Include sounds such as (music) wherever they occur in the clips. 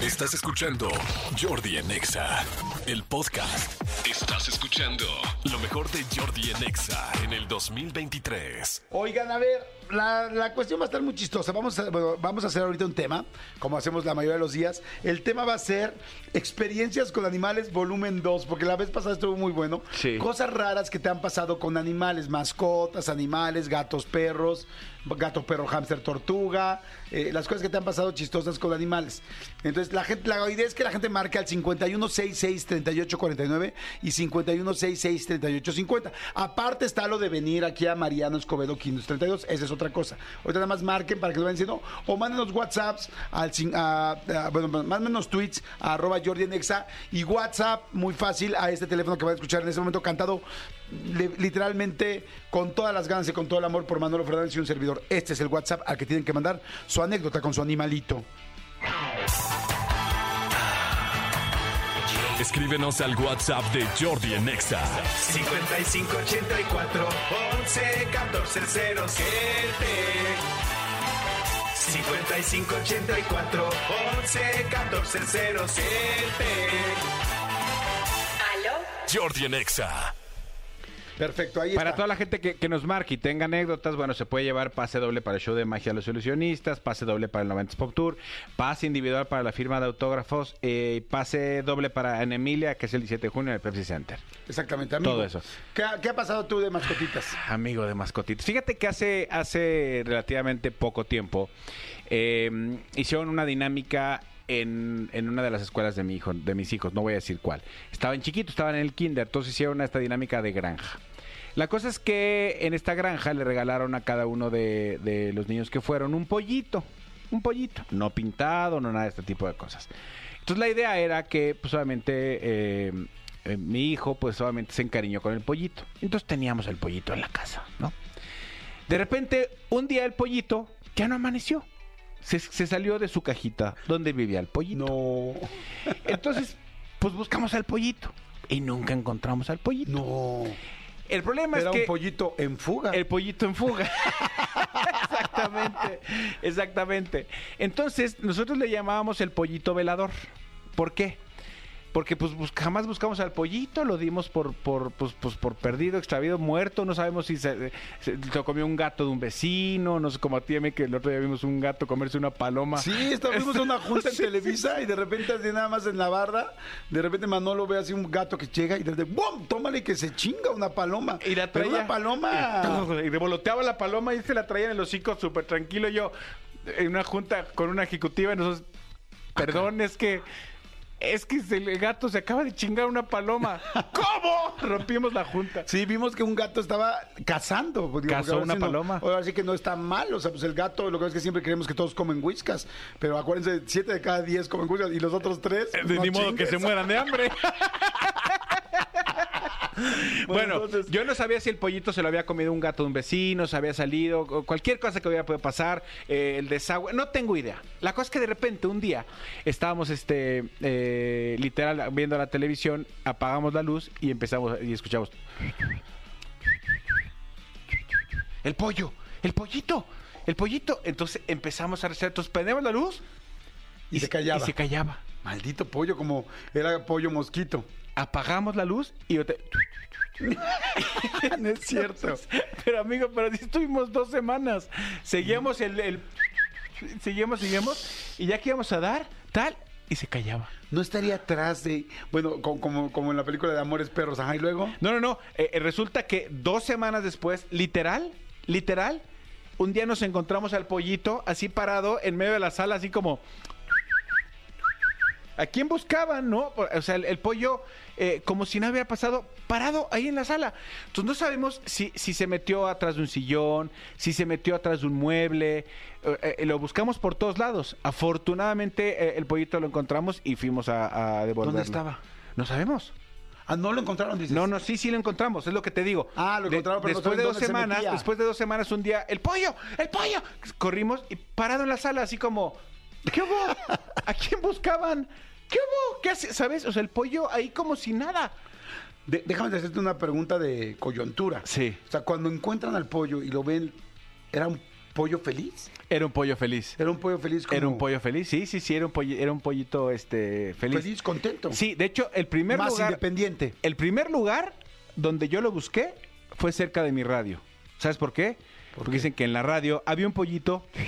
Estás escuchando Jordi en Exa, el podcast. Estás escuchando lo mejor de Jordi en Exa en el 2023. Oigan, a ver, la, la cuestión va a estar muy chistosa. Vamos a, bueno, vamos a hacer ahorita un tema, como hacemos la mayoría de los días. El tema va a ser experiencias con animales volumen 2, porque la vez pasada estuvo muy bueno. Sí. Cosas raras que te han pasado con animales, mascotas, animales, gatos, perros, gato, perro, hámster, tortuga, eh, las cosas que te han pasado chistosas con animales. Entonces, la gente, la idea es que la gente marque al 5166-3849 y 5166-3850. Aparte está lo de venir aquí a Mariano Escobedo 532, esa es otra cosa. Ahorita nada más marquen para que lo vayan diciendo, o mándenos WhatsApps al, a- a- bueno, tweets a arroba Jordi en Exa y WhatsApp, muy fácil, a este teléfono que van a escuchar en este momento cantado li- literalmente con todas las ganas y con todo el amor por Manolo Fernández y un servidor. Este es el WhatsApp al que tienen que mandar su anécdota con su animalito. Escríbenos al WhatsApp de Jordi en Exa. 5584 11 14 07 5584 11 14 07 ¿Aló? Jordi en Exa. Perfecto, ahí Para está. toda la gente que, que nos marque y tenga anécdotas, bueno, se puede llevar pase doble para el show de magia de los ilusionistas, pase doble para el 90 Pop Tour, pase individual para la firma de autógrafos, eh, pase doble para en Emilia, que es el 17 de junio en el Pepsi Center. Exactamente, amigo. Todo eso. ¿Qué, ha- qué ha pasado tú de mascotitas? Amigo de mascotitas. Fíjate que hace, hace relativamente poco tiempo eh, hicieron una dinámica en, una de las escuelas de mi hijo, de mis hijos, no voy a decir cuál. Estaban chiquitos, estaban en el kinder, entonces hicieron esta dinámica de granja. La cosa es que en esta granja le regalaron a cada uno de, de los niños que fueron un pollito, un pollito, no pintado, no nada de este tipo de cosas. Entonces la idea era que, pues obviamente, eh, eh, mi hijo, pues obviamente se encariñó con el pollito. Entonces teníamos el pollito en la casa, ¿no? De repente, un día el pollito ya no amaneció. Se, se salió de su cajita donde vivía el pollito. No, Entonces, pues buscamos al pollito y nunca encontramos al pollito. no. El problema Era es que un pollito en fuga. el pollito en fuga. (laughs) exactamente, exactamente. Entonces, nosotros le llamábamos el pollito velador. ¿Por qué? Porque pues bus- jamás buscamos al pollito, lo dimos por por pues, pues, por perdido, extraviado, muerto, no sabemos si se, se- lo comió un gato de un vecino, no sé como a ti, que el otro día vimos un gato comerse una paloma. Sí, estábamos en una junta en (laughs) Televisa y de repente así nada más en la barda, de repente Manolo ve así un gato que llega y de repente ¡bum! Tómale que se chinga una paloma. Y la Pero traía. una paloma. Y revoloteaba la paloma y se la traía en el hocico súper tranquilo. Yo, en una junta con una ejecutiva, y nosotros, perdón, es que. Es que el gato se acaba de chingar una paloma. (laughs) ¿Cómo? Rompimos la junta. Sí, vimos que un gato estaba cazando. pues, digo, Cazó una no- paloma. ahora sí que no está mal. O sea, pues el gato, lo que es que siempre creemos que todos comen whiskas. Pero acuérdense, siete de cada diez comen whiskas y los otros tres. De no ni modo que se mueran de hambre. (laughs) (laughs) Bueno, entonces- yo no sabía si el pollito se lo había comido un gato de un vecino, se había salido, o cualquier cosa que hubiera podido pasar, eh, el desagüe, no tengo idea. La cosa es que de repente un día estábamos, este, eh, literal, viendo la televisión, apagamos la luz y empezamos y escuchamos. El pollo, el pollito, el pollito. Entonces empezamos a rezar, entonces prendemos la luz Y se callaba. Y se callaba. Maldito pollo, como era pollo mosquito. Apagamos la luz y yo te... (laughs) no es cierto. Pero amigo, pero sí estuvimos dos semanas. Seguíamos el, el- Seguíamos, seguíamos. Y ya que íbamos a dar, tal, y se callaba. No estaría atrás de. Bueno, co- como, como en la película de Amores Perros. Ajá, y luego. No, no, no. eh, eh, resulta que dos semanas después, literal, literal, un día nos encontramos al pollito así parado en medio de la sala, así como... ¿A quién buscaban, no? O sea, el, el pollo, eh, como si no había pasado, parado ahí en la sala. Entonces no sabemos si, si se metió atrás de un sillón, si se metió atrás de un mueble. eh, eh, lo buscamos por todos lados. Afortunadamente, el pollito lo encontramos y fuimos a, a devolverlo. ¿Dónde estaba? No sabemos. Ah, no lo encontraron, dices. No, no, sí, sí lo encontramos, es lo que te digo. Ah, lo De- encontraron, pero después de dos se semanas, después de dos semanas, un día, el pollo, el pollo, corrimos y parado en la sala, así como, ¿qué hubo? ¿A quién buscaban? ¿Qué hubo? ¿Qué hace? ¿Sabes? O sea, el pollo ahí como si nada. De- déjame hacerte una pregunta de coyuntura. Sí. O sea, cuando encuentran al pollo y lo ven, era un ¿Pollo feliz? Era un pollo feliz. Era un pollo feliz como... Era un pollo feliz, sí, sí, sí, era un, pollo- era un pollito este, feliz. Feliz, contento. Sí, de hecho, el primer Más lugar... independiente. El primer lugar donde yo lo busqué fue cerca de mi radio. ¿Sabes por qué? Porque dicen que en la radio había un pollito. (laughs)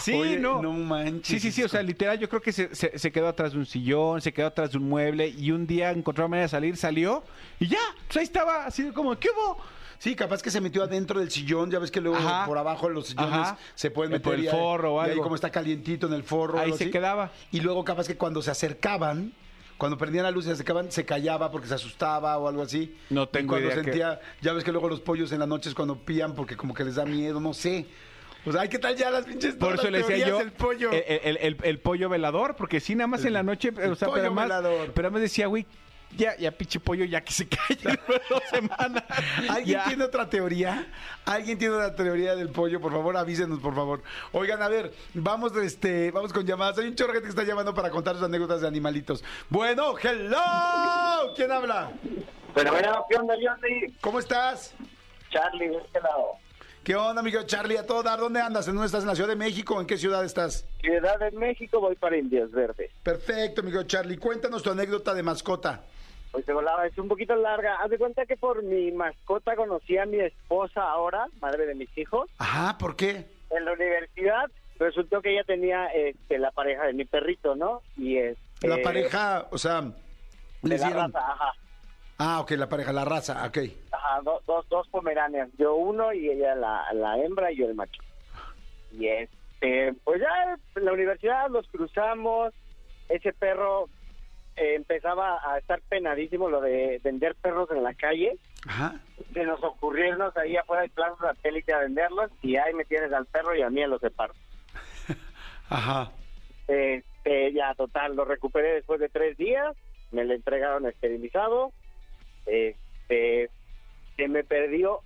sí, Oye, no. no manches. Sí, sí, sí. O sea, literal, yo creo que se, se- se quedó atrás de un sillón, se quedó atrás de un mueble y un día encontró la manera de salir, salió y ya. Pues ahí estaba, así como, ¿qué hubo? Sí, capaz que se metió adentro del sillón, ya ves que luego Ajá. por abajo los sillones Ajá. se pueden Eh, meter por el forro o y ahí algo. como está calientito en el forro. Ahí algo se así. quedaba. Y luego capaz que cuando se acercaban, cuando prendían la luz y se acercaban, se callaba porque se asustaba o algo así. No Y tengo cuando idea que- sentía, ya ves que luego los pollos en las noches cuando pían porque como que les da miedo, no sé. O sea, ¿qué tal ya las pinches Por eso le decía yo del pollo? El, el- el- el pollo velador, porque sí, nada más en la noche, o sea, pero además, velador. pero además decía, güey, ya, ya pinche pollo, ya que se calle dos (laughs) semanas. ¿Alguien Ya. tiene otra teoría? ¿Alguien tiene otra teoría del pollo? Por favor, avísenos, por favor. Oigan, a ver, vamos, este, vamos con llamadas. Hay un chorro de gente que está llamando para contar sus anécdotas de animalitos. Bueno, hello. ¿Quién habla? Pero bueno, ¿qué onda, Jordi? ¿Cómo estás? Charlie, de este lado. ¿Qué onda, amigo Charlie? A todo dar, ¿dónde andas? ¿En dónde estás? ¿En la Ciudad de México? ¿En qué ciudad estás? Ciudad de México, voy para Indias Verdes. Perfecto, amigo Charlie. Cuéntanos tu anécdota de mascota. Hoy te volaba, es un poquito larga. Haz de cuenta que por mi mascota conocí a mi esposa ahora, madre de mis hijos. Ajá, ¿por qué? En la universidad resultó que ella tenía este, la pareja de mi perrito, ¿no? Y este, La pareja, o sea, de les la dieron... raza, ajá. Ah, ok, la pareja, la raza, ok. Ajá, do- dos, dos pomeranias. Yo uno y ella la, la hembra y yo el macho. Y este, pues ya en la universidad los cruzamos. Ese perro eh, empezaba a estar penadísimo lo de vender perros en la calle. Ajá. Se nos ocurrió irnos ahí afuera del plan satélite a venderlos y ahí me tienes al perro y a mí a los separo. (laughs) Ajá. Este, ya total, lo recuperé después de tres días, me lo entregaron esterilizado, este, se me perdió,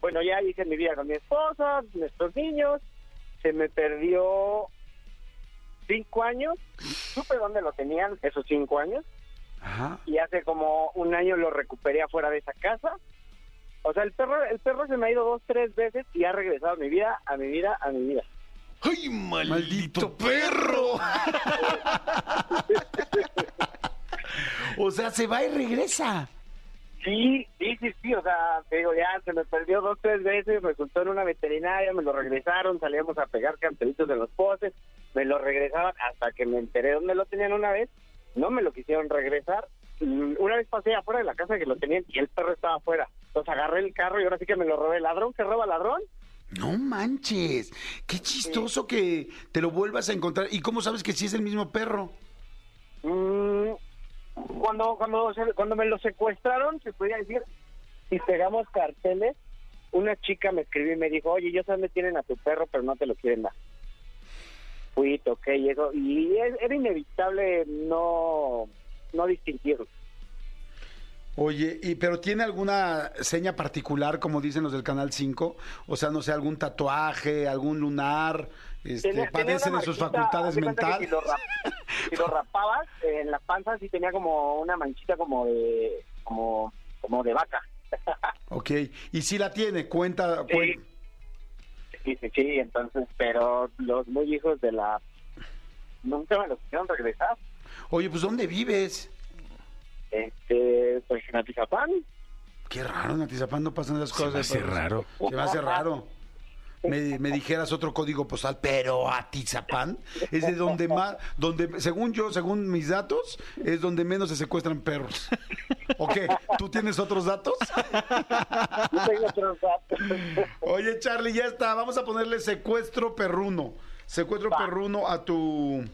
bueno, ya hice mi vida con mi esposa, nuestros niños, se me perdió cinco años, supe dónde lo tenían esos cinco años, Ajá. y hace como un año lo recuperé afuera de esa casa. O sea, el perro, el perro se me ha ido dos, tres veces y ha regresado a mi vida, a mi vida, a mi vida. ¡Ay, ¡Maldito perro! o sea, se va y regresa. Sí, sí, sí, sí, o sea, te digo, ya se me perdió dos, tres veces, resultó en una veterinaria, me lo regresaron, salíamos a pegar cartelitos en los postes, me lo regresaban hasta que me enteré dónde lo tenían una vez, no me lo quisieron regresar. Mm, Una vez pasé afuera de la casa que lo tenían y el perro estaba afuera. Entonces agarré el carro y ahora sí que me lo robé. ¿Ladrón que roba ladrón? No manches. Qué chistoso que te lo vuelvas a encontrar. ¿Y cómo sabes que sí es el mismo perro? Mm, cuando, cuando, cuando me lo secuestraron, se podía decir, y pegamos carteles, una chica me escribió y me dijo, oye, yo sé dónde tienen a tu perro, pero no te lo quieren dar. Fui, toqué y eso, y era inevitable no, no distinguirlo. Oye, y pero tiene alguna seña particular, como dicen los del Canal 5? O sea, no sé, algún tatuaje, algún lunar, este, Tenía- padece de sus facultades cuenta mentales. Si lo, rap- si lo rapabas, eh, en la panza sí tenía como una manchita como de, como, como de vaca. (laughs) Ok, y si la tiene, cuenta, Sí. cuen- Sí, sí, sí, entonces, pero los muy hijos de la... Nunca me los quisieron regresar. Oye, pues ¿dónde vives? Este, pues en Atizapán. Qué raro, en Atizapán no pasan esas Se me cosas. hace pero- raro. Se me hace raro. Me, me dijeras otro código postal, pero Atizapán es de donde más, donde, según yo, según mis datos, es donde menos se secuestran perros. ¿O qué? ¿Tú tienes otros datos? No tengo otros datos. Oye, Charlie, ya está. Vamos a ponerle secuestro perruno. Secuestro Va. perruno a tu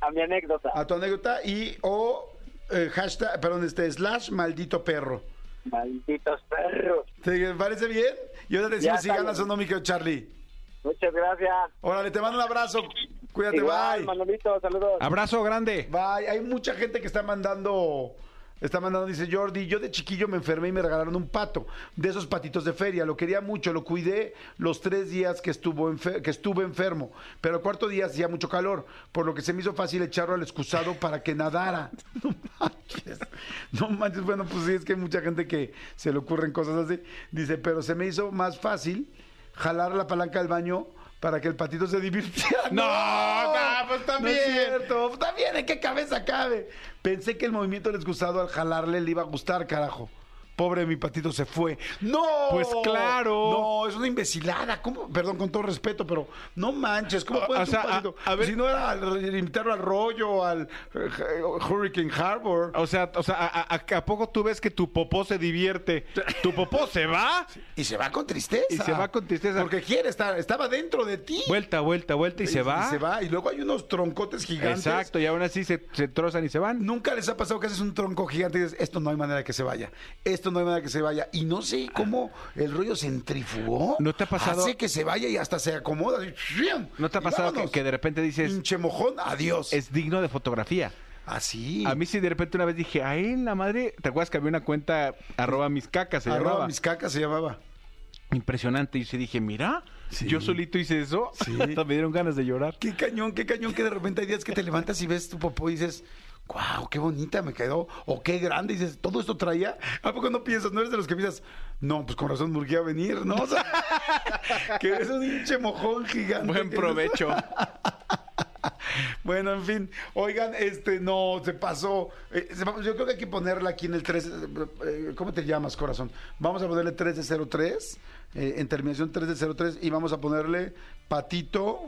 A mi anécdota. a tu anécdota y o eh, hashtag, perdón, este slash maldito perro. Malditos perros. ¿Te parece bien? Y ahora decimos si ganas o no, mi querido Charlie. Muchas gracias. Órale, te mando un abrazo. Cuídate, Igual, bye. Manolito, saludos. Abrazo grande. Bye. Hay mucha gente que está mandando Está mandando, dice Jordi, yo de chiquillo me enfermé y me regalaron un pato, de esos patitos de feria. Lo quería mucho, lo cuidé los tres días que, estuvo que estuve enfermo. Pero el cuarto día hacía mucho calor, por lo que se me hizo fácil echarlo al excusado para que nadara. (laughs) No manches. No manches. Bueno, pues sí, es que hay mucha gente que se le ocurren cosas así. Dice, pero se me hizo más fácil jalar la palanca del baño para que el patito se divirtiera. No, (laughs) no, pues No también. es cierto. También, ¿en qué cabeza cabe? Pensé que el movimiento del excusado al jalarle le iba a gustar, carajo. Pobre mi patito se fue. ¡No! Pues claro. No, es una imbecilada. ¿Cómo? Perdón, con todo respeto, pero no manches. ¿Cómo puede o sea, a- a ver- Si no era al- invitarlo al rollo, al eh, Hurricane Harbor. O sea, o sea ¿a, a- a poco tú ves que tu popó se divierte? (laughs) ¿Tu popó se va? Y se va con tristeza. Y se va con tristeza. Porque quiere estar, estaba dentro de ti. Vuelta, vuelta, vuelta y, se va. Y se va. Y luego hay unos troncotes gigantes. Exacto, y aún así se, se trozan y se van. Nunca les ha pasado que haces un tronco gigante y dices, esto no hay manera que se vaya, esto no hay manera que se vaya. Y no sé cómo el rollo centrifugó. ¿No te ha pasado? Hace que se vaya y hasta se acomoda. ¿No te ha pasado que, de repente dices, Pinche mojón, adiós. es digno de fotografía? Así. A mí sí de repente una vez dije, ay, la madre, ¿te acuerdas que había una cuenta arroba mis cacas se Arroba llamaba? mis cacas se llamaba. Impresionante. Y sí dije, mira, Sí. yo solito hice eso. Sí. (laughs) Hasta me dieron ganas de llorar. Qué cañón, qué cañón que de repente hay días que te levantas y ves tu popó y dices, wow, qué bonita me quedó, o qué grande, y dices, todo esto traía. ¿A poco no piensas? No eres de los que piensas, no, pues con razón me urgía venir, ¿no? (laughs) O sea, que eres un hinche mojón gigante. Buen provecho. (laughs) Bueno, en fin, oigan, este, no, se pasó. Eh, yo creo que hay que ponerla aquí en el 3. eh, ¿Cómo te llamas, corazón? Vamos a ponerle 3 de 03, eh, en terminación 3 de 03, y vamos a ponerle patito.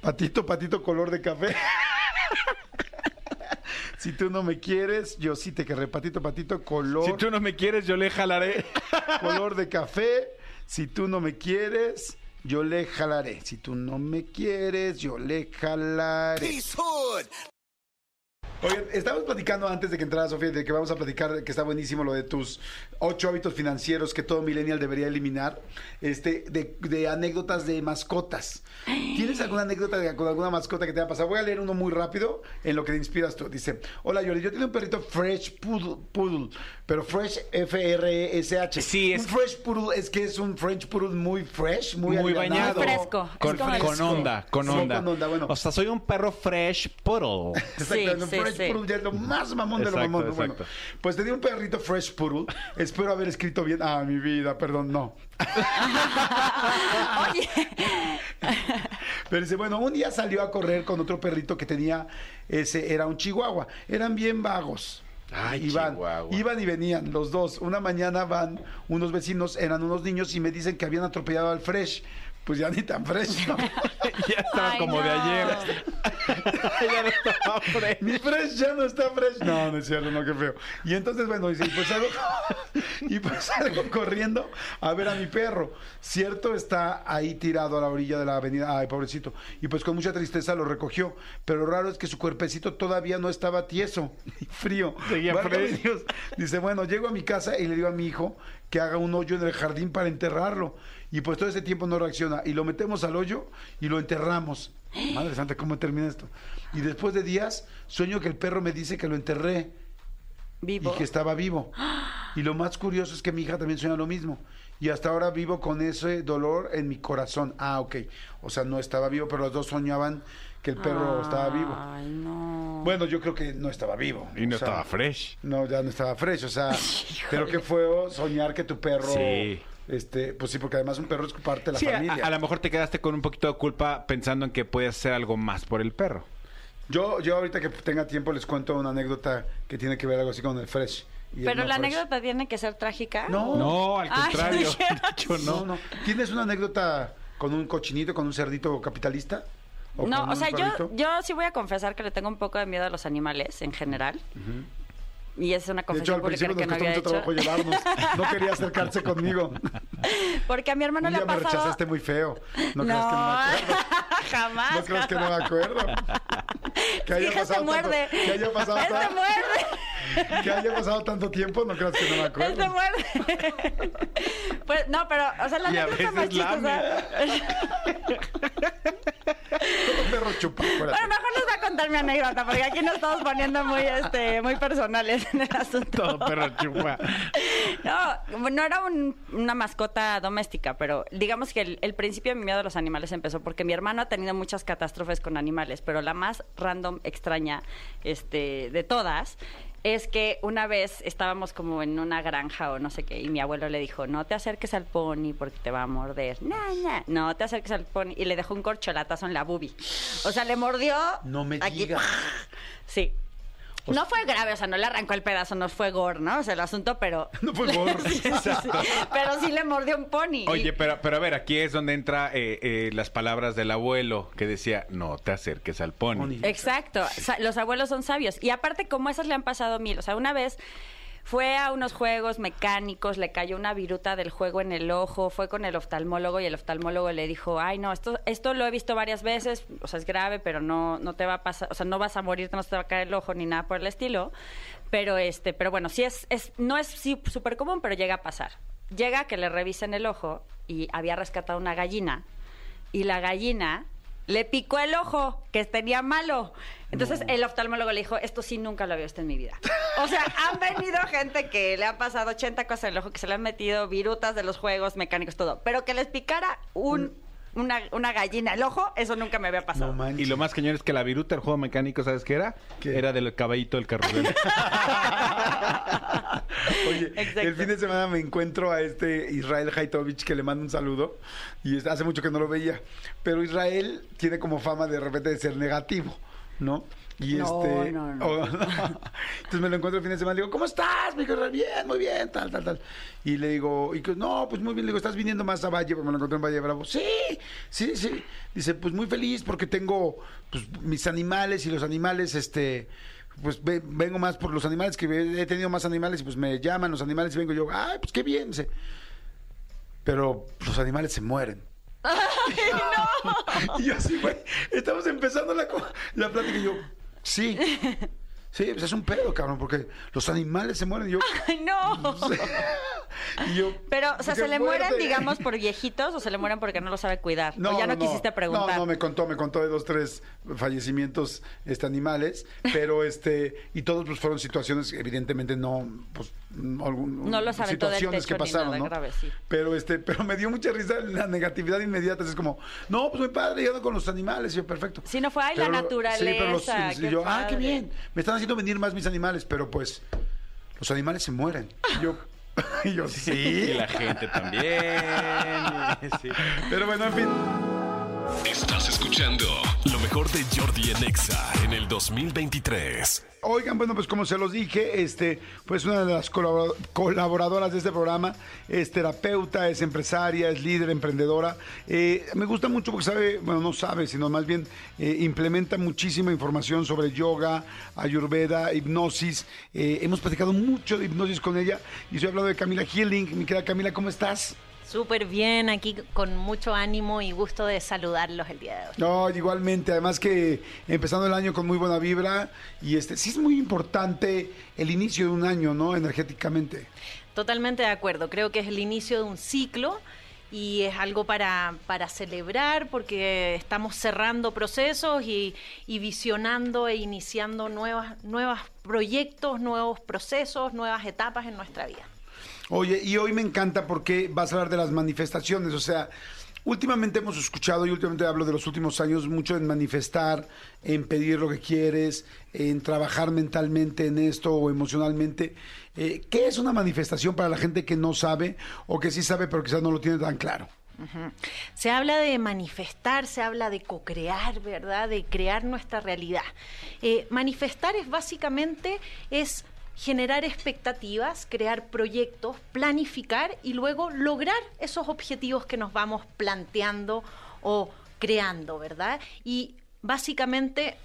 Patito, patito, color de café. (laughs) (laughs) si tú no me quieres, yo sí te querré. Patito, patito, color, Si tú no me quieres, yo le jalaré. (laughs) color de café. Si tú no me quieres, yo le jalaré. Si tú no me quieres, yo le jalaré. Oye, estábamos platicando antes de que entrara Sofía de que vamos a platicar que está buenísimo lo de tus ocho hábitos financieros que todo millennial debería eliminar, este, de, de anécdotas de mascotas. ¿Tienes alguna anécdota de, con alguna mascota que te haya pasado? Voy a leer uno muy rápido en lo que te inspiras tú. Dice, hola Yoli, yo tengo un perrito Fresh Poodle, Poodle pero Fresh F-R-E-S-H. Sí, es- Un Fresh Poodle es que es un French Poodle muy fresh, muy, Muy bañado. Muy fresco. Es Con, con onda, con Sí, onda. con onda, bueno. O sea, soy un perro fresh poodle. (laughs) Exactamente, un sí, Fresh sí. Poodle ya es lo más mamón de lo Exacto, mamón. Bueno, exacto. pues tenía un perrito Fresh Poodle. Espero haber escrito bien. Ah, mi vida, perdón, no. (laughs) Oye, Pero dice, bueno, un día salió a correr con otro perrito que tenía, ese era un chihuahua. Eran bien vagos. Ay, iban, chihuahua. iban y venían los dos. Una mañana van unos vecinos, eran unos niños y me dicen que habían atropellado al Fresh. Pues ya ni tan fresh, ¿no? (laughs) ya estaba Ay, como de ayer. (laughs) ya no estaba fresh. Mi fresh ya no está fresh. No, no es cierto, no, qué feo. Y entonces, bueno, dice, y pues salgo, (laughs) y pues salgo corriendo a ver a mi perro. Cierto, está ahí tirado a la orilla de la avenida. Ay, pobrecito. Y pues con mucha tristeza lo recogió. Pero lo raro es que su cuerpecito todavía no estaba tieso, ni frío. Seguía Válgame fresh. Dios. Dice, bueno, llego a mi casa y le digo a mi hijo que haga un hoyo en el jardín para enterrarlo. Y pues todo ese tiempo no reacciona. Y lo metemos al hoyo y lo enterramos. Madre (gasps) santa, ¿cómo termina esto? Y después de días, sueño que el perro me dice que lo enterré vivo. y que estaba vivo. (gasps) Y lo más curioso es que mi hija también sueña lo mismo. Y hasta ahora vivo con ese dolor en mi corazón. Ah, ok. O sea, no estaba vivo, pero los dos soñaban que el perro estaba vivo. Ay, no. Bueno, yo creo que no estaba vivo. Y no O sea, estaba fresh. no, ya no estaba fresh, o sea, (laughs) pero qué fue soñar que tu perro, Sí. Este, pues sí, porque además un perro es parte de la Sí, familia. a lo mejor te quedaste con un poquito de culpa pensando en que puedes hacer algo más por el perro. Yo, yo ahorita que tenga tiempo les cuento una anécdota que tiene que ver algo así con el fresh. Pero no la fresh. anécdota tiene que ser trágica. No. No, al Ay, (laughs) contrario. No, no. no. ¿Tienes una anécdota con un cochinito, con un cerdito capitalista? ¿O No, o sea, yo, yo sí voy a confesar que le tengo un poco de miedo a los animales en general. Y es una De hecho, confesión al pública principio que nos no costó había mucho hecho. trabajo llevarnos. No quería acercarse (laughs) conmigo. Porque a mi hermano Un le ha me pasado... rechazaste muy feo. No, No, creas que no me acuerdo. (laughs) jamás. No creas que no me acuerdo. (laughs) Que haya Hija, se pasado tanto, muerde. que haya pasado Él se tanto- muerde. que haya pasado tanto tiempo, no creas que no me Él acuerdo. se muerde. Pues no, pero, o sea, la anécdota más chistosa. Todo perro chupa. Bueno, mejor les voy a contar mi anécdota, porque aquí nos estamos poniendo muy, este, muy personales en el asunto. Todo perro chupa. No, no era un- una mascota doméstica, pero digamos que el, el principio de mi miedo a los animales empezó porque mi hermano ha tenido muchas catástrofes con animales, pero la más random, extraña este, de todas es que una vez estábamos como en una granja o no sé qué, y mi abuelo le dijo, no te acerques al pony porque te va a morder. No, no, no te acerques al pony. Y le dejó un corcholatazo en la boobie. O sea, le mordió... No me aquí, digas. Sí. No fue grave, o sea, no le arrancó el pedazo, no fue gore, ¿no? O sea, el asunto, pero... (laughs) No fue gore. (laughs) Sí, sí, sí. Pero sí le mordió un pony. Oye, pero, pero a ver, aquí es donde entra eh, eh, las palabras del abuelo que decía, no te acerques al pony. Pony. Exacto. Los abuelos son sabios. Y aparte, como esas le han pasado mil. O sea, una vez fue a unos juegos mecánicos, le cayó una viruta del juego en el ojo, fue con el oftalmólogo y el oftalmólogo le dijo, ay, no, esto, esto lo he visto varias veces, o sea, es grave, pero no, no te va a pasar, o sea, no vas a morir, no se te va a caer el ojo ni nada por el estilo. Pero este, pero bueno, sí es, es no es súper común, pero llega a pasar. Llega que le revisen el ojo y había rescatado una gallina y la gallina le picó el ojo, que tenía malo. Entonces el oftalmólogo le dijo, esto sí nunca lo había visto en mi vida. O sea, han venido gente que le han pasado 80 cosas en el ojo, que se le han metido virutas de los juegos mecánicos, todo. Pero que les picara un, una, una gallina el ojo, eso nunca me había pasado. No. Y lo más cañón es que la viruta, el juego mecánico, ¿sabes qué era? ¿Qué? Era del caballito del carrusel. (laughs) Oye, Exacto. el fin de semana me encuentro a este Israel Haitovich que le mando un saludo y hace mucho que no lo veía. Pero Israel tiene como fama de repente de ser negativo, ¿no? Y No, este. no, no. oh, (laughs) entonces me lo encuentro el fin de semana y le digo, ¿cómo estás? Me dijo, "Israel, bien, muy bien, tal, tal, tal. Y le digo, y que, no, pues muy bien, le digo, ¿estás viniendo más a Valle? Porque me lo encontré en Valle Bravo. Sí, sí, sí. Dice, pues muy feliz porque tengo pues, mis animales y los animales, este pues ve- vengo más por los animales, que he he tenido más animales y pues me llaman los animales y vengo yo, ay, pues qué bien. Dice, Pero los animales se mueren. Y yo así, güey, estamos empezando la, la plática y yo, sí. Sí, pues es un pedo, cabrón, porque los animales se mueren. Y yo, ¡Ay, no! y yo Pero, o sea, ¿se le mueren, digamos, por viejitos o se le mueren porque no lo sabe cuidar? o ya no, quisiste preguntar. No, no, me contó, me contó de dos, tres fallecimientos este, animales, pero este, y todos pues fueron situaciones, evidentemente no, pues, no, algún- No aventó del situaciones que techo ni pasaron, nada ¿no? grave, sí. Pero este, pero me dio mucha risa la negatividad inmediata, es como, no, pues mi padre, yo ando con los animales, y yo, perfecto. Sí, no fue, "Ay, la naturaleza, Sí, pero los, y yo, ah, qué padre". bien, me están haciendo venir más mis animales, pero pues, los animales se mueren. Y yo, (laughs) y yo, sí. Y la gente también. (laughs) sí. Pero bueno, en fin. Estás escuchando lo mejor de Jordi en Exa en el 2023. Oigan, bueno, pues como se los dije, este, pues una de las colabora- colaboradoras de este programa es terapeuta, es empresaria, es líder, emprendedora. Eh, me gusta mucho porque sabe, bueno, no sabe, sino más bien eh, implementa muchísima información sobre yoga, ayurveda, hipnosis. Eh, hemos platicado mucho de hipnosis con ella y estoy hablando de Camila Healing. Mi querida Camila, ¿cómo estás? Súper bien, aquí con mucho ánimo y gusto de saludarlos el día de hoy. No, igualmente, además que empezando el año con muy buena vibra y este sí es muy importante el inicio de un año, ¿no? Energéticamente. Totalmente de acuerdo, creo que es el inicio de un ciclo y es algo para, para celebrar porque estamos cerrando procesos y, y visionando e iniciando nuevas, nuevos proyectos, nuevos procesos, nuevas etapas en nuestra vida. Oye, y hoy me encanta porque vas a hablar de las manifestaciones, o sea, últimamente hemos escuchado y últimamente hablo de los últimos años mucho en manifestar, en pedir lo que quieres, en trabajar mentalmente en esto o emocionalmente. Eh, ¿Qué es una manifestación para la gente que no sabe o que sí sabe pero quizás no lo tiene tan claro? Se habla de manifestar, se habla de co-crear, ¿verdad? De crear nuestra realidad. Eh, manifestar es básicamente es generar expectativas, crear proyectos, planificar y luego lograr esos objetivos que nos vamos planteando o creando, ¿verdad? Y básicamente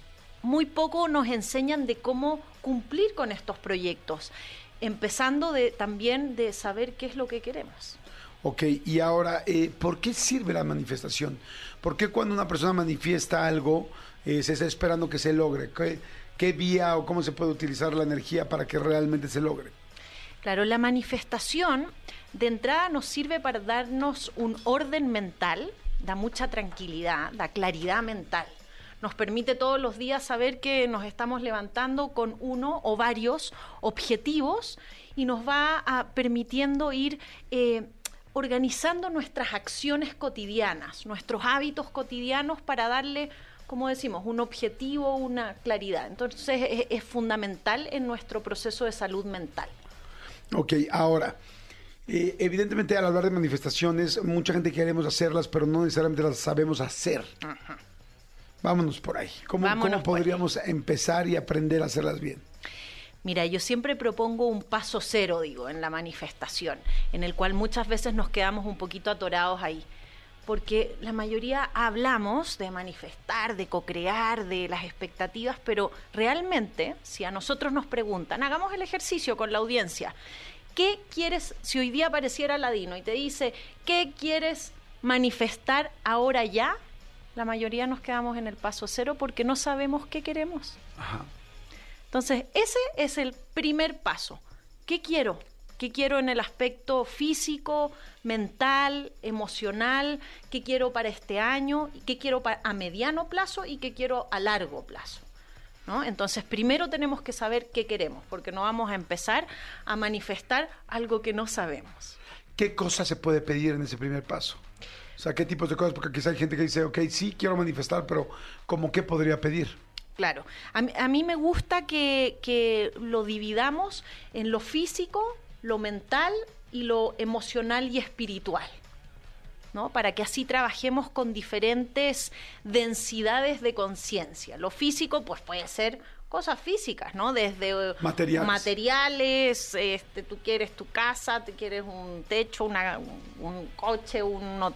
muy poco nos enseñan de cómo cumplir con estos proyectos, empezando de, también de saber qué es lo que queremos. Ok, y ahora, eh, ¿por qué sirve la manifestación? ¿Por qué cuando una persona manifiesta algo eh, se está esperando que se logre? ¿Qué, ¿Qué vía o cómo se puede utilizar la energía para que realmente se logre? Claro, la manifestación de entrada nos sirve para darnos un orden mental, da mucha tranquilidad, da claridad mental. nos permite todos los días saber que nos estamos levantando con uno o varios objetivos y nos va a, permitiendo ir eh, organizando nuestras acciones cotidianas, nuestros hábitos cotidianos para darle, como decimos, un objetivo, una claridad. Entonces es, es fundamental en nuestro proceso de salud mental. Ok, ahora, eh, evidentemente al hablar de manifestaciones, mucha gente queremos hacerlas, pero no necesariamente las sabemos hacer. Vámonos por ahí. ¿Cómo, Vámonos cómo ahí. podríamos empezar y aprender a hacerlas bien? Mira, yo siempre propongo un paso cero, digo, en la manifestación, en el cual muchas veces nos quedamos un poquito atorados ahí. Porque la mayoría hablamos de manifestar, de co-crear, de las expectativas, pero realmente, si a nosotros nos preguntan, hagamos el ejercicio con la audiencia, ¿qué quieres, si hoy día apareciera Ladino y te dice, ¿qué quieres manifestar ahora ya? La mayoría nos quedamos en el paso cero porque no sabemos qué queremos. Ajá. Entonces, ese es el primer paso. ¿Qué quiero? ¿Qué quiero en el aspecto físico, mental, emocional? ¿Qué quiero para este año? ¿Qué quiero a mediano plazo y qué quiero a largo plazo? ¿No? Entonces, primero tenemos que saber qué queremos, porque no vamos a empezar a manifestar algo que no sabemos. ¿Qué cosa se puede pedir en ese primer paso? O sea, ¿qué tipos de cosas? Porque quizá hay gente que dice, ok, sí quiero manifestar, pero ¿cómo qué podría pedir? Claro, a mí, a mí me gusta que, que lo dividamos en lo físico, lo mental y lo emocional y espiritual. ¿no? Para que así trabajemos con diferentes densidades de conciencia. Lo físico, pues puede ser cosas físicas, ¿no? Desde eh, Materiales. materiales, este, tú quieres tu casa, tú quieres un techo, una- un, un coche, uno-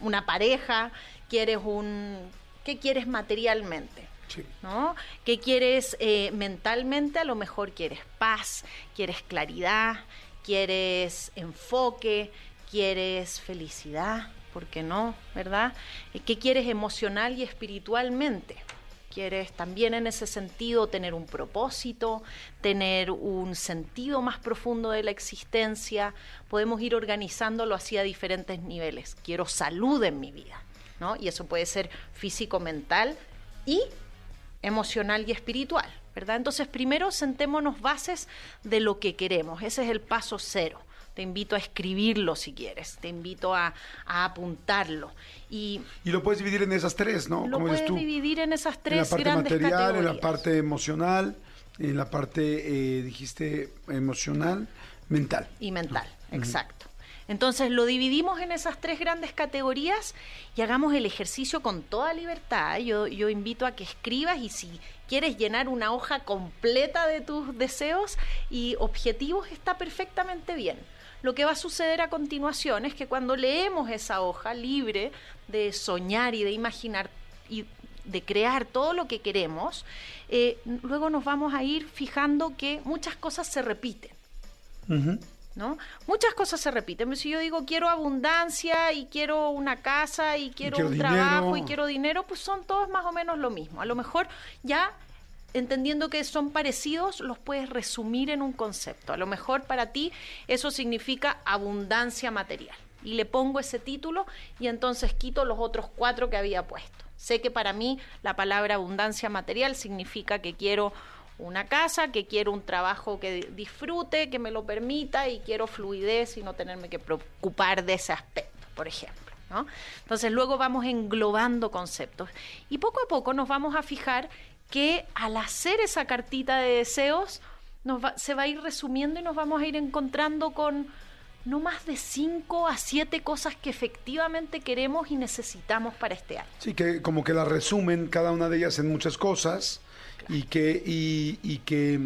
una pareja, quieres un... ¿Qué quieres materialmente? ¿No? ¿Qué quieres eh, mentalmente? A lo mejor quieres paz, quieres claridad, quieres enfoque, quieres felicidad, ¿por qué no? ¿Verdad? Eh, ¿Qué quieres emocional y espiritualmente? ¿Quieres también en ese sentido tener un propósito, tener un sentido más profundo de la existencia? Podemos ir organizándolo así a diferentes niveles. Quiero salud en mi vida, ¿no? Y eso puede ser físico, mental y emocional y espiritual, ¿verdad? Entonces, primero sentémonos bases de lo que queremos. Ese es el paso cero. Te invito a escribirlo si quieres, te invito a, a apuntarlo. Y Y lo puedes dividir en esas tres, ¿no? lo puedes tú. dividir en esas en la tres parte material, en la parte emocional, en la parte, eh, dijiste, emocional, mental. y mental, exacto. Entonces lo dividimos en esas tres grandes categorías y hagamos el ejercicio con toda libertad. Yo, invito a que escribas y si quieres llenar una hoja completa de tus deseos y objetivos está perfectamente bien. Lo que va a suceder a continuación es que cuando leemos esa hoja libre de soñar y de imaginar y de crear todo lo que queremos, eh, luego nos vamos a ir fijando que muchas cosas se repiten. ¿No? Muchas cosas se repiten. Si yo digo quiero abundancia y quiero una casa y quiero, quiero un dinero. trabajo y quiero dinero, pues son todos más o menos lo mismo. A lo mejor ya entendiendo que son parecidos, los puedes resumir en un concepto. A lo mejor para ti eso significa abundancia material. Y le pongo ese título y entonces quito los otros cuatro que había puesto. Sé que para mí la palabra abundancia material significa que quiero una casa, que quiero un trabajo que disfrute, que me lo permita y quiero fluidez y no tenerme que preocupar de ese aspecto, por ejemplo. ¿no? Entonces luego vamos englobando conceptos y poco a poco nos vamos a fijar que al hacer esa cartita de deseos se va a ir resumiendo y nos vamos a ir encontrando con no más de cinco a siete cosas que efectivamente queremos y necesitamos para este año. Sí, que como que la resumen cada una de ellas en muchas cosas y que y, y que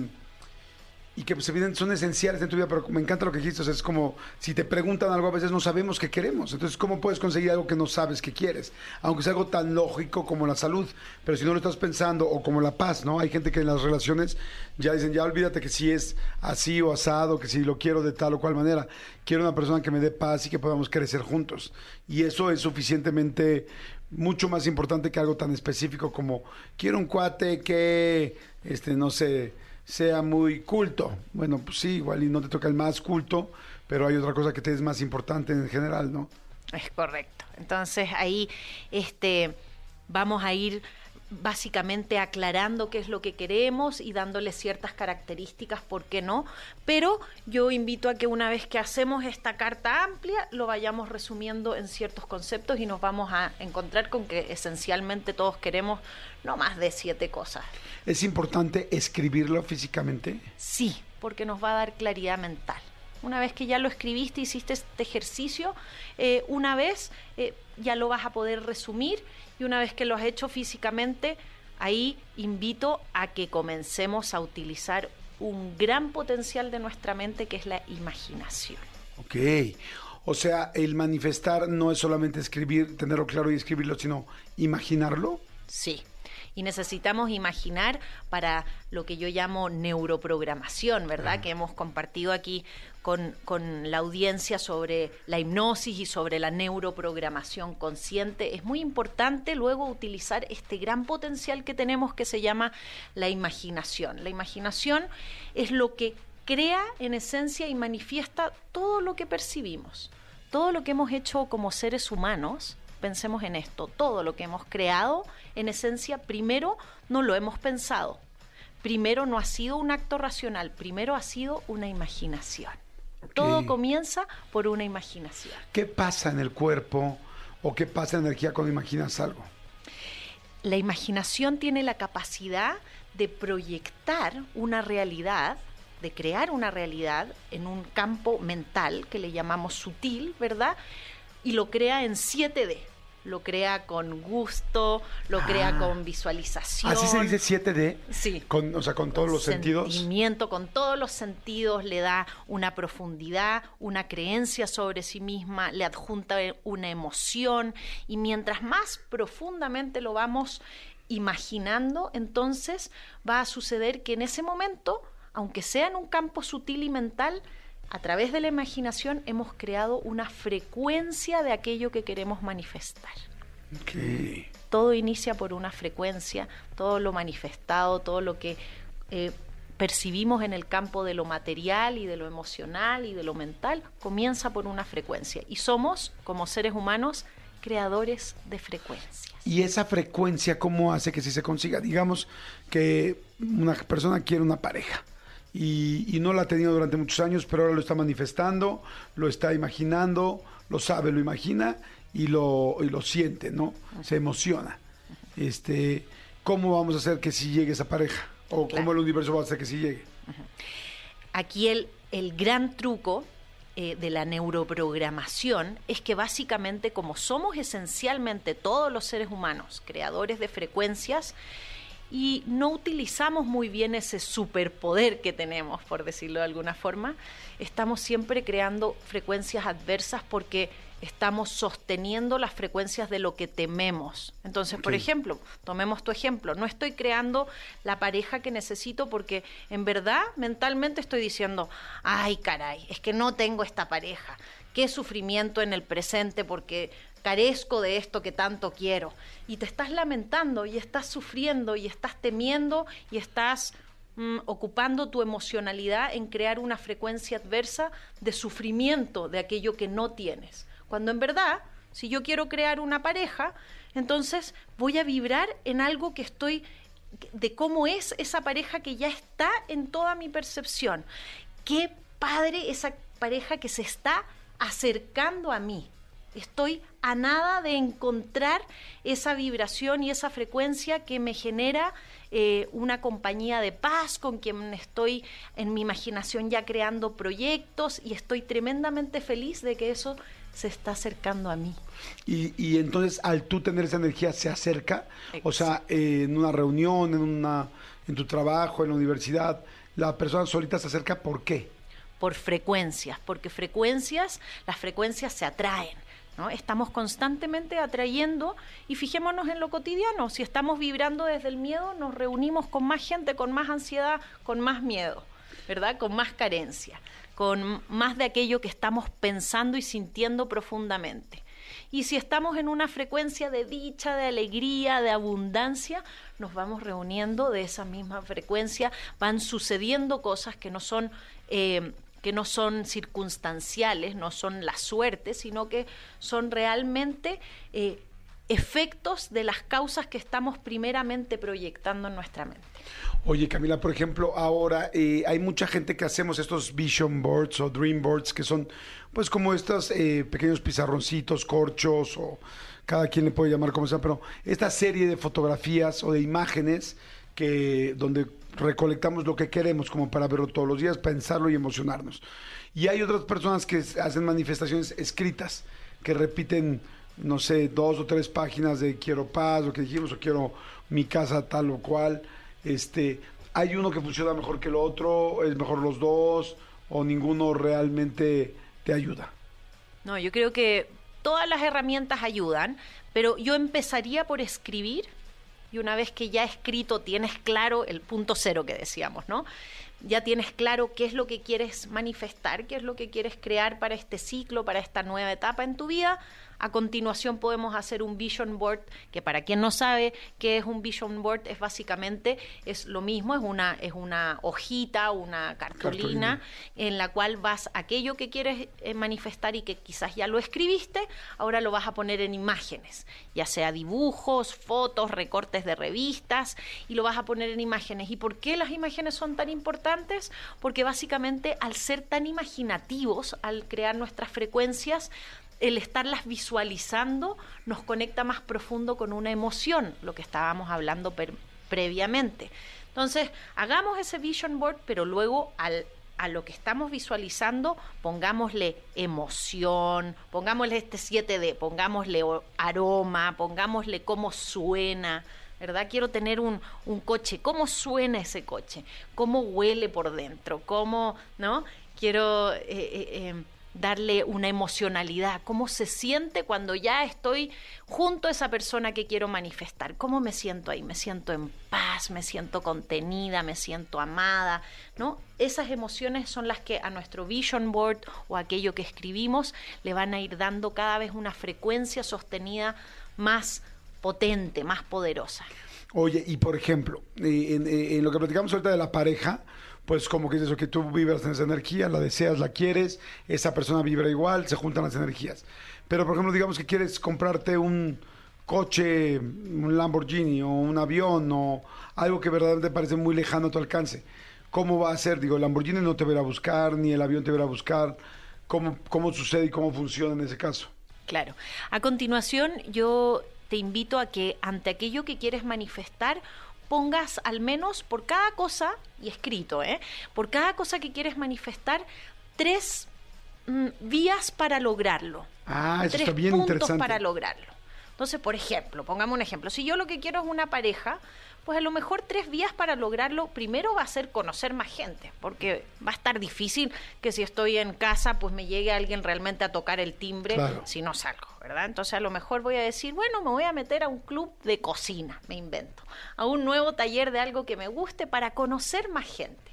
y que pues evidentemente son esenciales en tu vida, pero me encanta lo que dijiste, o sea, es como si te preguntan algo a veces no sabemos qué queremos, entonces ¿cómo puedes conseguir algo que no sabes que quieres? Aunque sea algo tan lógico como la salud, pero si no lo estás pensando o como la paz, ¿no? Hay gente que en las relaciones ya dicen, ya olvídate que si es así o asado, que si lo quiero de tal o cual manera, quiero una persona que me dé paz y que podamos crecer juntos. Y eso es suficientemente mucho más importante que algo tan específico como quiero un cuate que este no sé sea muy culto. Bueno, pues sí, igual y no te toca el más culto, pero hay otra cosa que te es más importante en general, ¿no? Es correcto. Entonces ahí este, vamos a ir básicamente aclarando qué es lo que queremos y dándole ciertas características, ¿por qué no? Pero yo invito a que una vez que hacemos esta carta amplia, lo vayamos resumiendo en ciertos conceptos y nos vamos a encontrar con que esencialmente todos queremos no más de siete cosas. ¿Es importante escribirlo físicamente? Sí, porque nos va a dar claridad mental. Una vez que ya lo escribiste, hiciste este ejercicio, eh, una vez eh, ya lo vas a poder resumir y una vez que lo has hecho físicamente, ahí invito a que comencemos a utilizar un gran potencial de nuestra mente que es la imaginación. Ok. O sea, el manifestar no es solamente escribir, tenerlo claro y escribirlo, sino imaginarlo. Sí. Y necesitamos imaginar para lo que yo llamo neuroprogramación, ¿verdad? Que hemos compartido aquí con, con, la audiencia sobre la hipnosis y sobre la neuroprogramación consciente. Es muy importante luego utilizar este gran potencial que tenemos que se llama la imaginación. La imaginación es lo que crea en esencia y manifiesta todo lo que percibimos, todo lo que hemos hecho como seres humanos pensemos en esto, todo lo que hemos creado, en esencia, primero no lo hemos pensado, primero no ha sido un acto racional, primero ha sido una imaginación. Todo comienza por una imaginación. ¿Qué pasa en el cuerpo o qué pasa en la energía cuando imaginas algo? La imaginación tiene la capacidad de proyectar una realidad, de crear una realidad en un campo mental que le llamamos sutil, ¿verdad? Y lo crea en 7D. Lo crea con gusto, lo crea Ah. con visualización. Así se dice 7D. Sí. Con, o sea, con todos los sentidos. Sentimiento, con todos los sentidos, le da una profundidad, una creencia sobre sí misma, le adjunta una emoción y mientras más profundamente lo vamos imaginando, entonces va a suceder que en ese momento, aunque sea en un campo sutil y mental, a través de la imaginación hemos creado una frecuencia de aquello que queremos manifestar. Todo inicia por una frecuencia, todo lo manifestado, todo lo que eh, percibimos en el campo de lo material y de lo emocional y de lo mental, comienza por una frecuencia. Y somos, como seres humanos, creadores de frecuencias. Y esa frecuencia, ¿cómo hace que si se consiga? Digamos que una persona quiere una pareja y, y no la ha tenido durante muchos años, pero ahora lo está manifestando, lo está imaginando, lo sabe, lo imagina y lo, y lo siente, ¿no? Se emociona. Este, ¿Cómo vamos a hacer que sí llegue esa pareja? ¿O Claro. cómo el universo va a hacer que sí llegue? Aquí el, el gran truco eh, de la neuroprogramación es que básicamente como somos esencialmente todos los seres humanos creadores de frecuencias y no utilizamos muy bien ese superpoder que tenemos, por decirlo de alguna forma, estamos siempre creando frecuencias adversas porque estamos sosteniendo las frecuencias de lo que tememos. Entonces, por ejemplo, tomemos tu ejemplo, no estoy creando la pareja que necesito porque en verdad mentalmente estoy diciendo, ay caray, es que no tengo esta pareja, qué sufrimiento en el presente porque carezco de esto que tanto quiero. Y te estás lamentando y estás sufriendo y estás temiendo y estás mm, ocupando tu emocionalidad en crear una frecuencia adversa de sufrimiento de aquello que no tienes. Cuando en verdad, si yo quiero crear una pareja, entonces voy a vibrar en algo que estoy de cómo es esa pareja que ya está en toda mi percepción. Qué padre esa pareja que se está acercando a mí. Estoy a nada de encontrar esa vibración y esa frecuencia que me genera eh, una compañía de paz con quien estoy en mi imaginación ya creando proyectos y estoy tremendamente feliz de que eso se está acercando a mí. Y, y entonces al tú tener esa energía se acerca, o sea, eh, en una reunión, en, una, en tu trabajo, en la universidad, la persona solita se acerca, ¿por qué? por frecuencias, porque frecuencias, las frecuencias se atraen. Estamos constantemente atrayendo y fijémonos en lo cotidiano, si estamos vibrando desde el miedo, nos reunimos con más gente, con más ansiedad, con más miedo, ¿verdad? Con más carencia, con más de aquello que estamos pensando y sintiendo profundamente. Y si estamos en una frecuencia de dicha, de alegría, de abundancia, nos vamos reuniendo de esa misma frecuencia, van sucediendo cosas que no son eh, que no son circunstanciales, no son la suerte, sino que son realmente eh, efectos de las causas que estamos primeramente proyectando en nuestra mente. Oye, Camila, por ejemplo, ahora eh, hay mucha gente que hacemos estos vision boards o dream boards, que son pues como estos eh, pequeños pizarroncitos, corchos, o cada quien le puede llamar como sea, pero esta serie de fotografías o de imágenes que donde recolectamos lo que queremos como para verlo todos los días, pensarlo y emocionarnos. Y hay otras personas que hacen manifestaciones escritas, que repiten, no sé, dos o tres páginas de quiero paz, lo que dijimos, o quiero mi casa tal o cual. Este, hay uno que funciona mejor que el otro, es mejor los dos, o ninguno realmente te ayuda. No, yo creo que todas las herramientas ayudan, pero yo empezaría por escribir y una vez que ya escrito tienes claro el punto cero que decíamos, ¿no? Ya tienes claro qué es lo que quieres manifestar, qué es lo que quieres crear para este ciclo, para esta nueva etapa en tu vida, a continuación podemos hacer un vision board, que para quien no sabe qué es un vision board, es básicamente es lo mismo, es una, es una hojita, una cartulina, en la cual vas aquello que quieres eh, manifestar y que quizás ya lo escribiste, ahora lo vas a poner en imágenes, ya sea dibujos, fotos, recortes de revistas, y lo vas a poner en imágenes. ¿Y por qué las imágenes son tan importantes? Porque básicamente al ser tan imaginativos, al crear nuestras frecuencias, el estarlas visualizando nos conecta más profundo con una emoción, lo que estábamos hablando previamente. Entonces, hagamos ese vision board, pero luego al, a lo que estamos visualizando, pongámosle emoción, pongámosle este 7D, pongámosle aroma, pongámosle cómo suena, ¿verdad? Quiero tener un, un, coche, ¿cómo suena ese coche? ¿Cómo huele por dentro? ¿Cómo, no? Quiero... Eh, eh, eh, darle una emocionalidad, cómo se siente cuando ya estoy junto a esa persona que quiero manifestar, cómo me siento ahí, me siento en paz, me siento contenida, me siento amada, ¿no? Esas emociones son las que a nuestro vision board o aquello que escribimos le van a ir dando cada vez una frecuencia sostenida más potente, más poderosa. Oye, y por ejemplo, eh, en, eh, en lo que platicamos ahorita de la pareja, pues como que es eso, que tú vibras en esa energía, la deseas, la quieres, esa persona vibra igual, se juntan las energías. Pero, por ejemplo, digamos que quieres comprarte un coche, un Lamborghini o un avión o algo que verdaderamente parece muy lejano a tu alcance. ¿Cómo va a ser? Digo, el Lamborghini no te verá a buscar, ni el avión te verá a buscar. ¿Cómo, ¿Cómo sucede y cómo funciona en ese caso? Claro. A continuación, yo te invito a que ante aquello que quieres manifestar, pongas al menos por cada cosa, y escrito, ¿eh? por cada cosa que quieres manifestar, tres mm, vías para lograrlo. Ah, eso tres está bien puntos interesante. para lograrlo. Entonces, por ejemplo, pongamos un ejemplo. Si yo lo que quiero es una pareja, pues a lo mejor tres vías para lograrlo. Primero va a ser conocer más gente, porque va a estar difícil que si estoy en casa, pues me llegue alguien realmente a tocar el timbre Claro. si no salgo, ¿verdad? Entonces a lo mejor voy a decir, bueno, me voy a meter a un club de cocina, me invento, a un nuevo taller de algo que me guste para conocer más gente.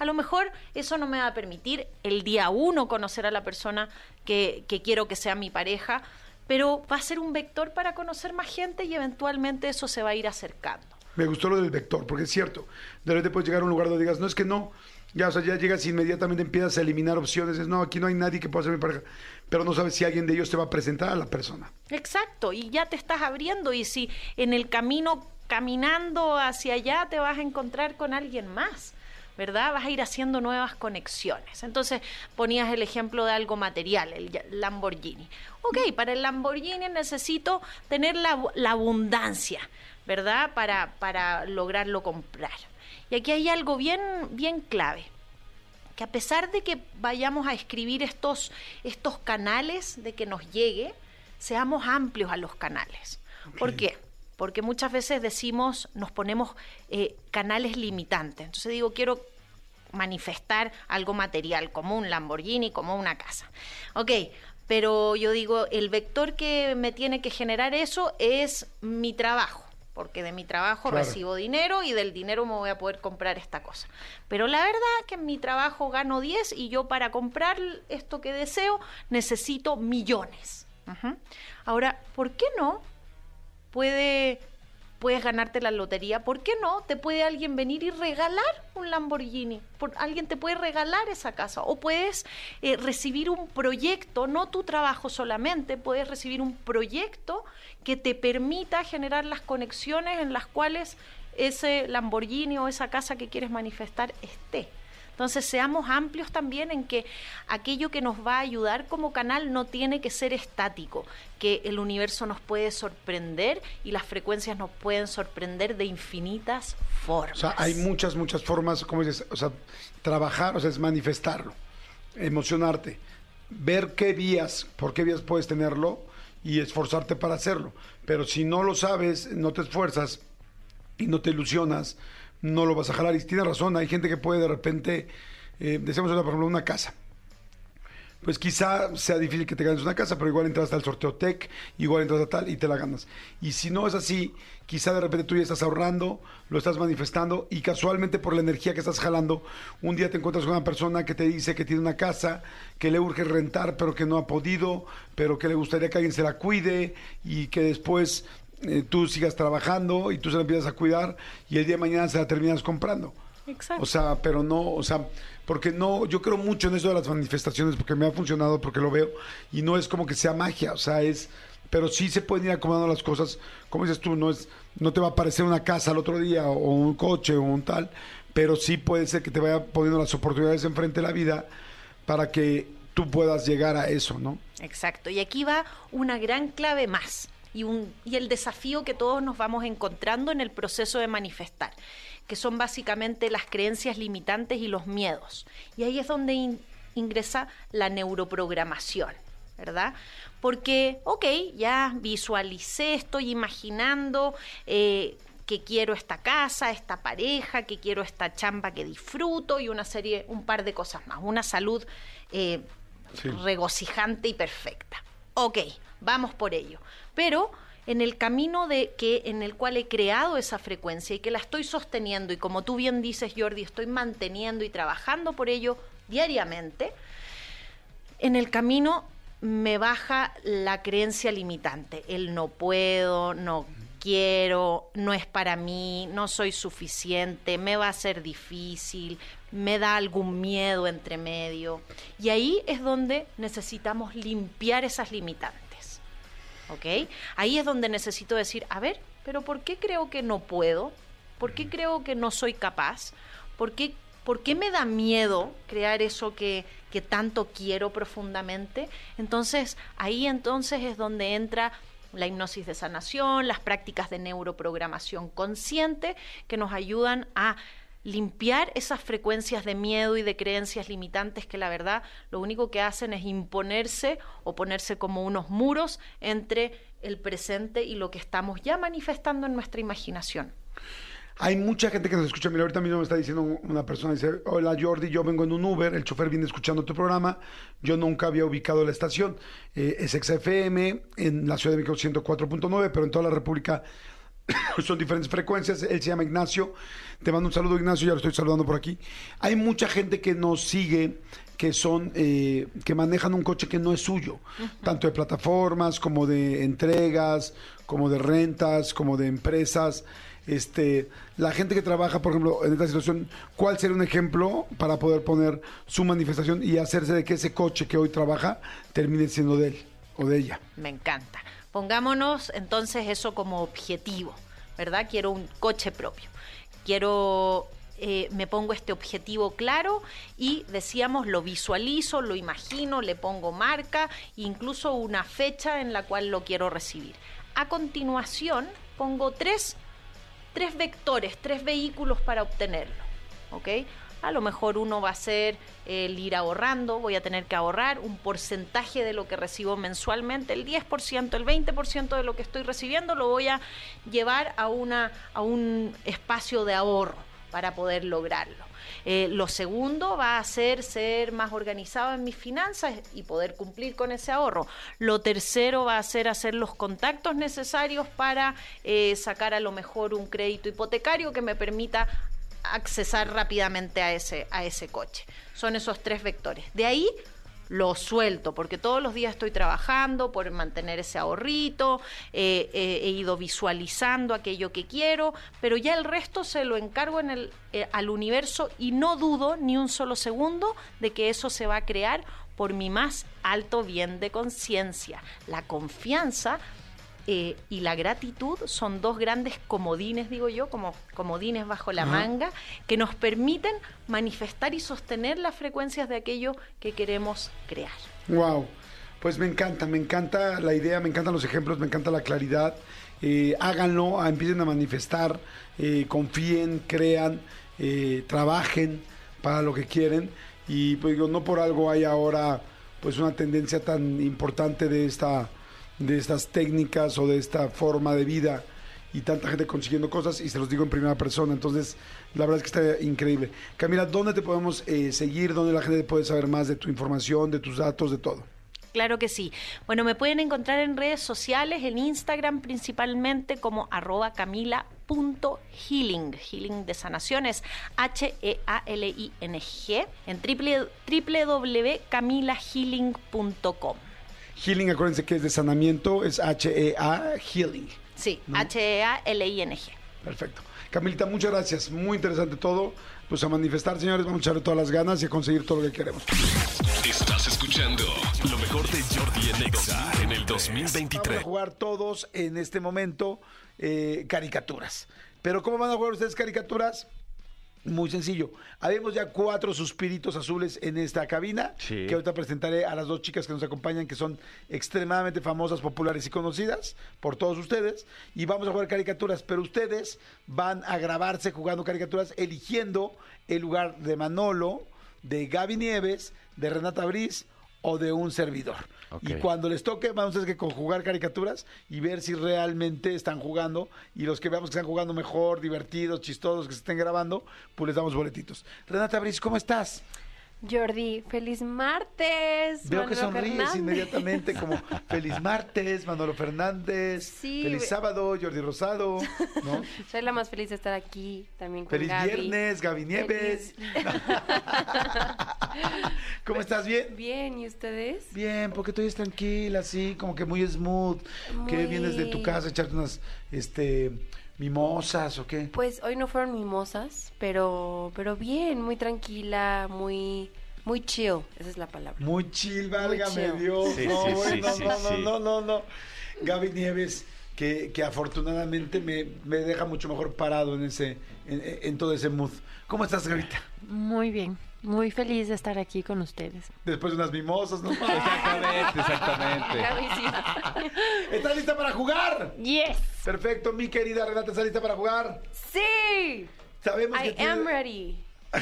A lo mejor eso no me va a permitir el día uno conocer a la persona que, que quiero que sea mi pareja, pero va a ser un vector para conocer más gente y eventualmente eso se va a ir acercando. Me gustó lo del vector, porque es cierto. De repente puedes llegar a un lugar donde digas, no es que no. Ya, o sea, ya llegas y inmediatamente empiezas a eliminar opciones. Es, no, aquí no hay nadie que pueda ser mi pareja. Pero no sabes si alguien de ellos te va a presentar a la persona. Exacto, y ya te estás abriendo y si en el camino caminando hacia allá te vas a encontrar con alguien más. ¿Verdad? Vas a ir haciendo nuevas conexiones. Entonces ponías el ejemplo de algo material, el Lamborghini. Ok, para el Lamborghini necesito tener la abundancia, ¿verdad? Para, para lograrlo comprar. Y aquí hay algo bien, bien clave que a pesar de que vayamos a escribir estos, estos canales de que nos llegue, seamos amplios a los canales. ¿Por qué? Porque muchas veces decimos, nos ponemos eh, canales limitantes. Entonces digo, quiero manifestar algo material, como un Lamborghini, como una casa. Ok, pero yo digo, el vector que me tiene que generar eso es mi trabajo, porque de mi trabajo Claro. recibo dinero y del dinero me voy a poder comprar esta cosa. Pero la verdad que en mi trabajo gano 10 y yo para comprar esto que deseo necesito millones. Ahora, ¿por qué no puede, puedes ganarte la lotería, ¿por qué no? Te puede alguien venir y regalar un Lamborghini, por, alguien te puede regalar esa casa, o puedes eh, recibir un proyecto, no tu trabajo solamente, puedes recibir un proyecto que te permita generar las conexiones en las cuales ese Lamborghini o esa casa que quieres manifestar esté. Entonces seamos amplios también en que aquello que nos va a ayudar como canal no tiene que ser estático, que el universo nos puede sorprender y las frecuencias nos pueden sorprender de infinitas formas. O sea, hay muchas, muchas formas, como dices, o sea, trabajar, o sea, es manifestarlo, emocionarte, ver qué vías, por qué vías puedes tenerlo y esforzarte para hacerlo. Pero si no lo sabes, no te esfuerzas y no te ilusionas, no lo vas a jalar. Y tiene razón, hay gente que puede de repente, eh, decíamos por ejemplo, una casa. Pues quizá sea difícil que te ganes una casa, pero igual entras al sorteo tech, igual entras a tal y te la ganas. Y si no es así, quizá de repente tú ya estás ahorrando, lo estás manifestando y casualmente por la energía que estás jalando, un día te encuentras con una persona que te dice que tiene una casa, que le urge rentar, pero que no ha podido, pero que le gustaría que alguien se la cuide y que después eh, tú sigas trabajando y tú se la empiezas a cuidar y el día de mañana se la terminas comprando. Exacto. O sea, pero no, o sea, porque no, yo creo mucho en eso de las manifestaciones porque me ha funcionado, porque lo veo y no es como que sea magia, o sea, es, pero sí se pueden ir acomodando las cosas, como dices tú, no es, no te va a aparecer una casa al otro día o un coche o un tal, pero sí puede ser que te vaya poniendo las oportunidades enfrente de la vida para que tú puedas llegar a eso, ¿no? Exacto. Y aquí va una gran clave más y, un, y el desafío que todos nos vamos encontrando en el proceso de manifestar, que son básicamente las creencias limitantes y los miedos. Y ahí es donde in- ingresa la neuroprogramación. ¿Verdad? Porque, ok, ya visualicé, estoy imaginando eh, que quiero esta casa, esta pareja, que quiero esta chamba que disfruto y una serie, un par de cosas más, una salud eh, Sí. regocijante y perfecta. Ok, vamos por ello. Pero en el camino de que en el cual he creado esa frecuencia y que la estoy sosteniendo y como tú bien dices Jordi, estoy manteniendo y trabajando por ello diariamente, en el camino me baja la creencia limitante, el no puedo, no quiero, no es para mí, no soy suficiente, me va a ser difícil, me da algún miedo entre medio. Y ahí es donde necesitamos limpiar esas limitantes. ¿Ok? Ahí es donde necesito decir, a ver, pero ¿por qué creo que no puedo? ¿Por qué creo que no soy capaz? ¿Por qué, por qué me da miedo crear eso que, que tanto quiero profundamente? Entonces, ahí entonces es donde entra la hipnosis de sanación, las prácticas de neuroprogramación consciente que nos ayudan a limpiar esas frecuencias de miedo y de creencias limitantes que la verdad lo único que hacen es imponerse o ponerse como unos muros entre el presente y lo que estamos ya manifestando en nuestra imaginación. Hay mucha gente que nos escucha. Mira, ahorita mismo me está diciendo una persona, dice, hola Jordi, yo vengo en un Uber, el chofer viene escuchando tu programa, yo nunca había ubicado la estación, eh, es XFM, en la Ciudad de México 104.9, pero en toda la República (coughs) son diferentes frecuencias, él se llama Ignacio, te mando un saludo Ignacio, ya lo estoy saludando por aquí. Hay mucha gente que nos sigue, que son, eh, que manejan un coche que no es suyo, tanto de plataformas como de entregas, como de rentas, como de empresas. Este, la gente que trabaja, por ejemplo, en esta situación, ¿cuál sería un ejemplo para poder poner su manifestación y hacerse de que ese coche que hoy trabaja termine siendo de él o de ella? Me encanta. Pongámonos entonces eso como objetivo, ¿verdad? Quiero un coche propio. Quiero, eh, me pongo este objetivo claro y decíamos, lo visualizo, lo imagino, le pongo marca, incluso una fecha en la cual lo quiero recibir. A continuación, pongo tres, tres vectores, tres vehículos para obtenerlo, ¿ok? A lo mejor uno va a ser el ir ahorrando, voy a tener que ahorrar un porcentaje de lo que recibo mensualmente, el 10%, el 20% de lo que estoy recibiendo lo voy a llevar a, una, a un espacio de ahorro para poder lograrlo. Eh, lo segundo va a ser ser más organizado en mis finanzas y poder cumplir con ese ahorro. Lo tercero va a ser hacer los contactos necesarios para eh, sacar a lo mejor un crédito hipotecario que me permita accesar rápidamente a ese, a ese coche. Son esos tres vectores. De ahí lo suelto, porque todos los días estoy trabajando por mantener ese ahorrito, eh, eh, he ido visualizando aquello que quiero, pero ya el resto se lo encargo en el, eh, al universo y no dudo ni un solo segundo de que eso se va a crear por mi más alto bien de conciencia. La confianza eh, y la gratitud son dos grandes comodines, digo yo, como comodines bajo la manga, que nos permiten manifestar y sostener las frecuencias de aquello que queremos crear. Wow. Pues me encanta, me encanta la idea, me encantan los ejemplos, me encanta la claridad. Eh, háganlo, ah, empiecen a manifestar, eh, confíen, crean, trabajen para lo que quieren. Y pues digo, no por algo hay ahora pues una tendencia tan importante de esta de estas técnicas o de esta forma de vida y tanta gente consiguiendo cosas y se los digo en primera persona. Entonces, la verdad es que está increíble. Camila, ¿dónde te podemos eh, seguir? ¿Dónde la gente puede saber más de tu información, de tus datos, de todo? Claro que sí. Bueno, me pueden encontrar en redes sociales, en Instagram principalmente como arroba camila.healing, healing de sanaciones, H-E-A-L-I-N-G, en www.camilahealing.com. Healing, acuérdense que es de sanamiento, es H-E-A, Healing. Sí, ¿No? H-E-A-L-I-N-G. Perfecto. Camilita, muchas gracias. Muy interesante todo. Pues a manifestar, señores, vamos a echarle todas las ganas y a conseguir todo lo que queremos. Estás escuchando lo mejor de Jordi en Exa en el Vamos 2023. a jugar todos en este momento eh, caricaturas. Pero ¿cómo van a jugar ustedes caricaturas? Muy sencillo. Habemos ya cuatro suspiritos azules en esta cabina, Sí. que ahorita presentaré a las dos chicas que nos acompañan, que son extremadamente famosas, populares y conocidas por todos ustedes. Y vamos a jugar caricaturas, pero ustedes van a grabarse jugando caricaturas, eligiendo el lugar de Manolo, de Gaby Nieves, de Renata Briz o de un servidor. Y cuando les toque, vamos a tener que conjugar caricaturas y ver si realmente están jugando. Y los que veamos que están jugando mejor, divertidos, chistosos, que se estén grabando, pues les damos boletitos. Renata Briz, ¿cómo estás? Jordi, feliz martes. Veo que sonríes Fernández. inmediatamente como (laughs) feliz martes, Manolo Fernández, Sí, feliz sábado, Jordi Rosado, ¿no? (laughs) Soy la más feliz de estar aquí también con feliz Gaby. viernes, Gaby Nieves. (laughs) ¿Cómo estás? ¿Bien? Bien, ¿y ustedes? Bien, porque tú eres tranquila, así, como que muy smooth. ¿Qué Muy- vienes de tu casa a echarte unas este, mimosas o qué? Pues hoy no fueron mimosas, pero pero bien, muy tranquila, muy muy chill, esa es la palabra. Muy chill, válgame chill. Dios. Sí, no, sí, bueno, sí, no, sí, no, sí. no, no, no. Gaby Nieves, que, que afortunadamente me, me deja mucho mejor parado en ese, en, en todo ese mood. ¿Cómo estás, Gavita? Muy bien, muy feliz de estar aquí con ustedes. Después de unas mimosas, ¿no? (laughs) Exactamente, exactamente. (laughs) ¿Estás lista para jugar? Yes. Perfecto, mi querida Renata, ¿estás lista para jugar? Sí. Sabemos que I tiene- am ready. (laughs)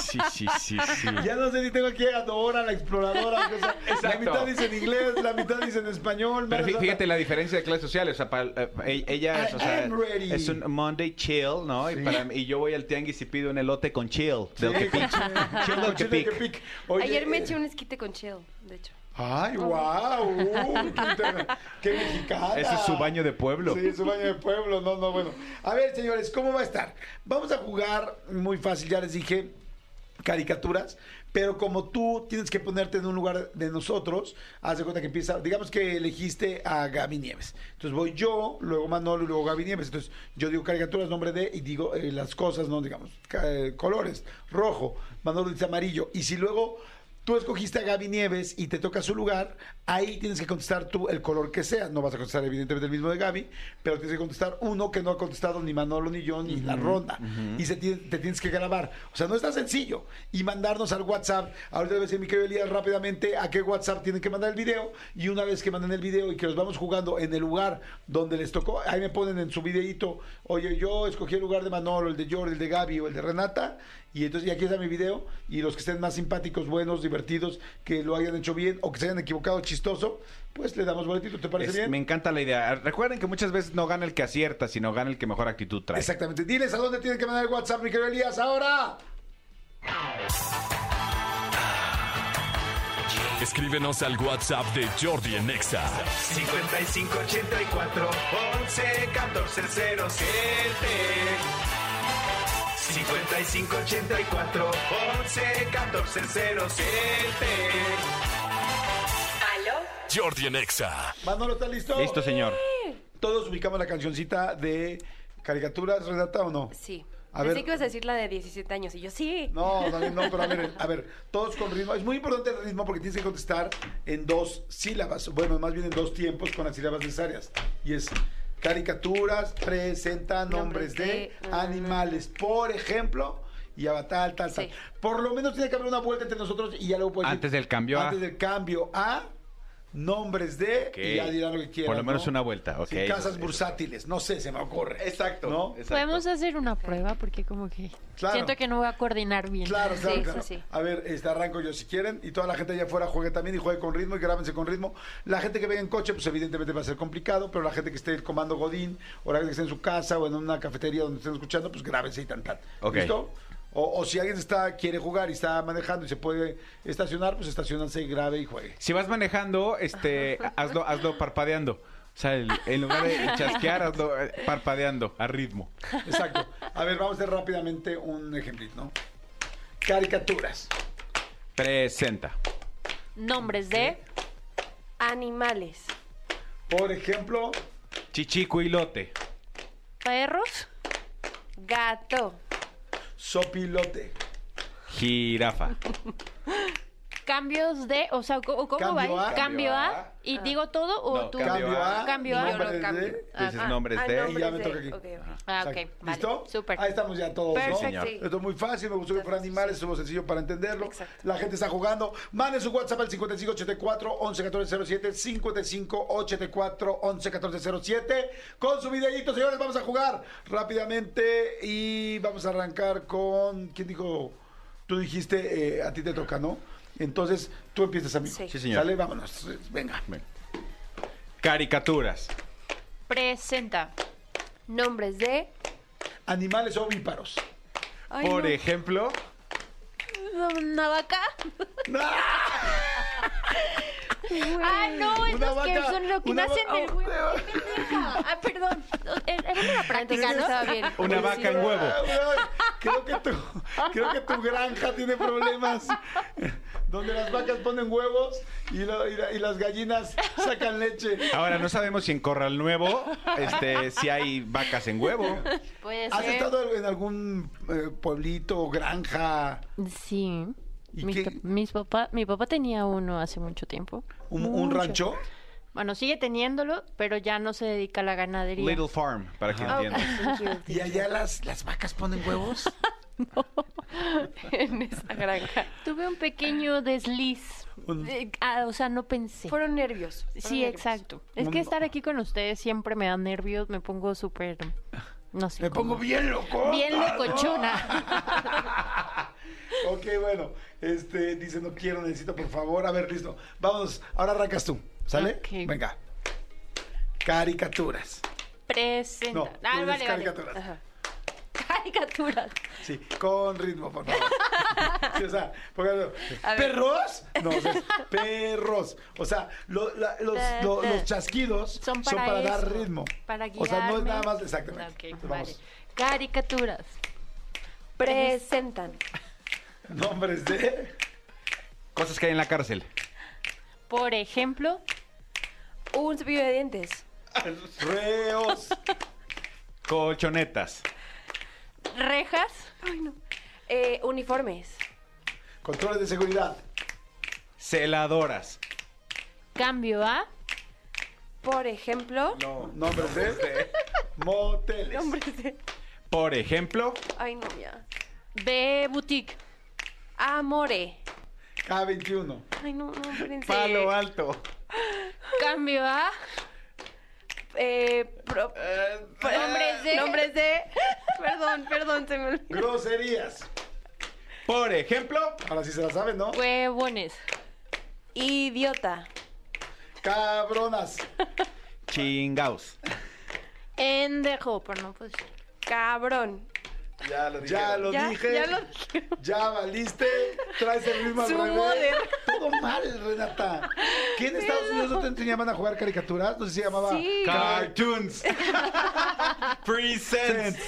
Sí, sí, sí, sí. Ya no sé si tengo aquí a Dora, la exploradora. o sea, la mitad dice en inglés, la mitad dice en español. Pero fí- fíjate la diferencia de clases sociales. O sea, para, eh, e- ella es, I o sea, am ready. es un Monday chill, ¿no? Sí. Y, para, y yo voy al tianguis y pido un elote con chill. Del que pic. (laughs) Chill del que pic. Oye, Ayer me eh, eché un esquite con chill, de hecho. Ay, wow, qué, inter- (laughs) qué mexicana. Ese es su baño de pueblo. Sí, su baño de pueblo, no, no, bueno. A ver, señores, ¿cómo va a estar? Vamos a jugar muy fácil, ya les dije, caricaturas, pero como tú tienes que ponerte en un lugar de nosotros, haz de cuenta que empieza, digamos que elegiste a Gaby Nieves. Entonces voy yo, luego Manolo y luego Gaby Nieves. Entonces yo digo caricaturas, nombre de, y digo eh, las cosas, ¿no? Digamos, eh, colores, rojo, Manolo dice amarillo. Y si luego tú escogiste a Gaby Nieves y te toca su lugar, ahí tienes que contestar tú el color que sea. No vas a contestar evidentemente el mismo de Gaby, pero tienes que contestar uno que no ha contestado ni Manolo ni yo ni la ronda. Y se te tienes que grabar. O sea, no es tan sencillo. Y mandarnos al WhatsApp. Ahorita debe ser mi querido Elías rápidamente a qué WhatsApp tienen que mandar el video. Y una vez que manden el video y que los vamos jugando en el lugar donde les tocó, ahí me ponen en su videíto, oye, yo escogí el lugar de Manolo, el de Jordi, el de Gaby o el de Renata. Y entonces, y aquí está mi video. Y los que estén más simpáticos, buenos, divertidos, que lo hayan hecho bien o que se hayan equivocado chistoso, pues le damos boletito. ¿Te parece Es- bien? me encanta la idea. Recuerden que muchas veces no gana el que acierta, sino gana el que mejor actitud trae. Exactamente. Diles a dónde tienen que mandar el WhatsApp, mi querido Elías, ahora. Escríbenos al WhatsApp de Jordi en Exa. 5584 11 14 07 5584 5584 11 14 07. Jordi en Exa. Manolo, ¿está listo? Listo, señor. Todos ubicamos la cancioncita de caricaturas, Renata, ¿o no? Sí. A Pensé ver. que ibas a decir la de 17 años y yo sí. No, Dani, no, pero a ver, a ver, todos con ritmo. Es muy importante el ritmo porque tienes que contestar en dos sílabas, bueno, más bien en dos tiempos con las sílabas necesarias. Y es caricaturas, presenta nombres Nombres de, de, animales, por ejemplo, y a tal, tal, tal. Sí. Por lo menos tiene que haber una vuelta entre nosotros y ya luego puedes Antes decir- del cambio a. Antes del cambio a nombres de Ok. y ya dirán lo que quieran. Por lo menos ¿no? una vuelta, ok. Sí, casas bursátiles, no sé, se me ocurre. Exacto. ¿No? exacto. Podemos hacer una prueba porque como que Claro. siento que no voy a coordinar bien. Claro, claro, Sí, claro. sí, sí. A ver, este, arranco yo si quieren. Y toda la gente allá afuera juegue también y juegue con ritmo y grábense con ritmo. La gente que venga en coche, pues evidentemente va a ser complicado, pero la gente que esté en comando Godín, o la gente que esté en su casa o en una cafetería donde estén escuchando, pues grábense y tan tan. Ok. ¿Listo? O, o si alguien está quiere jugar y está manejando y se puede estacionar, pues estacionarse, grabe y juegue. Si vas manejando, este, (laughs) hazlo, hazlo parpadeando. O sea, el- en lugar de chasquear, hazlo eh, parpadeando a ritmo. Exacto. A ver, vamos a hacer rápidamente un ejemplito, ¿no? Caricaturas. Presenta. Nombres de Animales. Por ejemplo, Chichico y lote. perros, Gato. Sopilote. Jirafa. (laughs) cambios de, o sea, ¿cómo, va? a. Cambio a. Cambio a. ¿Y digo todo o No, tú? Cambio a. Cambio a. Nombres cambio. de- dices Ah, nombres ah, de. nombres Y ya me toca aquí. Ah, ok, vale. ¿Listo? Súper. Ahí estamos ya todos, ¿no? Perfecto. señor. Esto es muy fácil, me gustó que fuera animales, estuvo sencillo para entenderlo. Exacto. La gente está jugando. Manden su WhatsApp al 5584 111407 5584 111407 con su videíto, señores, vamos a jugar rápidamente y vamos a arrancar con ¿quién dijo? Tú dijiste eh, a ti te toca, ¿no? Entonces, tú empiezas amigo. Sí. Sí, señor. Sale, vámonos. Venga. Ven. Caricaturas. Presenta. Nombres de. Animales ovíparos. Ay, Por no. ejemplo, ¿Una vaca? (laughs) Ah, no, es Una los que vaca, son lo que una nacen vaca- del huevo. qué pendeja. Ah, perdón. Era una práctica, ¿no? estaba bien. una vaca en huevo. Creo que tu, creo que tu granja tiene problemas. Donde las vacas ponen huevos y, lo- y la- y las gallinas sacan leche. Ahora, no sabemos si en Corral Nuevo este, si hay vacas en huevo. Puede ¿Has ser. estado en algún eh, pueblito o granja? Sí. ¿Y Mis, qué? mis papá, mi papá tenía uno hace mucho tiempo. ¿Un, rancho? Bueno, sigue teniéndolo, pero ya no se dedica a la ganadería. Little Farm, para que Ah, entiendan. you. ¿Y allá las, las vacas ponen huevos? (laughs) (laughs) en esa granja. Tuve un pequeño desliz. Eh, ah, o sea, no pensé. Fueron nervios. fueron Sí, nervios. exacto. Es que estar aquí con ustedes siempre me da nervios, me pongo súper, no sé. Me cómo. pongo bien loco. Bien locochona. (laughs) ok, bueno. Este, dice, no quiero, necesito, por favor. A ver, listo. Vámonos. Ahora arrancas tú. ¿Sale? Venga. Caricaturas. Presenta. No, ah, dices vale, vale. caricaturas. Ajá. Caricaturas. Sí, con ritmo, por favor. (laughs) Sí, o sea, porque. ¿perros? No, o sea, es perros. O sea, lo- la- los, lo- chasquidos son Son para, para, dar ritmo. Para O sea, no es guiarme. nada más exactamente. Ok, Entonces, vale. vamos. Caricaturas. Presentan. (laughs) Nombres de Cosas que hay en la cárcel. Por ejemplo, Un cepillo de dientes. (laughs) reos, Colchonetas. Rejas, Ay, no. Eh, uniformes. controles de seguridad, Celadoras. cambio a, Por ejemplo. no, nombres de (laughs) moteles, Nombres de. Por ejemplo, Ay, no, ya. B boutique, Amore. K21, Ay, no, no, espérense. palo alto. cambio a, Eh, pro- nombres de, nombres de. Perdón, perdón, se me olvidó. groserías. Por ejemplo, Ahora sí se la saben, ¿no? huevones, Idiota. Cabronas, chingaos. endejo, pero no puede ser. Cabrón. ya lo, ya lo Ya, dije, ya lo ya valiste, traes el al Su revés. moder. Todo mal, Renata. ¿Qué en Estados Unidos no te enseñaban a jugar caricaturas? No sé si se llamaba Sí. Cartoons. (laughs) Presents.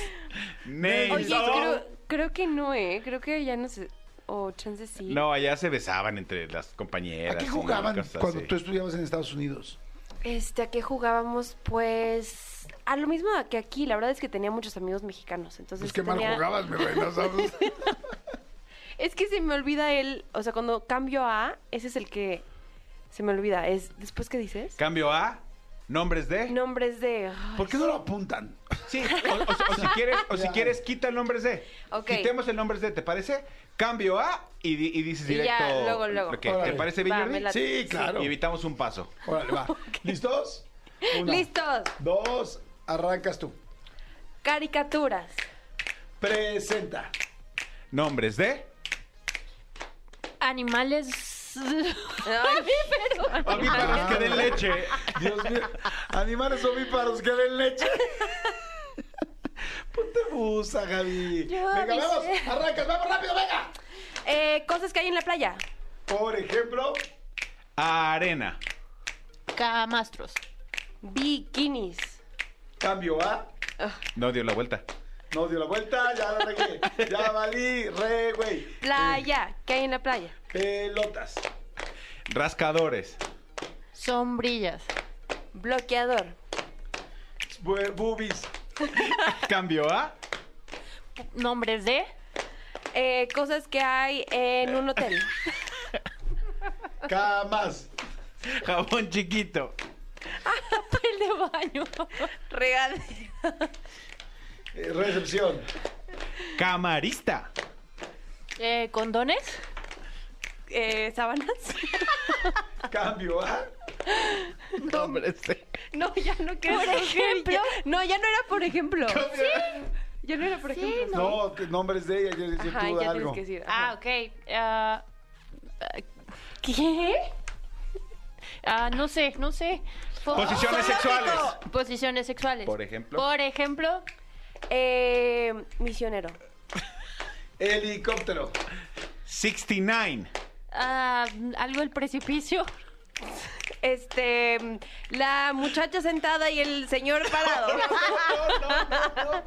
Names. Oye, creo, creo que no, ¿eh? Creo que ya no sé. O chance sí. No, allá se besaban entre las compañeras. ¿A qué jugaban cuando así. tú estudiabas en Estados Unidos? Este, ¿a qué jugábamos? Pues a lo mismo que aquí. La verdad es que tenía muchos amigos mexicanos. Entonces Pues qué mal tenía- jugabas, mi reina, ¿sabes? (laughs) Es que se me olvida el... O sea, cuando cambio a, ese es el que se me olvida. Es ¿Después qué dices? Cambio a nombres de. Nombres de... ay, ¿Por qué no lo apuntan? Sí, o, o- o si (laughs) quieres, o si quieres, quita el nombres de. Ok. Quitemos el nombres de, ¿te parece? Cambio a y, di- y dices Y ya, directo. luego, luego. Órale. ¿Te parece bien, Va, Jordi? me late. Sí, claro. Y evitamos un paso. Órale, va. (laughs) ¿Listos? Una, ¡Listos! Dos, arrancas tú. Caricaturas. Presenta. Nombres de. Animales. (laughs) Ovíparos que den leche. Dios mío. Animales ovíparos que den leche. Ponte busa, Gaby. Yo venga, avisé. vamos. Arrancas, vamos rápido, venga. Eh, cosas que hay en la playa. Por ejemplo, Arena. Camastros. Bikinis. cambio A. No dio la vuelta. No dio la vuelta, ya la regué. Ya valí, re, güey. Playa. ¿Qué hay en la playa? Pelotas. Rascadores. Sombrillas. Bloqueador. Bu- Boobies. Cambio a. Nombres de. Eh, cosas que hay en un hotel. (laughs) Camas. Jabón chiquito. Papel de baño. Regadera. Eh, recepción. Camarista. Eh, ¿Condones? Eh, ¿Sábanas? (laughs) Cambio A. Nombres de. No, ya no quiero. Por ejemplo. Ya- no, ya no era por ejemplo. Cambio A. Ya no era por ejemplo. No, que nombres de ella, quieres decir Ajá, tú ya algo. tienes que decir. Ah, ok. Ah, ah, ¿Qué? Ah, no sé, no sé. Po- Posiciones sexuales. Posiciones sexuales. Por ejemplo. Por ejemplo. Eh, misionero. (laughs) Helicóptero. 69. ah, algo del precipicio. Este, la muchacha sentada y el señor parado. (laughs)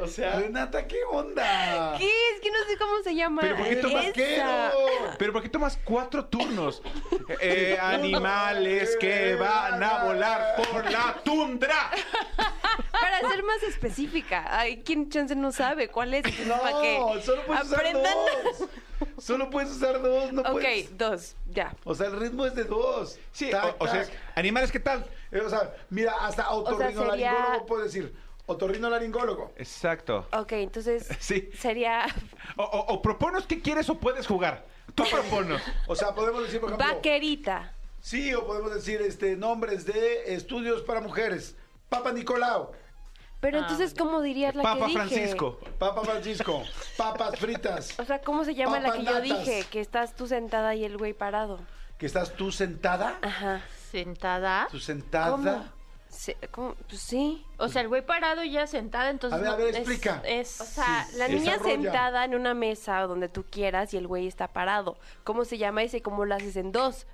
O sea. Renata, ¿qué onda? ¿Qué? Es que no sé cómo se llama. ¿Pero por qué tomas Esa. ¡Vaquero! Pero ¿por qué tomas cuatro turnos? Eh, animales que van a volar por la tundra. Para ser más específica. Ay, ¿quién chance no sabe cuál es? Entonces, para que No, solo puedes usar aprendan. dos. Solo puedes usar dos, no Ok, puedes. dos, ya. O sea, el ritmo es de dos. Sí, Tac, o, o sea, tac. animales, ¿qué tal? Eh, O sea, mira, hasta otorrinolaringólogo sería- puedo decir. Otorrinolaringólogo. Exacto. Ok, entonces (laughs) Sí. sería O, o, o proponos qué quieres o puedes jugar. Tú proponos. O sea, podemos decir, por ejemplo. vaquerita. Sí, o podemos decir este nombres de estudios para mujeres. Papa Nicolau, Pero entonces, ¿cómo dirías la Papa que dije? Francisco. Papa Francisco, papas fritas. O sea, ¿cómo se llama la que yo Papanatas. dije? Que estás tú sentada y el güey parado. Que estás tú sentada, Ajá. Sentada. tú sentada. ¿Cómo? Se- ¿cómo? Pues sí. O sea, el güey parado y ella sentada, entonces. A ver, a ver, es- explica. Es, O sea, Sí, la sí. niña Desarrolla. sentada en una mesa o donde tú quieras y el güey está parado. ¿Cómo se llama ese y cómo lo haces en dos?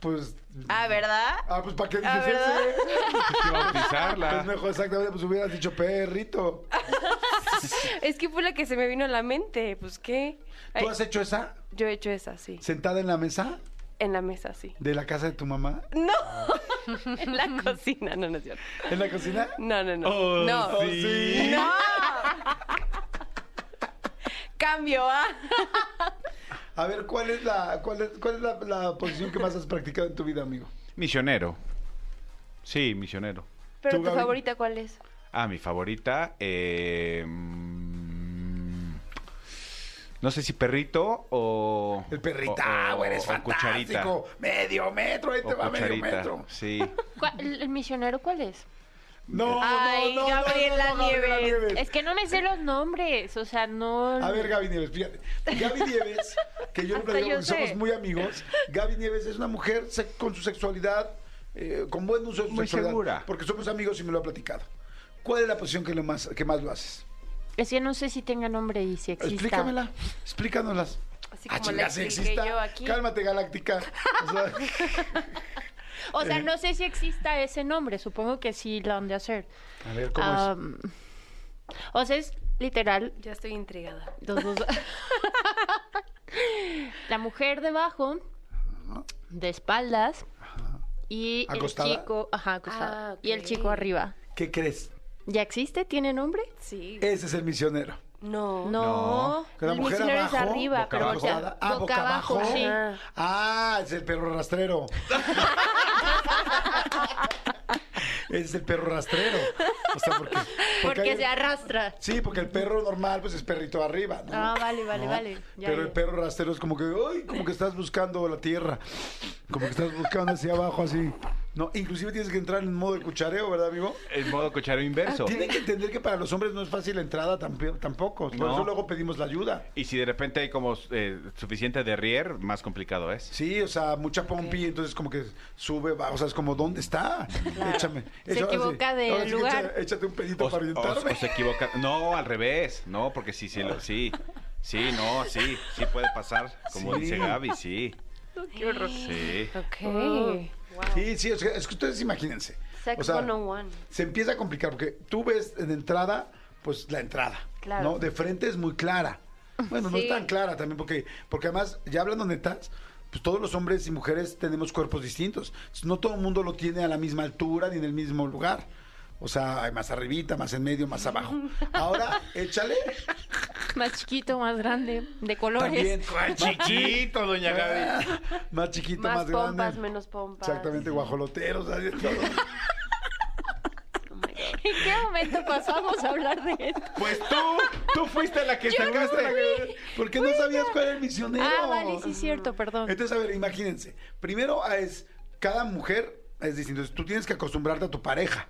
Pues. Ah, ¿verdad? Ah, pues ¿para qué Ah, dices ¿verdad? ese? Hay que bautizarla. Pues mejor exactamente, pues hubieras dicho perrito. (laughs) Es que fue la que se me vino a la mente. Pues, ¿qué? Ay, ¿Tú has hecho esa? Yo he hecho esa, sí. ¿Sentada en la mesa En la mesa, sí. de la casa de tu mamá? No. (laughs) en la cocina. No, no es cierto. ¿En la cocina? No, no, no. Oh, no. sí. No. Cambio, ¿ah? A ver, ¿cuál es la, cuál es, cuál es la, la posición que más has practicado en tu vida, amigo? Misionero. Sí, misionero. Pero ¿Tú, tu Gaby? favorita, ¿cuál es? Ah, mi favorita. eh, no sé si perrito o. El perrito, o- ah, o- eres o fantástico. Medio metro, ahí O te va medio metro. Sí. (laughs) ¿Cuál- ¿El, el misionero cuál es? No, Ay, no, no, Gabriela no, no, Gabriela Nieves. Nieves. Es que no me sé los nombres, o sea, no. A ver, Gaby Nieves, fíjate. Gaby Nieves, que yo (laughs) porque sé. somos muy amigos. Gaby Nieves es una mujer con su sexualidad, eh, con buen uso de su Muy sexualidad. segura. Porque somos amigos y me lo ha platicado. ¿Cuál es la posición que, lo más, que más lo haces? Es que no sé si tenga nombre y si exista. Explícamela, explícanos. Así Ah, como chinga, la exista. yo aquí. Cálmate, Galáctica. O sea, (laughs) O Eh. sea, no sé si exista ese nombre, supongo que sí lo han de hacer. a ver, ¿cómo Am, O sea, es literal Ya estoy intrigada. Dos, dos. (laughs) La mujer debajo, de espaldas, y ¿Acostada? el chico, ajá, acostada. Ah, Y el ok. chico arriba. ¿Qué crees? ¿Ya existe? ¿Tiene nombre? Sí. Ese es el misionero. No. No. Que la El mujer misionero es arriba, boca pero abajo. Ah, boca, abajo. sí. Ah. Ah, es el perro rastrero. (laughs) es el perro rastrero. O sea, porque. Porque hay- se arrastra. Sí, porque el perro normal, pues es perrito arriba, ¿no? Ah, vale, vale, ¿No? vale. Ya, Pero ya. el perro rastrero es como que, ¡ay! Como que estás buscando la tierra. Como que estás buscando hacia abajo, así. No, inclusive tienes que entrar en modo de cuchareo, ¿verdad, amigo? El modo cuchareo inverso. Tienen que entender que para los hombres no es fácil la entrada tamp- tampoco. Por No. eso luego pedimos la ayuda. Y si de repente hay como eh, suficiente derrier, más complicado es. Sí, o sea, mucha pompi, entonces como que sube, va, o sea, es como, ¿dónde está? Échame. Se ahora sí. equivoca de Ahora sí que lugar. echa- échate un pedito O, para o- orientarme. o se equivoca. No, al revés. No, porque sí, sí, lo- sí. Sí, no, sí. Sí puede pasar. Como Sí. dice Gaby, sí. Qué horror. Sí. Ok. Sí, sí, o sea, es que ustedes imagínense. Sex o sea, 101. se empieza a complicar porque tú ves en entrada, pues la entrada. Claro. ¿no? De frente es muy clara. Bueno, no es tan clara también porque, porque además, ya hablando netas, pues todos los hombres y mujeres tenemos cuerpos distintos. No todo el mundo lo tiene a la misma altura ni en el mismo lugar. O sea, hay más arribita, más en medio, más abajo. Ahora, échale. (laughs) Más chiquito, más grande, de colores. También. (laughs) ¡Cuál chiquito, doña Gaby! Más chiquito, más, Más pompas, grande. menos pompas. Exactamente, guajoloteros, todo. (laughs) Oh my God. ¿En qué momento pasamos a hablar de esto? Pues tú, tú fuiste la que sacaste la ¿Por qué no sabías cuál era el misionero? Ah, vale, sí, es cierto, perdón. Entonces, a ver, imagínense. Primero ah, es, cada mujer es distinto. Entonces, tú tienes que acostumbrarte a tu pareja,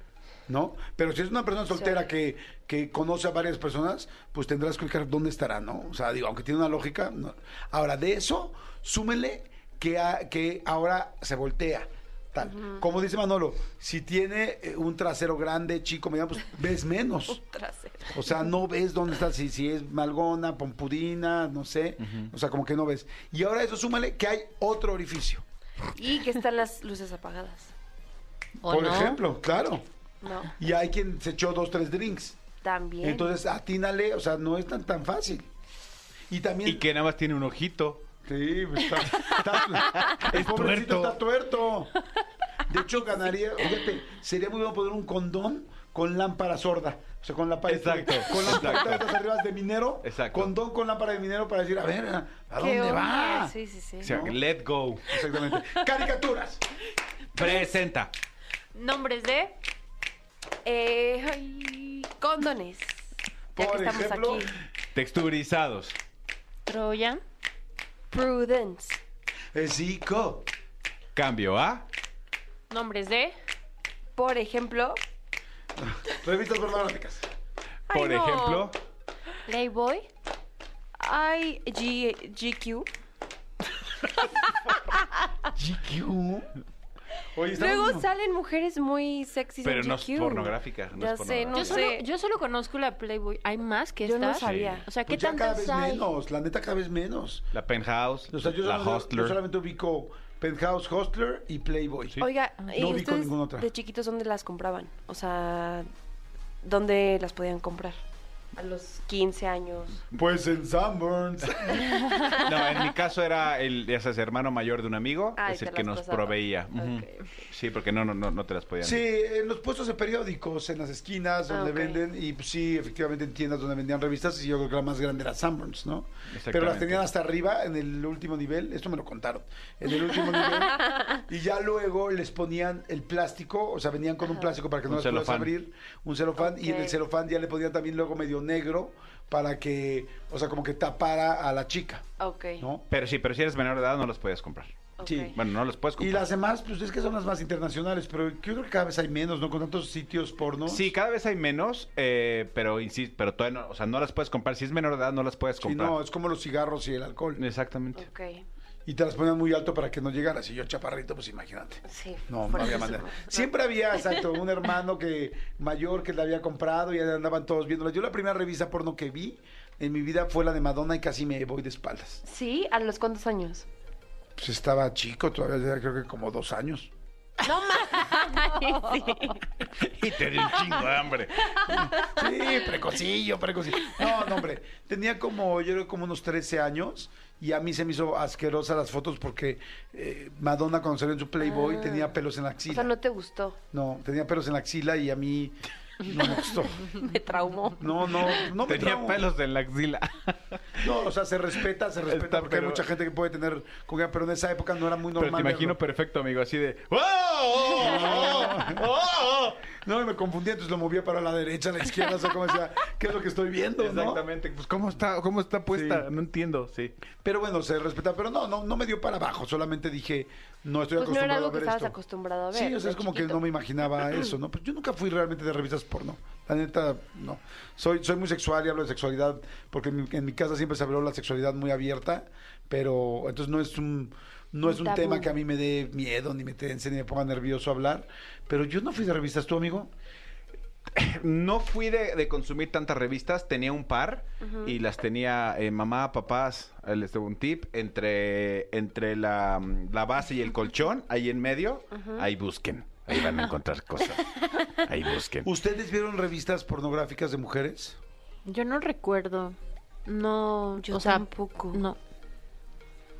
¿no? Pero si es una persona soltera que, que conoce a varias personas, pues tendrás que ubicar dónde estará, ¿no? O sea, digo, aunque tiene una lógica. no. Ahora, de eso, súmele que, a- que ahora se voltea. Tal. Como dice Manolo, si tiene eh, un trasero grande, chico, mediano, pues (laughs) ves menos. Trasero. O sea, no ves dónde está, si, si es malgona, pompudina, no sé. O sea, como que no ves. Y ahora eso súmale que hay otro orificio. Y que están las luces apagadas. ¿O Por no? ejemplo, claro. No. Y hay quien se echó dos, tres drinks. También. Entonces, atínale, o sea, no es tan, tan fácil. Y también... Y que nada más tiene un ojito. Sí, pues está, está- (laughs) el pobrecito tuerto. está tuerto. De hecho, ganaría, fíjate, sería muy bueno poner un condón con lámpara sorda. O sea, con la Exacto, Con lámpara exacto. arriba de minero. Exacto. Condón con lámpara de minero para decir, a ver, ¿a ¿Qué dónde onda? va? Sí, sí, sí. O sea, ¿No? let go. Exactamente. Caricaturas. Presenta. Nombres de. Eh, ay, condones. Ya Por que estamos ejemplo, aquí. Texturizados. Troya. Prudence. Zico. Cambio a. Nombres de. Por ejemplo. Revistas pornográficas. Ay, Por no. ejemplo. Playboy. Ay, G GQ. GQ. (laughs) Oye, estamos- Luego salen mujeres muy sexys Pero en no es GQ. pornográfica, no ya es sé, no Yo solo, sé. yo solo conozco la Playboy. ¿Hay más que Yo no estas? sabía. O sea, ¿qué Pues ya cada tantas vez hay? menos, la neta cada vez menos. La penthouse. O sea, yo, la solamente, yo hostler. solamente ubico Penthouse Hostler y Playboy. Oiga, ¿y No ubico ustedes ninguna otra. de chiquitos dónde las compraban? O sea, ¿dónde las podían comprar? A los 15 años. Pues en Sunburns. (laughs) No, en mi caso era el ya sabes, hermano mayor de un amigo, Ay, es el que nos pasaba. proveía. Sí, porque no, no, no, no te las podían. Sí, en los puestos de periódicos, en las esquinas Ah, donde venden, y pues, sí, efectivamente en tiendas donde vendían revistas, y yo creo que la más grande era Sunburns, ¿no? Pero las tenían hasta arriba, en el último nivel, esto me lo contaron, en el último nivel, (laughs) y ya luego les ponían el plástico, o sea, venían con un plástico para que no Un las puedas celofán. abrir, un celofán, y en el celofán ya le ponían también luego medio negro, para que, o sea, como que tapara a la chica, Ok. ¿no? Pero sí, pero si eres menor de edad no los podías comprar. Sí. Bueno, no los puedes Y comprar. las demás, pues es que son las más internacionales, pero yo creo que cada vez hay menos, ¿no? Con tantos sitios porno. Sí, cada vez hay menos, eh, pero insisto, pero todavía no, o sea, no las puedes comprar. Si es menor de edad, no las puedes Sí, comprar. no, es como los cigarros y el alcohol. Exactamente. Ok. Y te las ponían muy alto para que no llegaras. Y yo chaparrito, pues imagínate. Sí. No, no había eso. manera. Siempre había, exacto, un hermano que mayor que la había comprado y ya andaban todos viéndola. Yo la primera revista porno que vi en mi vida fue la de Madonna y casi me voy de espaldas. Sí, ¿a los cuántos años? Pues estaba chico, todavía tenía creo que como dos años. No mames. (laughs) Y te dio un chingo de hambre. Sí, precocillo, precocillo. No, no, hombre. Tenía como, yo creo, como unos 13 años y a mí se me hizo asquerosa las fotos porque eh, Madonna cuando salió en su Playboy tenía pelos en la O axila. sea, no te gustó. No, tenía pelos en la axila y a mí no me gustó. (laughs) Me traumó. No, no, no me Tenía pelos en la axila. No, o sea, se respeta, se respeta Está, porque hay mucha gente que puede tener coca, pero en esa época no era muy normal. Pero te imagino verlo. perfecto, amigo, así de. ¡Oh! ¡Oh! ¡Oh! ¡Oh! No, y me confundí, entonces lo movía para la derecha, a la izquierda, o sea, como decía, ¿qué es lo que estoy viendo? no? Exactamente. Pues, ¿cómo está, cómo está puesta? Sí. No entiendo, sí. Pero bueno, se respeta, pero no, no, no me dio para abajo, solamente dije, no estoy Pues no era acostumbrado algo a que ver estabas esto. acostumbrado a ver. Sí, o sea, es como que no me imaginaba (clears throat) eso, ¿no? Pues yo nunca fui realmente de revistas porno. La neta, no. Soy, soy muy sexual y hablo de sexualidad porque en mi, en mi casa siempre se habló la sexualidad muy abierta, pero entonces no es un no es un tabú. tema que a mí me dé miedo, ni me tense, ni me ponga nervioso hablar. Pero yo no fui de revistas, ¿tú, amigo? (clears throat) No fui de, de consumir tantas revistas, tenía un par y las tenía eh, mamá, papás, les doy un tip, entre, entre la, la base y el colchón, ahí en medio, ahí busquen, ahí van a encontrar cosas, ahí busquen. ¿Ustedes vieron revistas pornográficas de mujeres? Yo no recuerdo. No, Yo o sea, tampoco. no.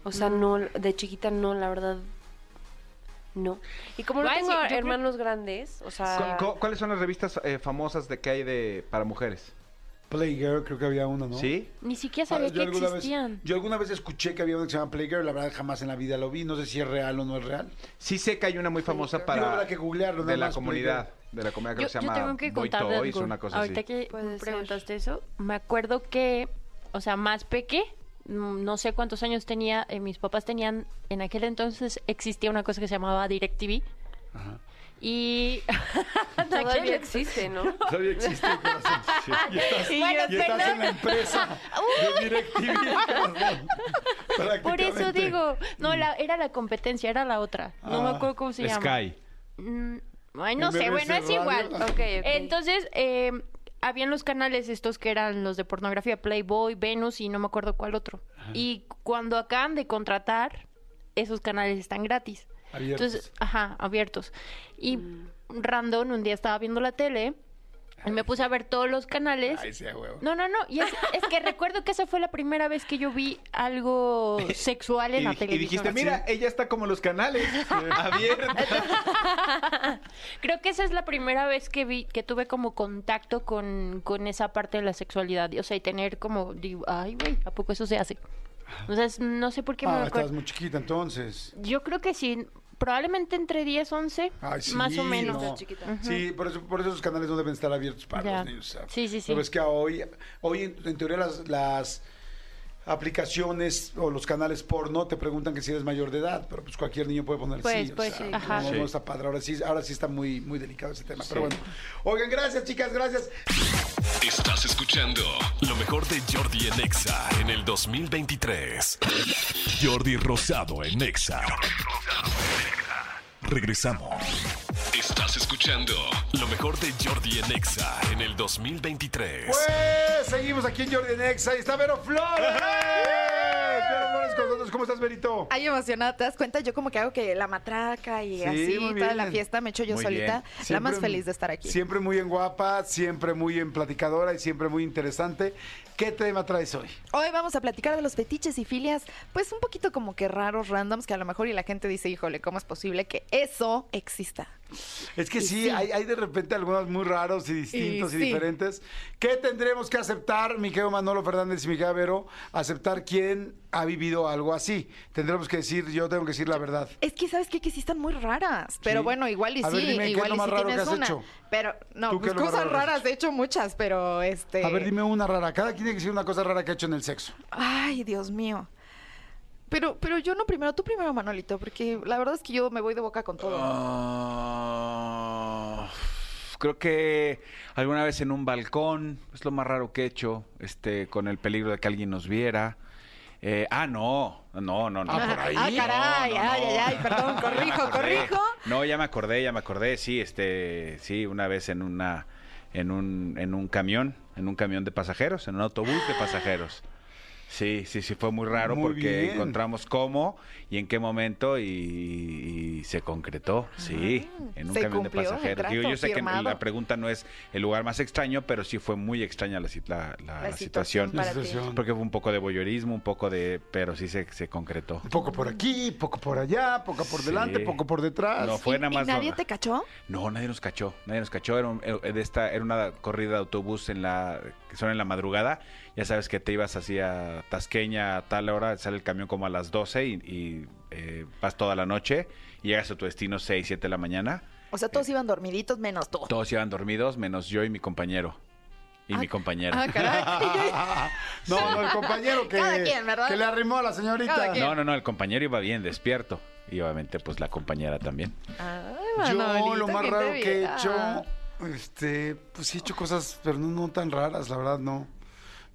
O sea, no, de chiquita no, la verdad. No. Y como no tengo yo hermanos grandes, o sea. ¿Cu- cu- ¿Cuáles son las revistas eh, famosas de que hay de para mujeres? Playgirl, creo que había una, ¿no? ¿Sí? Ni siquiera Ah, sabía yo que alguna vez- existían. yo alguna vez escuché que había una que se llama Playgirl, la verdad jamás en la vida lo vi, no sé si es real o no es real. Sí sé que hay una muy famosa Digo, para habrá que googlearlo, de nada la más, comunidad, de la comunidad que Yo, se yo llama tengo que Boy contar de Toys, algo. una cosa Ahorita así. que Puede me ser. preguntaste eso, me acuerdo que, o sea, más peque, no sé cuántos años tenía, eh, mis papás tenían, en aquel entonces existía una cosa que se llamaba DirecTV. Y... (laughs) (laughs) Todavía existe, ¿no? Todavía existe. (laughs) Y estás, Y y estás en la empresa de DirecTV. Por eso digo, no, la, era la competencia, era la otra. No me Ah, acuerdo cómo se llama. Sky. Mm, ay, no sé, bueno, es igual. Ok, ok. Entonces, eh, habían los canales estos que eran los de pornografía, Playboy, Venus y no me acuerdo cuál otro. Y cuando acaban de contratar, esos canales están gratis. Abiertos. Entonces, ajá, abiertos. Y random, un día estaba viendo la tele me puse a ver todos los canales. Ay, sí, a huevo. No, no, no. Y es, es que recuerdo que esa fue la primera vez que yo vi algo (laughs) sexual en Y, la dij- y televisión. dijiste, mira, ella está como los canales, (laughs) abierta. (laughs) Creo que esa es la primera vez que vi, que tuve como contacto con, con esa parte de la sexualidad. O sea, y tener como, digo, ay, güey, ¿a poco eso se hace? O sea, es- no sé por qué me Ah, acuerdo. estás muy chiquita entonces. Yo creo que sí, probablemente entre 10, 11, Ay, sí, más o menos. no. Sí, por eso, por eso esos canales no deben estar abiertos para Ya. los niños. sea. Sí, sí, sí. Pero es que hoy, hoy en, en teoría las, las aplicaciones o los canales porno te preguntan que si eres mayor de edad, pero pues cualquier niño puede poner Pues, sí. o pues, sea, sí. Ajá. No, Sí. no está padre. Ahora sí, ahora sí está muy, muy delicado ese tema. Pero bueno. Oigan, gracias, chicas, gracias. Estás escuchando lo mejor de Jordi en Exa en el 2023. Jordi Rosado en Exa. Regresamos. Estás escuchando lo mejor de Jordi en Exa en el 2023. Pues seguimos aquí en Jordi Nexa y está Vero Flores. Vero Flores con nosotros. ¿Cómo estás, Verito? Ay, emocionada, ¿te das cuenta? Yo como que hago que la matraca y Sí, así, muy toda bien. la fiesta me echo yo Muy solita. La más feliz de estar aquí. Siempre muy en guapa, siempre muy en platicadora y siempre muy interesante. ¿Qué tema traes hoy? Hoy vamos a platicar de los fetiches y filias, pues un poquito como que raros, randoms, que a lo mejor y la gente dice, híjole, ¿cómo es posible que eso exista? Es que sí, sí. Hay, hay de repente algunos muy raros y distintos y, Y sí. diferentes. ¿Qué tendremos que aceptar, mi querido Manolo Fernández y mi querida Vero? Aceptar quién ha vivido algo así. Tendremos que decir, yo tengo que decir la verdad. Es que, ¿sabes qué? Que sí están muy raras. Pero Sí. bueno, igual y A sí, ver, dime, ¿qué es igual lo más raro que has una. hecho? Pero, no, ¿Tú qué pues cosas raras, he hecho muchas, pero este... A ver, dime una rara. Cada quien tiene que decir una cosa rara que ha hecho en el sexo. Ay, Dios mío. Pero, pero yo no primero, tú primero, Manolito, porque la verdad es que yo me voy de boca con todo. Ah, creo que alguna vez en un balcón, es lo más raro que he hecho, este, con el peligro de que alguien nos viera. Eh, ah, no, no, no, no. Ah, por ahí. Ah, caray, No, no, ay, no. ay, ay, perdón, (laughs) corrijo, corrijo. No, ya me acordé, ya me acordé, sí, este, sí, una vez en una, en un, en un camión, en un camión de pasajeros, en un autobús de pasajeros. Sí, sí, sí, fue muy raro Muy porque bien. encontramos cómo y en qué momento y, y se concretó, sí, en un se camión cumplió de pasajeros. Digo, yo sé que la pregunta no es el lugar más extraño, pero sí fue muy extraña la, sit- la- la- La la situación. Porque fue un poco de voyeurismo, un poco de... pero sí se, se concretó. Un poco por aquí, poco por allá, poco por Sí. delante, poco por detrás. No, fue ¿Y, nada y más... nadie no- te cachó? No, nadie nos cachó, nadie nos cachó. Era, un- eh, de esta, era una corrida de autobús en la que son en la madrugada. Ya sabes que te ibas así a Tasqueña a tal hora, sale el camión como a las 12 y, y, eh, vas toda la noche y llegas a tu destino 6, 7 de la mañana. O sea, todos iban dormiditos menos tú. Todos iban dormidos, menos yo y mi compañero. Y mi compañera. Ah, caray. (laughs) No, no, el compañero que, le arrimó a la señorita. No, no, no, el compañero iba bien despierto. Y obviamente, pues la compañera también. Ay, Yo lo más ¿quién te raro que he hecho, este, pues sí he hecho cosas, pero no, no tan raras, la verdad, no.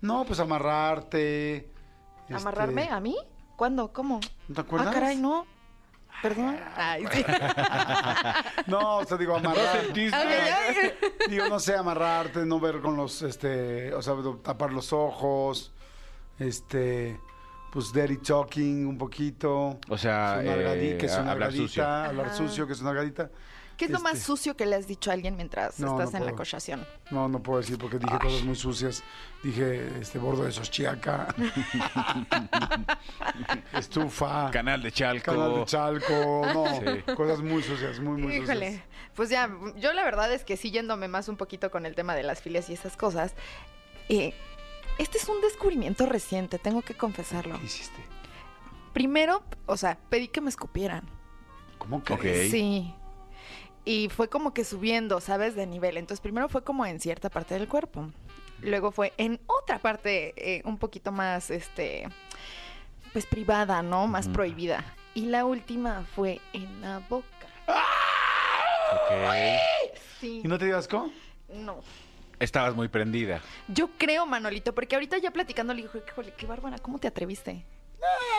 No, pues amarrarte. este, ¿Amarrarme a mí? ¿Cuándo? ¿Cómo? ¿No te acuerdas? Ah, caray, no. Perdón. Ay, sí. (laughs) No, o sea, digo, (laughs) amarrar. Ay, ay, ay. Digo, no sé, amarrarte, no ver con los, este, o sea, tapar los ojos, este, pues dirty talking un poquito. O sea, eh, que es una hablar sucio. hablar sucio, que es una nalgadita. ¿Qué es lo más Este, sucio que le has dicho a alguien mientras No, estás no en la cochación? No, no puedo decir porque dije cosas muy sucias. Dije, este, bordo de Xochiaca. (laughs) Estufa. Canal de Chalco. Canal de Chalco. No, (laughs) Sí. cosas muy sucias, muy, muy Híjole, sucias. pues ya, yo la verdad es que sí yéndome más un poquito con el tema de las filias y esas cosas, eh, este es un descubrimiento reciente, tengo que confesarlo. ¿Qué hiciste? Primero, o sea, pedí que me escupieran. ¿Cómo que? Sí. Y fue como que subiendo, ¿sabes? De nivel. Entonces, primero fue como en cierta parte del cuerpo. Luego fue en otra parte eh, un poquito más, este, pues privada, ¿no? Más prohibida. Y la última fue en la boca. Ok. Sí. ¿Y no te dio asco? No. Estabas muy prendida. Yo creo, Manolito, porque ahorita ya platicando le dije, híjole, qué bárbara, ¿cómo te atreviste?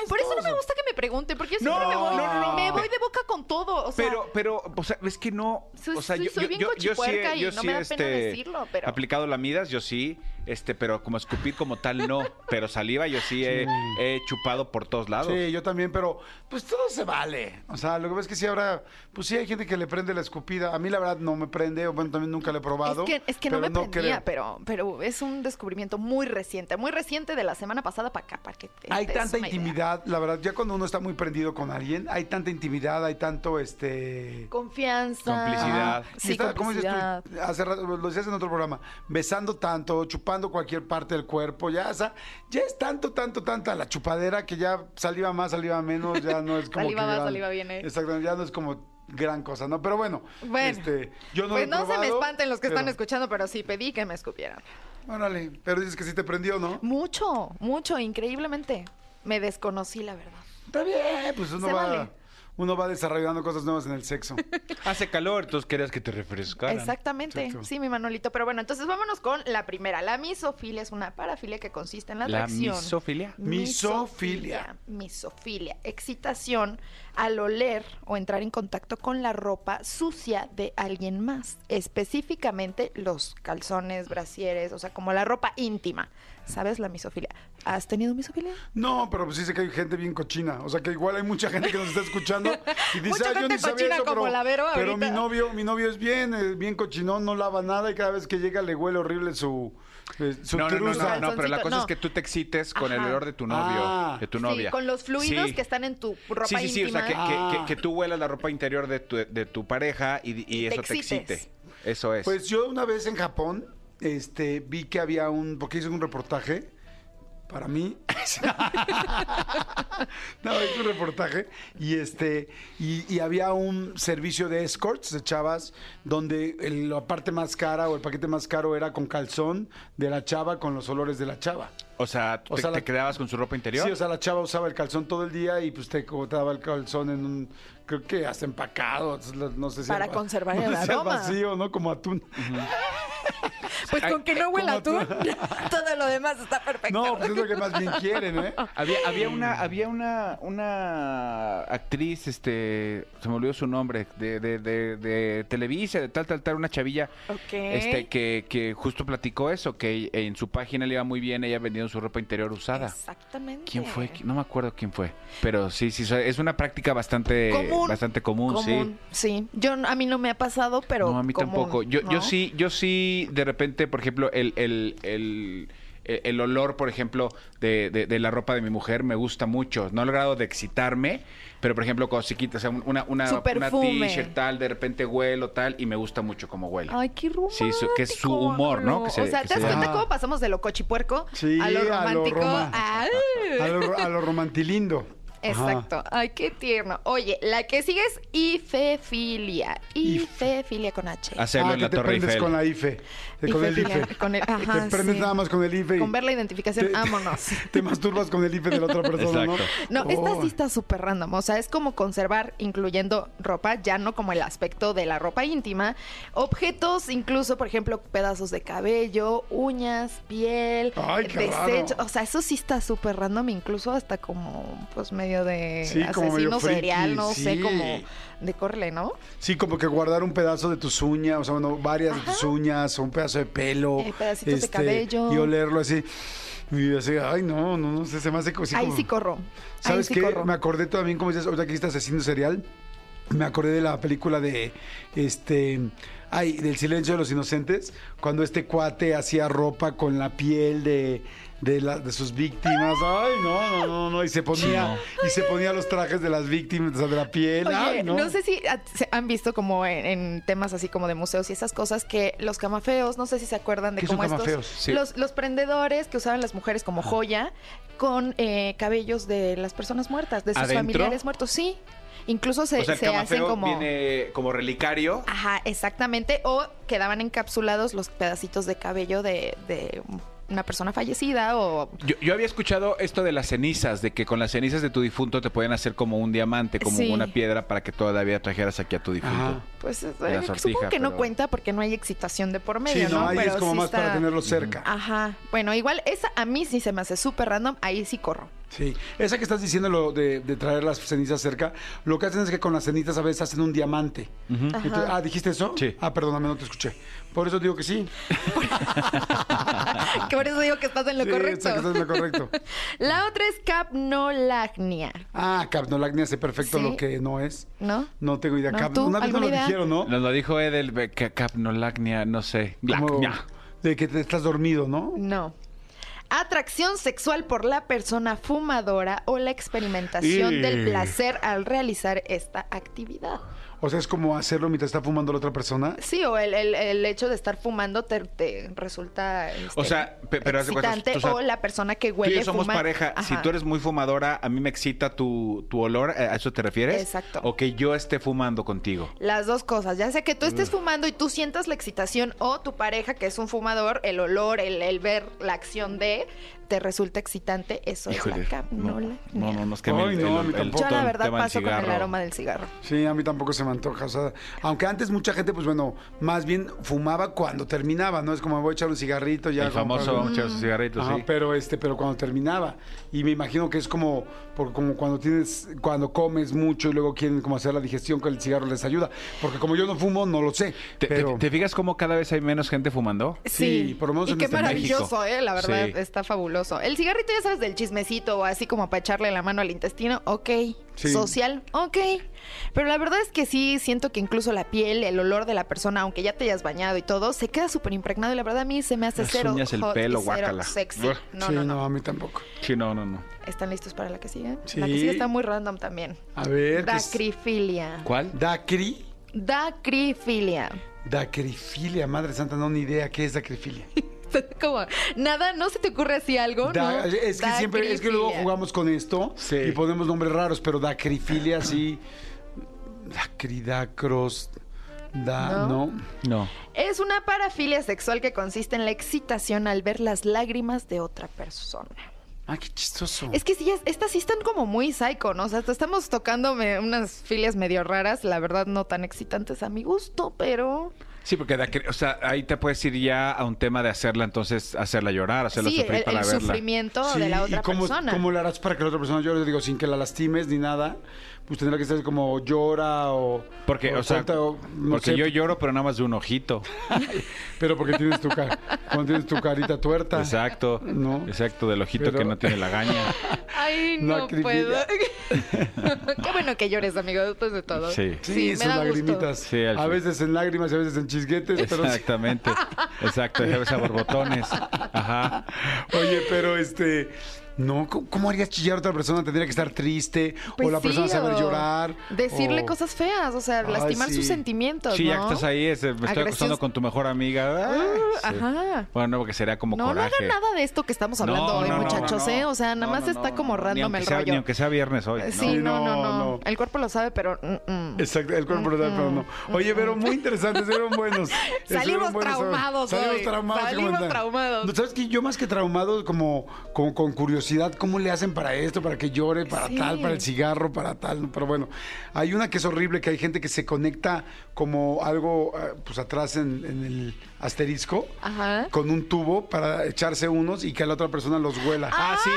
Por eso no me gusta que me pregunten, porque yo siempre No, me voy, no, no, no. me voy de boca con todo. O sea, pero, pero, o sea, es que no. Soy- o sea, soy- yo, soy bien yo- yo sí, he- yo no sí, me da pena este, decirlo, pero- aplicado lamidas, yo sí, este, pero como escupir como tal no, (laughs) pero saliva yo sí, He, he chupado por todos lados. Sí, yo también, pero pues todo se vale. O sea, lo que pasa es que sí ahora, pues sí hay gente que le prende la escupida. A mí la verdad no me prende, o bueno, también nunca le he probado. Es que, es que no me prendía, creo. pero, pero es un descubrimiento muy reciente, muy reciente de la semana pasada para acá, para que te Hay tanta idea. intimidad, la verdad, ya cuando uno está muy prendido con alguien, hay tanta intimidad, hay tanto este Confianza. Complicidad. Sí, está, como dices tú, hace rato, lo decías en otro programa, besando tanto, chupando cualquier parte del cuerpo, ya, o sea, ya es tanto, tanto, tanta la chupadera que ya saliva más, saliva menos, ya no es (laughs) como Saliva que gran- saliva viene. Exactamente, ya no es como gran cosa, ¿no? Pero bueno, Bueno, este, yo no pues lo he no se me espanten los que están escuchando, pero sí pedí que me escupieran. Órale, pero dices que sí te prendió, ¿no? Mucho, mucho, increíblemente. Me desconocí, la verdad. Está bien, pues uno Se va, vale. Uno va desarrollando cosas nuevas en el sexo. (laughs) Hace calor, entonces querías que te refrescaran. Exactamente, Exacto. sí, mi Manolito. Pero bueno, entonces vámonos con la primera. La misofilia es una parafilia que consiste en la La atracción. misofilia. Misofilia. Misofilia. Excitación al oler o entrar en contacto con la ropa sucia de alguien más. Específicamente los calzones, brasieres, o sea, como la ropa íntima. ¿Sabes la misofilia? ¿Has tenido misofilia? No, pero pues sí sé que hay gente bien cochina. O sea que igual hay mucha gente que nos está escuchando (laughs) y dice, Mucha ah, yo gente ni sabía cochina eso, como pero, la Vero pero ahorita". mi novio, mi novio es bien, eh, bien cochinón, no lava nada y cada vez que llega le huele horrible su, eh, su No, no, no, no, no, pero la cosa no. es que tú te excites con el Ajá. olor de tu novio, Ah. de tu Sí, novia. con los fluidos Sí. que están en tu ropa Sí, sí, sí, o sea, que, íntima. que- Ah. que- que tú huelas la ropa interior de tu, de tu pareja y, y Y te eso te excites. excite. Eso es. Pues yo una vez en Japón, este, vi que había un, porque hice un reportaje para mí. (laughs) no, hice un reportaje y este, y, y había un servicio de escorts de chavas donde el- la parte más cara o el paquete más caro era con calzón de la chava con los olores de la chava. o sea, ¿tú o te, la- quedabas con su ropa interior? Sí, o sea, la chava usaba el calzón todo el día y pues te te daba el calzón en un, creo que hasta empacado, no sé si Para conservar (laughs) no el aroma. vacío, ¿no? Como atún. Pues con que no huela tú, (laughs) todo lo demás está perfecto. No, pues es lo que más bien quieren, ¿eh? Había, había una, había una, una actriz, este, se me olvidó su nombre, de, de, de, de Televisa, de tal, tal, tal, una chavilla, Ok. este, que, que justo platicó eso, que en su página le iba muy bien, ella vendiendo su ropa interior usada. Exactamente. ¿Quién fue? No me acuerdo quién fue. Pero sí, sí, es una práctica bastante Común. bastante común, sí. Común, sí. Yo, a mí no me ha pasado, pero no, a mí común, tampoco. Yo, ¿no? yo sí, yo sí, de repente, por ejemplo, el, el, el, olor, por ejemplo, de, de- de la ropa de mi mujer me gusta mucho. No he logrado de excitarme, pero por ejemplo, cuando se quita, o sea, una, una, una t-shirt tal, de repente huelo tal, y me gusta mucho cómo huele. Ay, qué romántico. Sí, su- que es su humor, ¿no? Que se- o sea, que ¿te das se cuenta cómo pasamos de lo cochipuerco Sí, a lo a lo romántico? roma-. A lo, a lo romantilindo. (laughs) Ajá. Exacto. Ay, qué tierno. Oye, la que sigue es ifefilia. Ifefilia con H. Hacerlo Ah, en la te Torre Eiffel. con la IFE. Con el IFE. con el- ajá, te prendes sí. nada más con el IFE. y Con ver la identificación, te- vámonos. (laughs) Te masturbas con el IFE de la otra persona, ¿no? Exacto. No, esta Oh. sí está súper random. O sea, es como conservar, incluyendo ropa, ya no como el aspecto de la ropa íntima, objetos, incluso, por ejemplo, pedazos de cabello, uñas, piel, Ay, desechos. O sea, eso sí está súper random, incluso hasta como, pues, medio de Sí, medio asesino friki, serial, no sé, como de corle, ¿no? Sí, como que guardar un pedazo de tus uñas, o sea, bueno, varias de tus uñas, o un pedazo de pelo. este, Eh, pedacitos de cabello. Y olerlo así. Y así, ay, no, no, no sé, se me hace como... así Ahí como- sí corro. Ahí ¿Sabes sí qué? corro. Me acordé también, como dices, ahorita que dijiste asesino serial, me acordé de la película de, este, ay, del silencio de los inocentes, cuando este cuate hacía ropa con la piel de, de, la- de sus víctimas. Ay, no, no, no, no, y se ponía, y se ponía los trajes de las víctimas, o sea, de la piel. Oye, Ay, no. no. sé si se han visto como en, en temas así como de museos y esas cosas que los camafeos, no sé si se acuerdan de ¿Qué son cómo estos camafeos? Sí. los, los prendedores que usaban las mujeres como joya con eh, cabellos de las personas muertas, de sus ¿Adentro? familiares muertos, sí. Incluso se, o sea, el se hacen como viene como relicario. Ajá, exactamente. O quedaban encapsulados los pedacitos de cabello de, de una persona fallecida o Yo, yo había escuchado esto de las cenizas, de que con las cenizas de tu difunto te pueden hacer como un diamante, como Sí. una piedra para que todavía trajeras aquí a tu difunto. Ajá. pues eh, la supongo sortija, que no cuenta porque no hay excitación de por Sí, medio, no, ¿no? ahí es como sí más para tenerlo cerca. Ajá. Bueno, igual esa a mí sí se me hace súper random, ahí sí corro. Sí, esa que estás diciendo lo de, de traer las cenizas cerca, lo que hacen es que con las cenizas a veces hacen un diamante. Entonces- ah, ¿dijiste eso? Sí. Ah, perdóname, no te escuché. Por eso digo que sí. (laughs) que por eso digo que estás en lo Sí, correcto. esa que estás en lo correcto. (laughs) La otra es capnolagnia, Ah, capnolagnia sé perfecto Sí. lo que no es. ¿no? No tengo idea. ¿No? Cap- ¿Tú? Una vez me lo dijeron, ¿no? Nos lo dijo Edel, que capnolagnia, no sé. Como de que te estás dormido, ¿no? No. Atracción sexual por la persona fumadora o la experimentación Y- del placer al realizar esta actividad. O sea, es como hacerlo mientras está fumando la otra persona. Sí, o el, el- el hecho de estar fumando te, te resulta O este, sea, pe- pero excitante o sea, o la persona que Tú y huele yo somos fuma- pareja. Si tú eres muy fumadora, a mí me excita tu, tu olor. ¿A eso te refieres? Exacto. O que yo esté fumando contigo. Las dos cosas, ya sea que tú estés fumando y tú sientas la excitación o tu pareja que es un fumador, el olor, el, el ver la acción de, te resulta excitante, eso Híjole, es la no, capnolagnia. no, no, no, es que me- no, a mí tampoco. Yo la verdad paso con el aroma del cigarro. Sí, a mí tampoco se me antoja. O sea, aunque antes mucha gente, pues bueno, más bien fumaba cuando terminaba, ¿no? Es como me voy a echar un cigarrito ya. El famoso para- echar sus cigarritos, Ajá, sí. pero este, pero cuando terminaba. Y me imagino que es como, por, como cuando tienes, cuando comes mucho y luego quieren como hacer la digestión que el cigarro les ayuda. Porque como yo no fumo, no lo sé. ¿Te, pero te fijas cómo cada vez hay menos gente fumando? Sí, por lo menos y en qué este maravilloso, México. ¿eh? La verdad, Sí. está fabuloso. El cigarrito, ya sabes, del chismecito o así como para echarle la mano al intestino, ok. Sí. Social, ok. Pero la verdad es que sí siento que incluso la piel, el olor de la persona, aunque ya te hayas bañado y todo, se queda súper impregnado y la verdad a mí se me hace Las cero uñas, el hot y pelo, cero guácala. sexy. No, sí, no, no, no. a mí tampoco. Sí, no, no, no. ¿Están listos para la que sigue? Sí. La que sigue está muy random también. A ver. Dacrifilia. ¿Cuál? Dacri. Dacrifilia. Dacrifilia, madre santa, no ni idea qué es dacrifilia. (laughs) Como, nada, ¿no se te ocurre así algo? Da- ¿no? es que siempre, es que luego jugamos con esto Sí. y ponemos nombres raros, pero dacrifilia sí. Dacridacros. Da, ¿No? no. No. Es una parafilia sexual que consiste en la excitación al ver las lágrimas de otra persona. Ah, qué chistoso. Es que sí, es- estas sí están como muy psycho, ¿no? O sea, estamos tocando unas filias medio raras, la verdad no tan excitantes a mi gusto, pero Sí, porque de aquel- o sea, ahí te puedes ir ya a un tema de hacerla, entonces hacerla llorar, hacerla Sí, sufrir el, para el verla. sufrimiento Sí, de la otra ¿Y cómo, persona. cómo le harás para que la otra persona llore? Digo, sin que la lastimes ni nada. Pues tendrá que ser como llora o... Porque, o, sea, suelta o, no porque sé, yo lloro, pero nada más de un ojito. (laughs) Pero porque tienes tu, ca- cuando tienes tu carita tuerta. Exacto. No. Exacto, del ojito Pero- que no tiene la gaña. (laughs) Ay, No puedo. (laughs) Qué bueno que llores, amigo, después de todo. Sí. Sí, me sus da gusto. lagrimitas. Sí, al a veces en lágrimas y a veces en chisguetes. Pero sí. Exactamente. Exacto, ya ves a borbotones. Ajá. Oye, pero este... No, ¿cómo, harías chillar a otra persona? ¿Tendría que estar triste? Pues ¿O la persona sí, saber o llorar? Decirle o- cosas feas, o sea, Ay, lastimar sí. sus sentimientos, Sí, ya ¿no? que estás ahí, es, me estoy Agresión- acostando con tu mejor amiga. Ah, Ah, sí. Ajá. Bueno, no, porque sería como No, no coraje. hagan nada de esto que estamos hablando No, hoy, no, no, muchachos, no, no. ¿eh? O sea, nada No, más no, está no, como no, random el sea- rollo. Ni aunque sea viernes hoy. ¿no? Sí, no, no, no, no. El cuerpo lo sabe, pero... mm, mm. Exacto, el cuerpo lo sabe, pero no. Oye, pero muy interesantes, estuvieron buenos. (laughs) Salimos traumados Salimos traumados. Salimos traumados. No, ¿Sabes qué? Yo más que traumado, como, como con curiosidad, ¿cómo le hacen para esto? Para que llore, para Sí. tal, para el cigarro, para tal. Pero bueno, hay una que es horrible, que hay gente que se conecta como algo, eh, pues atrás en, en el asterisco, Ajá. con un tubo para echarse unos y que a la otra persona los huela. Ah, sí.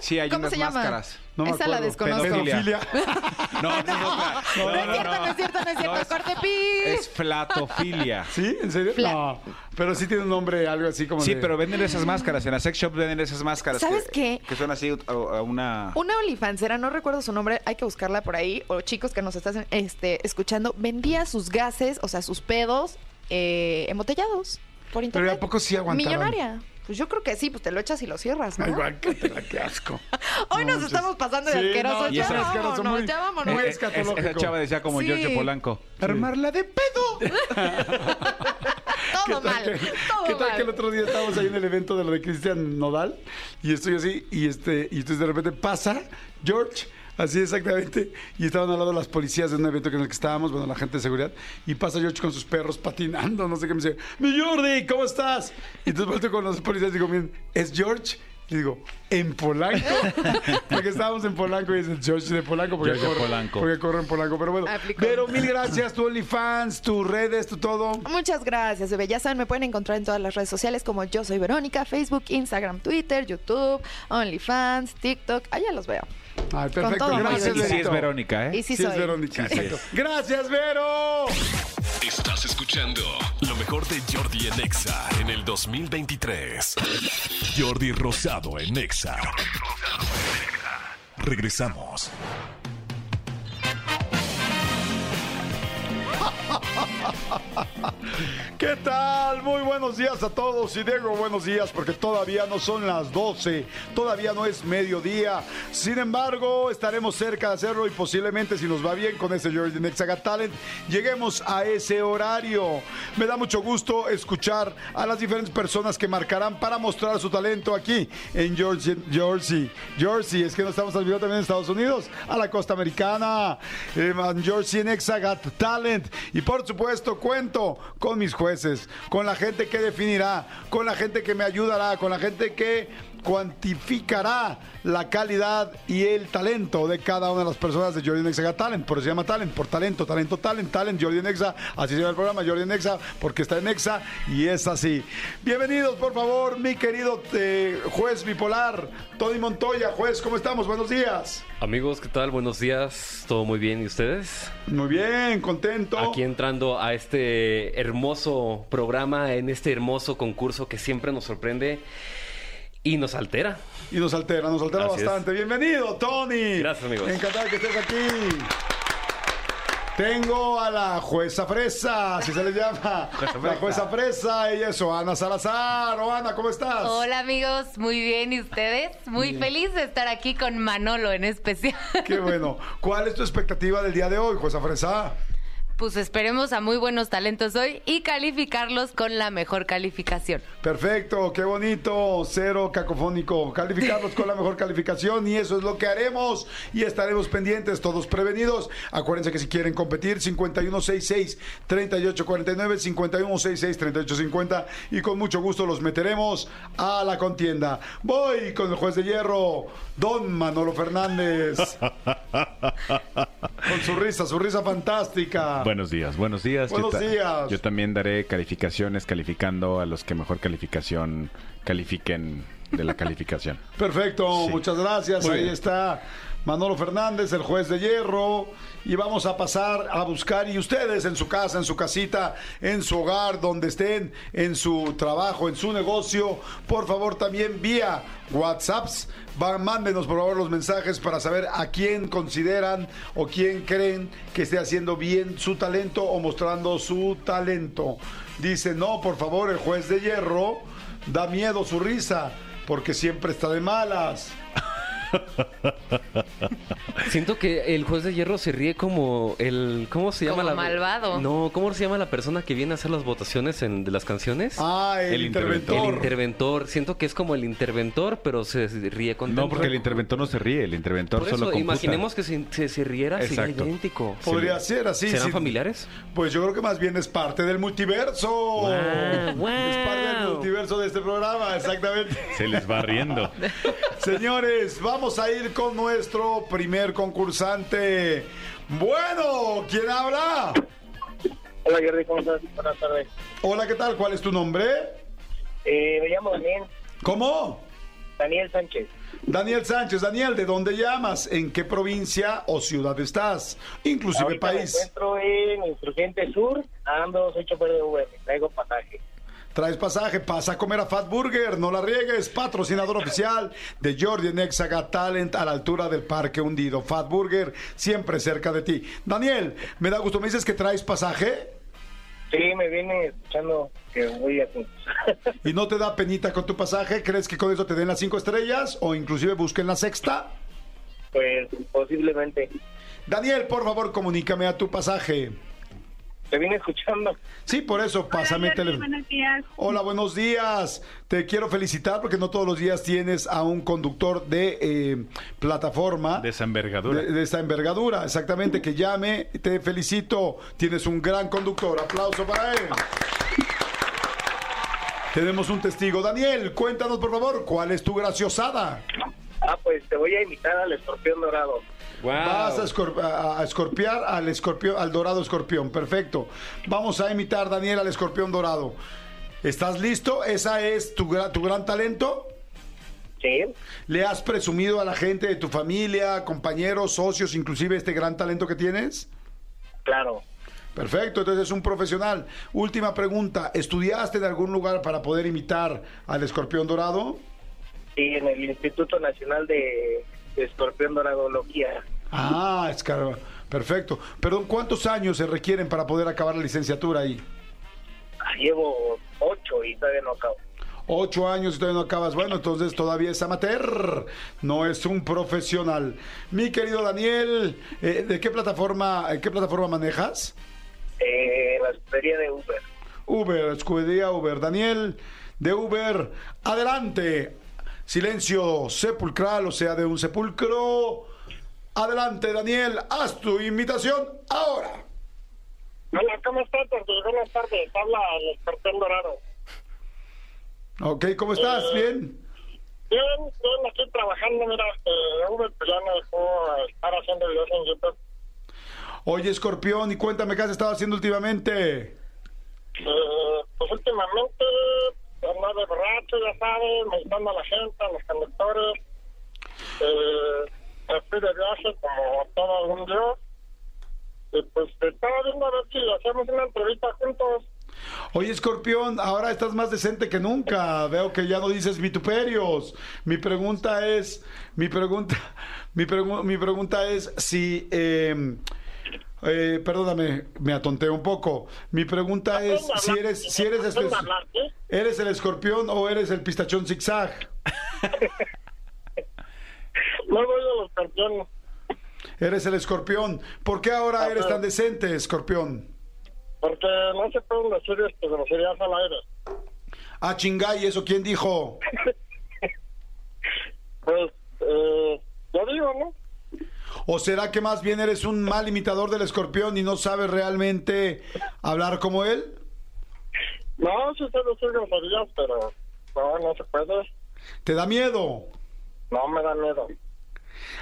Sí, hay ¿Cómo unas se llama? No me Esa la desconozco. Pedofilia. (laughs) No, otra. No, No, es cierto, no, es cierto, no es cierto. es- Corte pi. Es flatofilia. ¿Sí? ¿En serio? Fla- No. Pero sí tiene un nombre, algo así como Sí, de- pero venden esas máscaras. En la sex shop venden esas máscaras. ¿Sabes que, qué? Que son así a, a una... Una olifancera, no recuerdo su nombre, hay que buscarla por ahí, o chicos que nos están este, escuchando, vendía sus gases, o sea, sus pedos eh, embotellados por Pero internet. ¿a poco sí aguantaban? Millonaria. Pues yo creo que sí, pues te lo echas y lo cierras, ¿no? Ay, guácatela, qué asco. (laughs) Hoy nos manches. estamos pasando de Sí, asquerosos. no, ya esa- vámonos, muy- ya vámonos. muy Eh, eh, escatológico. Esa chava decía como Sí. Giorgio Polanco. Armarla de pedo. (laughs) ¿Qué Todo tal mal, que- todo ¿Qué tal mal. que el otro día estábamos ahí en el evento de lo de Cristian Nodal? Y estoy así, y este, y entonces de repente pasa George, así exactamente, y estaban al lado las policías de un evento en el que estábamos, bueno, la gente de seguridad, y pasa George con sus perros patinando, no sé qué, me dice, mi Jordi, ¿cómo estás? Y entonces vuelto con los policías y digo, miren, ¿es George? Y digo, ¿en Polanco? (laughs) Porque estábamos en Polanco y es el George de Polanco porque, George de corre, Polanco. porque corre en Polanco. Pero bueno, Aplicó. pero mil gracias, tu OnlyFans, tus redes, tu todo. Muchas gracias, bebé. Ya saben, me pueden encontrar en todas las redes sociales como yo soy Verónica, Facebook, Instagram, Twitter, YouTube, OnlyFans, TikTok. Allá los veo. Ay, Con perfecto. todo, Gracias, Y sí es. Verónica, ¿eh? Y sí, Sí, soy. es Verónica. Sí, sí exacto. es. Gracias, Vero. Estás escuchando lo mejor de Jordi en Exa en el 2023. Jordi Rosado en Exa. Regresamos. (laughs) ¿Qué tal? Muy buenos días a todos. Y digo buenos días porque todavía no son las 12, todavía no es mediodía. Sin embargo, estaremos cerca de hacerlo y posiblemente, si nos va bien con ese Jordi Next Got Talent, lleguemos a ese horario. Me da mucho gusto escuchar a las diferentes personas que marcarán para mostrar su talento aquí en Jersey. Jersey, Jersey. es que nos estamos transmitiendo también en Estados Unidos, a la costa americana. Eh, Jersey Next Got Talent. Y por supuesto, cuento con mis jueces, con la gente que definirá, con la gente que me ayudará, con la gente que cuantificará la calidad y el talento de cada una de las personas de Jordi Nexa Talent. Por eso se llama Talent, por talento, talento, talent, talent, Jordi Nexa. Así se llama el programa, Jordi Nexa, porque está en Nexa y es así. Bienvenidos, por favor, mi querido eh, juez bipolar, Tony Montoya. Juez, ¿cómo estamos? Buenos días. Amigos, ¿qué tal? Buenos días. ¿Todo muy bien? ¿Y ustedes? Muy bien, contento. Aquí entrando a este hermoso programa, en este hermoso concurso que siempre nos sorprende y nos altera. Y nos altera, nos altera Así es. bastante. Bienvenido, Tony. Gracias, amigos. Encantado que estés aquí. Tengo a la jueza fresa, así se le llama. La jueza fresa, ella es Oana Salazar. Oana, ¿cómo estás? Hola amigos, muy bien, ¿y ustedes? Muy feliz de estar aquí con Manolo en especial. Qué bueno. ¿Cuál es tu expectativa del día de hoy, jueza fresa? Pues esperemos a muy buenos talentos hoy y calificarlos con la mejor calificación. Perfecto, qué bonito, cero cacofónico. Calificarlos con la mejor (laughs) calificación y eso es lo que haremos y estaremos pendientes, todos prevenidos. Acuérdense que si quieren competir, 5166-3849, 5166-3850 y con mucho gusto los meteremos a la contienda. Voy con el juez de hierro, don Manolo Fernández. (laughs) Con su risa, su risa fantástica. Buenos días, buenos días. Buenos yo días. Yo también daré calificaciones calificando a los que mejor calificación califiquen de la calificación. (laughs) Perfecto, Sí. muchas gracias. Muy Ahí bien. está Manolo Fernández, el juez de hierro. Y vamos a pasar a buscar, y ustedes en su casa, en su casita, en su hogar, donde estén, en su trabajo, en su negocio, por favor también vía WhatsApps, mándenos por favor los mensajes para saber a quién consideran o quién creen que esté haciendo bien su talento o mostrando su talento. Dice, no, por favor, el juez de hierro da miedo su risa, porque siempre está de malas. (laughs) Siento que el juez de hierro se ríe como el... ¿Cómo se llama Como la... malvado. No, ¿cómo se llama la persona que viene a hacer las votaciones en- de las canciones? Ah, el, El interventor. El interventor. Siento que es como el interventor, pero se ríe con No, porque el interventor no se ríe, el interventor Por solo computa. imaginemos que si se, se riera, sería idéntico. Podría ser así. ¿Serán sí. familiares? Pues yo creo que más bien es parte del multiverso. Guau, Es parte del multiverso de este programa, exactamente. Se les va riendo. (laughs) Señores, vamos a ir con nuestro primer concursante. Bueno, ¿quién habla? Hola Jordi, ¿cómo estás? Buenas tardes. Hola, ¿qué tal? ¿Cuál es tu nombre? Eh, me llamo Daniel, ¿Cómo? Daniel Sánchez. Daniel Sánchez. Daniel, ¿de dónde llamas? ¿En qué provincia o ciudad estás? Inclusive Ahorita me país. encuentro en Insurgente Sur, ando, soy chofer de Uber, traigo pasaje. Traes pasaje, pasa a comer a Fat Burger, no la riegues, patrocinador oficial de Jordi en Exaga Talent a la altura del Parque Hundido. Fat Burger, siempre cerca de ti. Daniel, me da gusto, me dices que traes pasaje Sí, me viene escuchando que voy a (laughs) y no te da penita con tu pasaje. ¿Crees que con eso te den las cinco estrellas o inclusive busquen la sexta? pues posiblemente. Daniel, por favor, comunícame a tu pasaje. Te vine escuchando. Sí, por eso, pásame el teléfono. Buenos días. Hola, buenos días. Te quiero felicitar porque no todos los días tienes a un conductor de eh, plataforma. De esa envergadura. De, de esta envergadura, exactamente, que llame. Te felicito. Tienes un gran conductor. Aplauso para él. Tenemos un testigo. Daniel, cuéntanos por favor, ¿cuál es tu graciosada? Ah, pues te voy a invitar al escorpión dorado. Vas a, escorp- a- a escorpiar al escorpión, al dorado escorpión. Perfecto. Vamos a imitar, Daniel, al escorpión dorado. ¿Estás listo? ¿Esa es tu, gra- tu gran talento? Sí. ¿Le has presumido a la gente de tu familia, compañeros, socios, inclusive este gran talento que tienes? Claro. Perfecto, entonces es un profesional. Última pregunta, ¿estudiaste en algún lugar para poder imitar al escorpión dorado? Sí, en el Instituto Nacional de Escorpión Doradología. Ah, es. Perfecto. Perdón, ¿cuántos años se requieren para poder acabar la licenciatura ahí? Ah, Llevo ocho y todavía no acabo. Ocho años y todavía no acabas. Bueno, entonces todavía es amateur, no es un profesional. Mi querido Daniel, eh, ¿de qué plataforma, eh, qué plataforma manejas? Eh, la escudería de Uber. Uber, escudería Uber. Daniel, de Uber, adelante. Silencio sepulcral, o sea, de un sepulcro. Adelante, Daniel, haz tu invitación ahora. Hola, ¿cómo estás? Buenas tardes. Habla el escorpión dorado. Ok, ¿cómo estás? ¿Bien? Bien, bien, aquí trabajando. Mira, eh, Uber ya me dejó estar haciendo videos en YouTube. Oye, Escorpión, y cuéntame qué has estado haciendo últimamente. Eh, pues últimamente ando de borracho, ya sabes, meditando a la gente, a los conductores. Eh, fui de viaje como todo algún dios. Y pues estaba viendo a ver si hacemos una entrevista juntos. Oye, Escorpión, ahora estás más decente que nunca. Veo que ya no dices vituperios. Mi pregunta es, mi pregunta, (laughs) mi, pregu- mi pregunta es si, eh, eh, perdóname, me atonté un poco. Mi pregunta es si eres, si eres, eres el Escorpión o eres el pistachón zigzag. (laughs) No voy a los campeones. Eres el Escorpión. ¿Por qué ahora Ah, eres tan decente, Escorpión? Porque no se pueden decir este, groserías al aire. Ah, chingay, ¿eso quién dijo? (laughs) Pues, eh, yo digo, ¿no? ¿O será que más bien eres un mal imitador del escorpión y no sabes realmente hablar como él? No, sí sé decir groserías, pero no, no se puede. ¿Te da miedo? No me da miedo.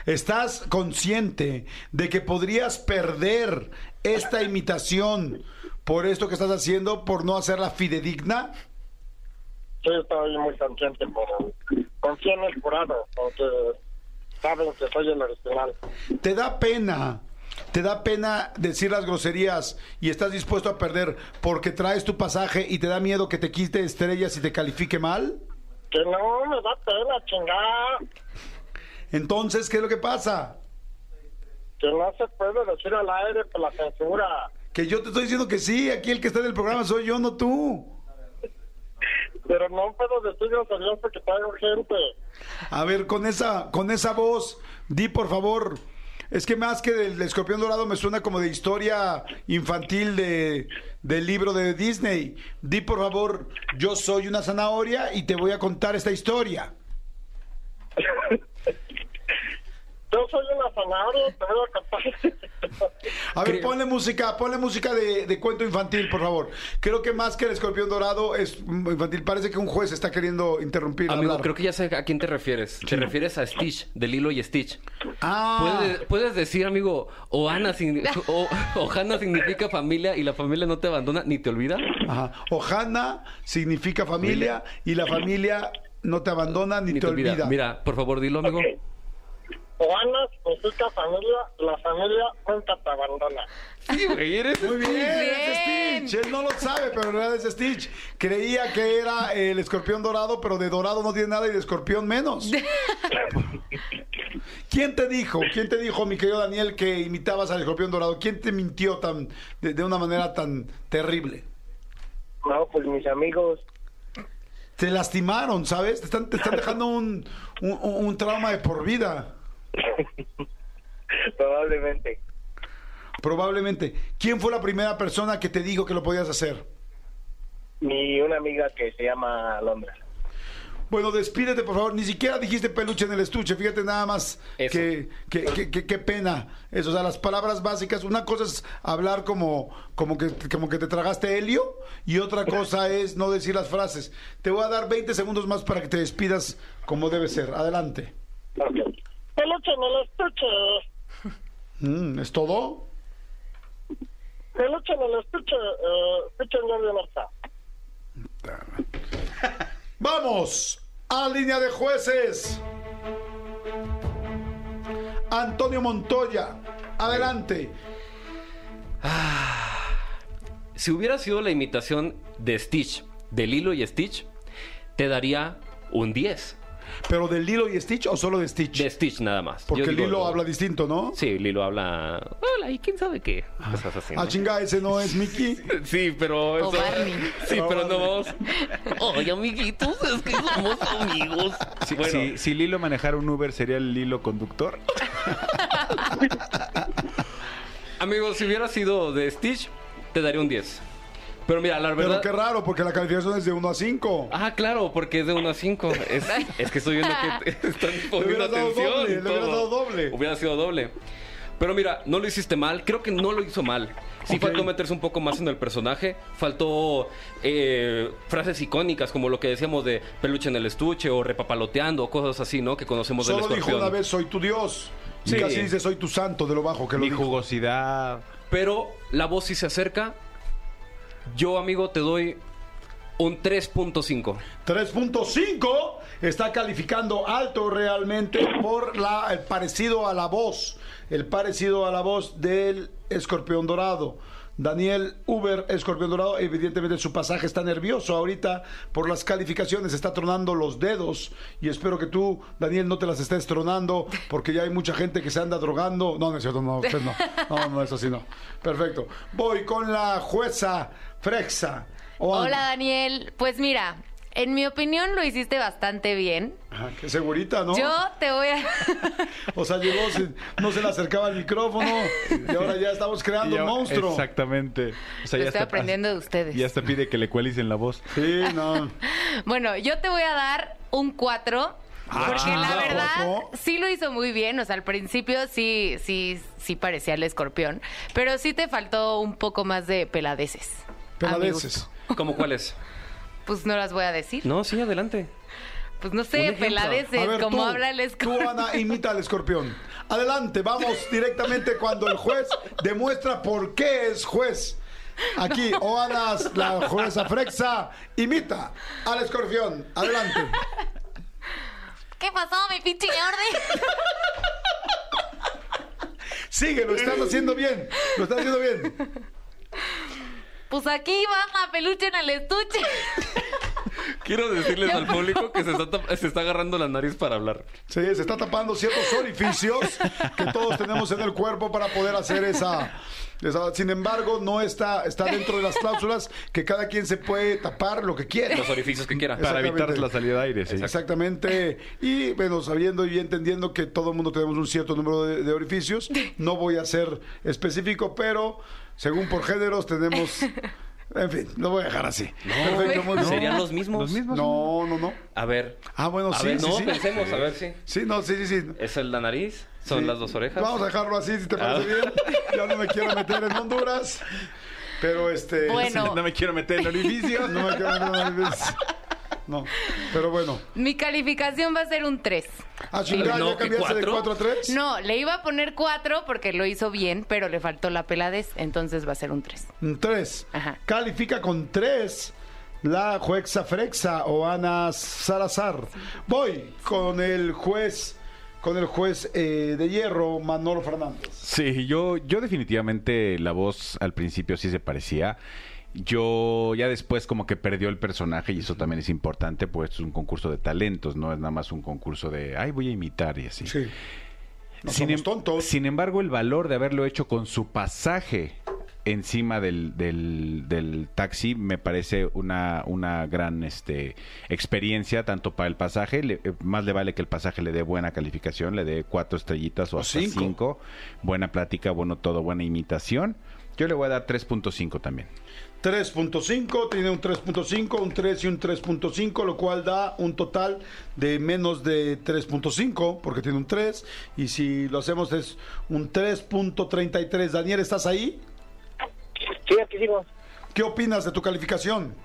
¿Estás consciente de que podrías perder esta imitación por esto que estás haciendo, por no hacerla fidedigna? Sí, estoy muy consciente, pero confío en el jurado, porque saben que soy el original. ¿Te da pena? ¿Te da pena decir las groserías y estás dispuesto a perder porque traes tu pasaje y te da miedo que te quite estrellas y te califique mal? Que no, me da pena, chingada. Entonces, ¿qué es lo que pasa? Que no se puede decir al aire por la censura. Que yo te estoy diciendo que sí, aquí el que está en el programa soy yo, no tú. Pero no puedo decir groserías porque traigo gente. A ver, con esa, con esa voz, di por favor. Es que más que del escorpión dorado me suena como de historia infantil de, del libro de Disney. Di por favor, yo soy una zanahoria y te voy a contar esta historia. (laughs) Yo soy una zanahoria, te voy a ver, ponle música, ponle música de, de cuento infantil, por favor. Creo que más que el escorpión dorado es infantil. Parece que un juez está queriendo interrumpir. Amigo, hablar. creo que ya sé a quién te refieres. Te refieres a Stitch, de Lilo y Stitch. Ah. Puedes, puedes decir, amigo, Ohana, o, Ohana (laughs) significa familia y la familia no te abandona ni te olvida. Ajá. Ohana significa familia y la familia no te abandona ni, te, olvida. Mira, por favor, dilo, amigo. Juana significa familia, la familia nunca te abandona. Sí, güey, eres Muy bien, bien. es Stitch. Él no lo sabe, pero en realidad es Stitch. Creía que era el escorpión dorado, pero de dorado no tiene nada y de escorpión menos. (laughs) ¿Quién te dijo, quién te dijo, mi querido Daniel, que imitabas al escorpión dorado? ¿Quién te mintió tan de, de una manera tan terrible? No, pues mis amigos. Te lastimaron, ¿sabes? Te están, te están dejando un, un- un trauma de por vida. (laughs) Probablemente. Probablemente. ¿Quién fue la primera persona que te dijo que lo podías hacer? Mi una amiga que se llama Alondra. Bueno, despídete, por favor. Ni siquiera dijiste peluche en el estuche. Fíjate nada más que, que, que- que- qué pena. Eso, o sea, las palabras básicas. Una cosa es hablar como, como, que, como que te tragaste helio y otra (laughs) cosa es no decir las frases. Te voy a dar 20 segundos más para que te despidas como debe ser. Adelante. Peluche en el estuche. Mm, ¿Es todo? Peluche en el estuche. Eh, estuche en. Vamos a línea de jueces. Antonio Montoya, adelante. Si hubiera sido la imitación de Stitch, de Lilo y Stitch, te daría un 10. ¿Pero de Lilo y Stitch o solo de Stitch? De Stitch nada más. Porque digo- Lilo habla distinto, ¿no? Sí, Lilo habla. Hola, ¿y quién sabe qué? Cosas así. ¿no? Ah, chinga, ese no es Mickey. (laughs) Sí, pero. O eso- Barney. Sí, O pero no vamos. Ay, amiguitos, es que somos amigos. Si, Bueno, si- si Lilo manejara un Uber, ¿sería el Lilo conductor? (laughs) amigos, si hubiera sido de Stitch, te daría un 10. Pero mira, la Pero verdad. qué raro, porque la calificación es de 1 a 5. Ah, claro, porque es de 1 a 5. Es, (laughs) es que estoy viendo que te- (laughs) están poniendo atención. doble, le hubieras todo. dado doble. Hubiera sido doble. Pero mira, no lo hiciste mal. Creo que no lo hizo mal. Sí faltó meterse un poco más en el personaje. Faltó eh, frases icónicas como lo que decíamos de peluche en el estuche o repapaloteando o cosas así, ¿no? Que conocemos del Solo dijo escorpión. una vez, soy tu Dios. Y Sí. casi dice, soy tu santo, de lo bajo que lo Mi dijo. jugosidad. Pero la voz sí se acerca. Yo, amigo, te doy un 3.5. 3.5 está calificando alto realmente por la, el parecido a la voz, el parecido a la voz del escorpión dorado. Daniel Uber, escorpión dorado, evidentemente su pasaje está nervioso ahorita por las calificaciones, está tronando los dedos y espero que tú, Daniel, no te las estés tronando porque ya hay mucha gente que se anda drogando. No, no es cierto, no, no. No, no, eso sí no. Perfecto. Voy con la jueza Frexa. Hola Daniel, pues mira, en mi opinión lo hiciste bastante bien. Ajá, qué segurita, ¿no? Yo te voy a... (laughs) O sea, llegó, se- no se le acercaba el micrófono y ahora ya estamos creando un monstruo. Exactamente. O sea, Lo ya estoy hasta- aprendiendo de ustedes. Y hasta pide que le cuelicen la voz. Sí, no. (laughs) Bueno, yo te voy a dar un 4. Ah, Porque la verdad sí lo hizo muy bien, o sea, al principio sí, sí, sí parecía el escorpión, pero sí te faltó un poco más de peladeces. A mi Peladeces. gusto. (laughs) ¿Cómo cuál es? Pues no las voy a decir. No, sí, adelante. pues no sé, peladeces, A ver, como tú, habla el escorpión. Tú, Ana, imita al escorpión. Adelante, vamos (laughs) directamente cuando el juez demuestra por qué es juez. Aquí, Oana, la jueza Frexa, imita al escorpión. Adelante. (laughs) ¿Qué pasó, mi pinche Jordi? Sigue, lo estás haciendo bien. Lo estás haciendo bien. Pues aquí va la peluche en el estuche. (laughs) Quiero decirles al público que se está, se está agarrando la nariz para hablar. Sí, se está tapando ciertos orificios que todos tenemos en el cuerpo para poder hacer esa, esa- Sin embargo, no está, está dentro de las cláusulas que cada quien se puede tapar lo que quiere. Los orificios que quiera. Para evitar la salida de aire, sí. Exactamente. Y bueno, sabiendo y entendiendo que todo el mundo tenemos un cierto número de, de orificios, no voy a ser específico, pero según por géneros tenemos... En fin, lo voy a dejar así. Perfecto, muy bien. ¿Serían los mismos? Los mismos. No, no, no. A ver. Ah, bueno, A sí, ver, sí, no, sí. pensemos, a ver si. Sí, no, sí, sí, sí. ¿Es el la nariz? ¿Son Sí. las dos orejas? Vamos a dejarlo así, si te parece Ah. bien. Ya no me quiero meter en Honduras. Pero este. Bueno. (laughs) No me quiero meter en orificios. (laughs) No me quiero meter en orificios. No, pero bueno. Mi calificación va a ser un 3. Ah, chingada, No, ¿ya ¿que cambiaste de cuatro? 4 a 3? No, le iba a poner 4 porque lo hizo bien, pero le faltó la peladez, entonces va a ser un 3. Un 3. Ajá. Califica con 3 la jueza Frexa o Ana Salazar. Voy con el juez, con el juez eh, de hierro, Manolo Fernández. Sí, yo, yo definitivamente la voz al principio sí se parecía. Yo ya después como que perdió el personaje y eso también es importante, pues es un concurso de talentos, no es nada más un concurso de, ay, voy a imitar y así. Sí. No sin, somos em- tontos. sin embargo, el valor de haberlo hecho con su pasaje encima del, del, del taxi me parece una, una gran este, experiencia, tanto para el pasaje, le- eh, más le vale que el pasaje le dé buena calificación, le dé cuatro estrellitas o O hasta cinco. cinco. buena plática, bueno todo, buena imitación. Yo le voy a dar 3.5 también. 3.5, tiene un 3.5, un 3 y un 3.5, lo cual da un total de menos de 3.5, porque tiene un 3, y si lo hacemos es un 3.33. Daniel, ¿estás ahí? Sí, aquí sigo. ¿Qué opinas de tu calificación?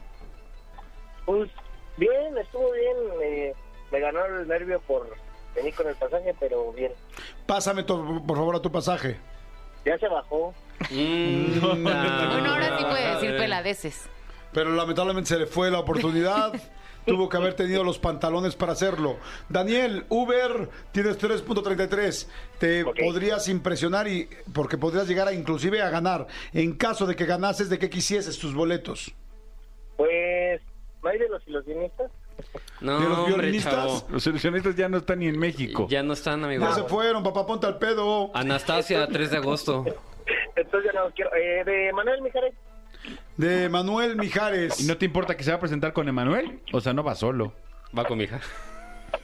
Pues bien, estuvo bien. eh, me ganó el nervio por venir con el pasaje, pero bien. Pásame to- por favor a tu pasaje. Ya se bajó. Mm, (laughs) Bueno, ahora sí puede decir ver. peladeces. Pero lamentablemente se le fue la oportunidad. (laughs) Tuvo que haber tenido los pantalones para hacerlo. Daniel, Uber, tienes 3.33. Te podrías impresionar y porque podrías llegar a inclusive a ganar. En caso de que ganases, ¿de qué quisieses tus boletos? Pues, ¿no hay de los ilusionistas? No, ¿De los hombre, violinistas? chavo. Los ilusionistas ya no están ni en México. Ya no están, amigo. Ya se fueron, papá, ponte al pedo. Anastasia, 3 de agosto. (laughs) Entonces ya no los quiero. Eh, de Manuel Mijares. De Manuel Mijares. ¿Y no te importa que se va a presentar con Emanuel? O sea, no va solo. Va con mi hija.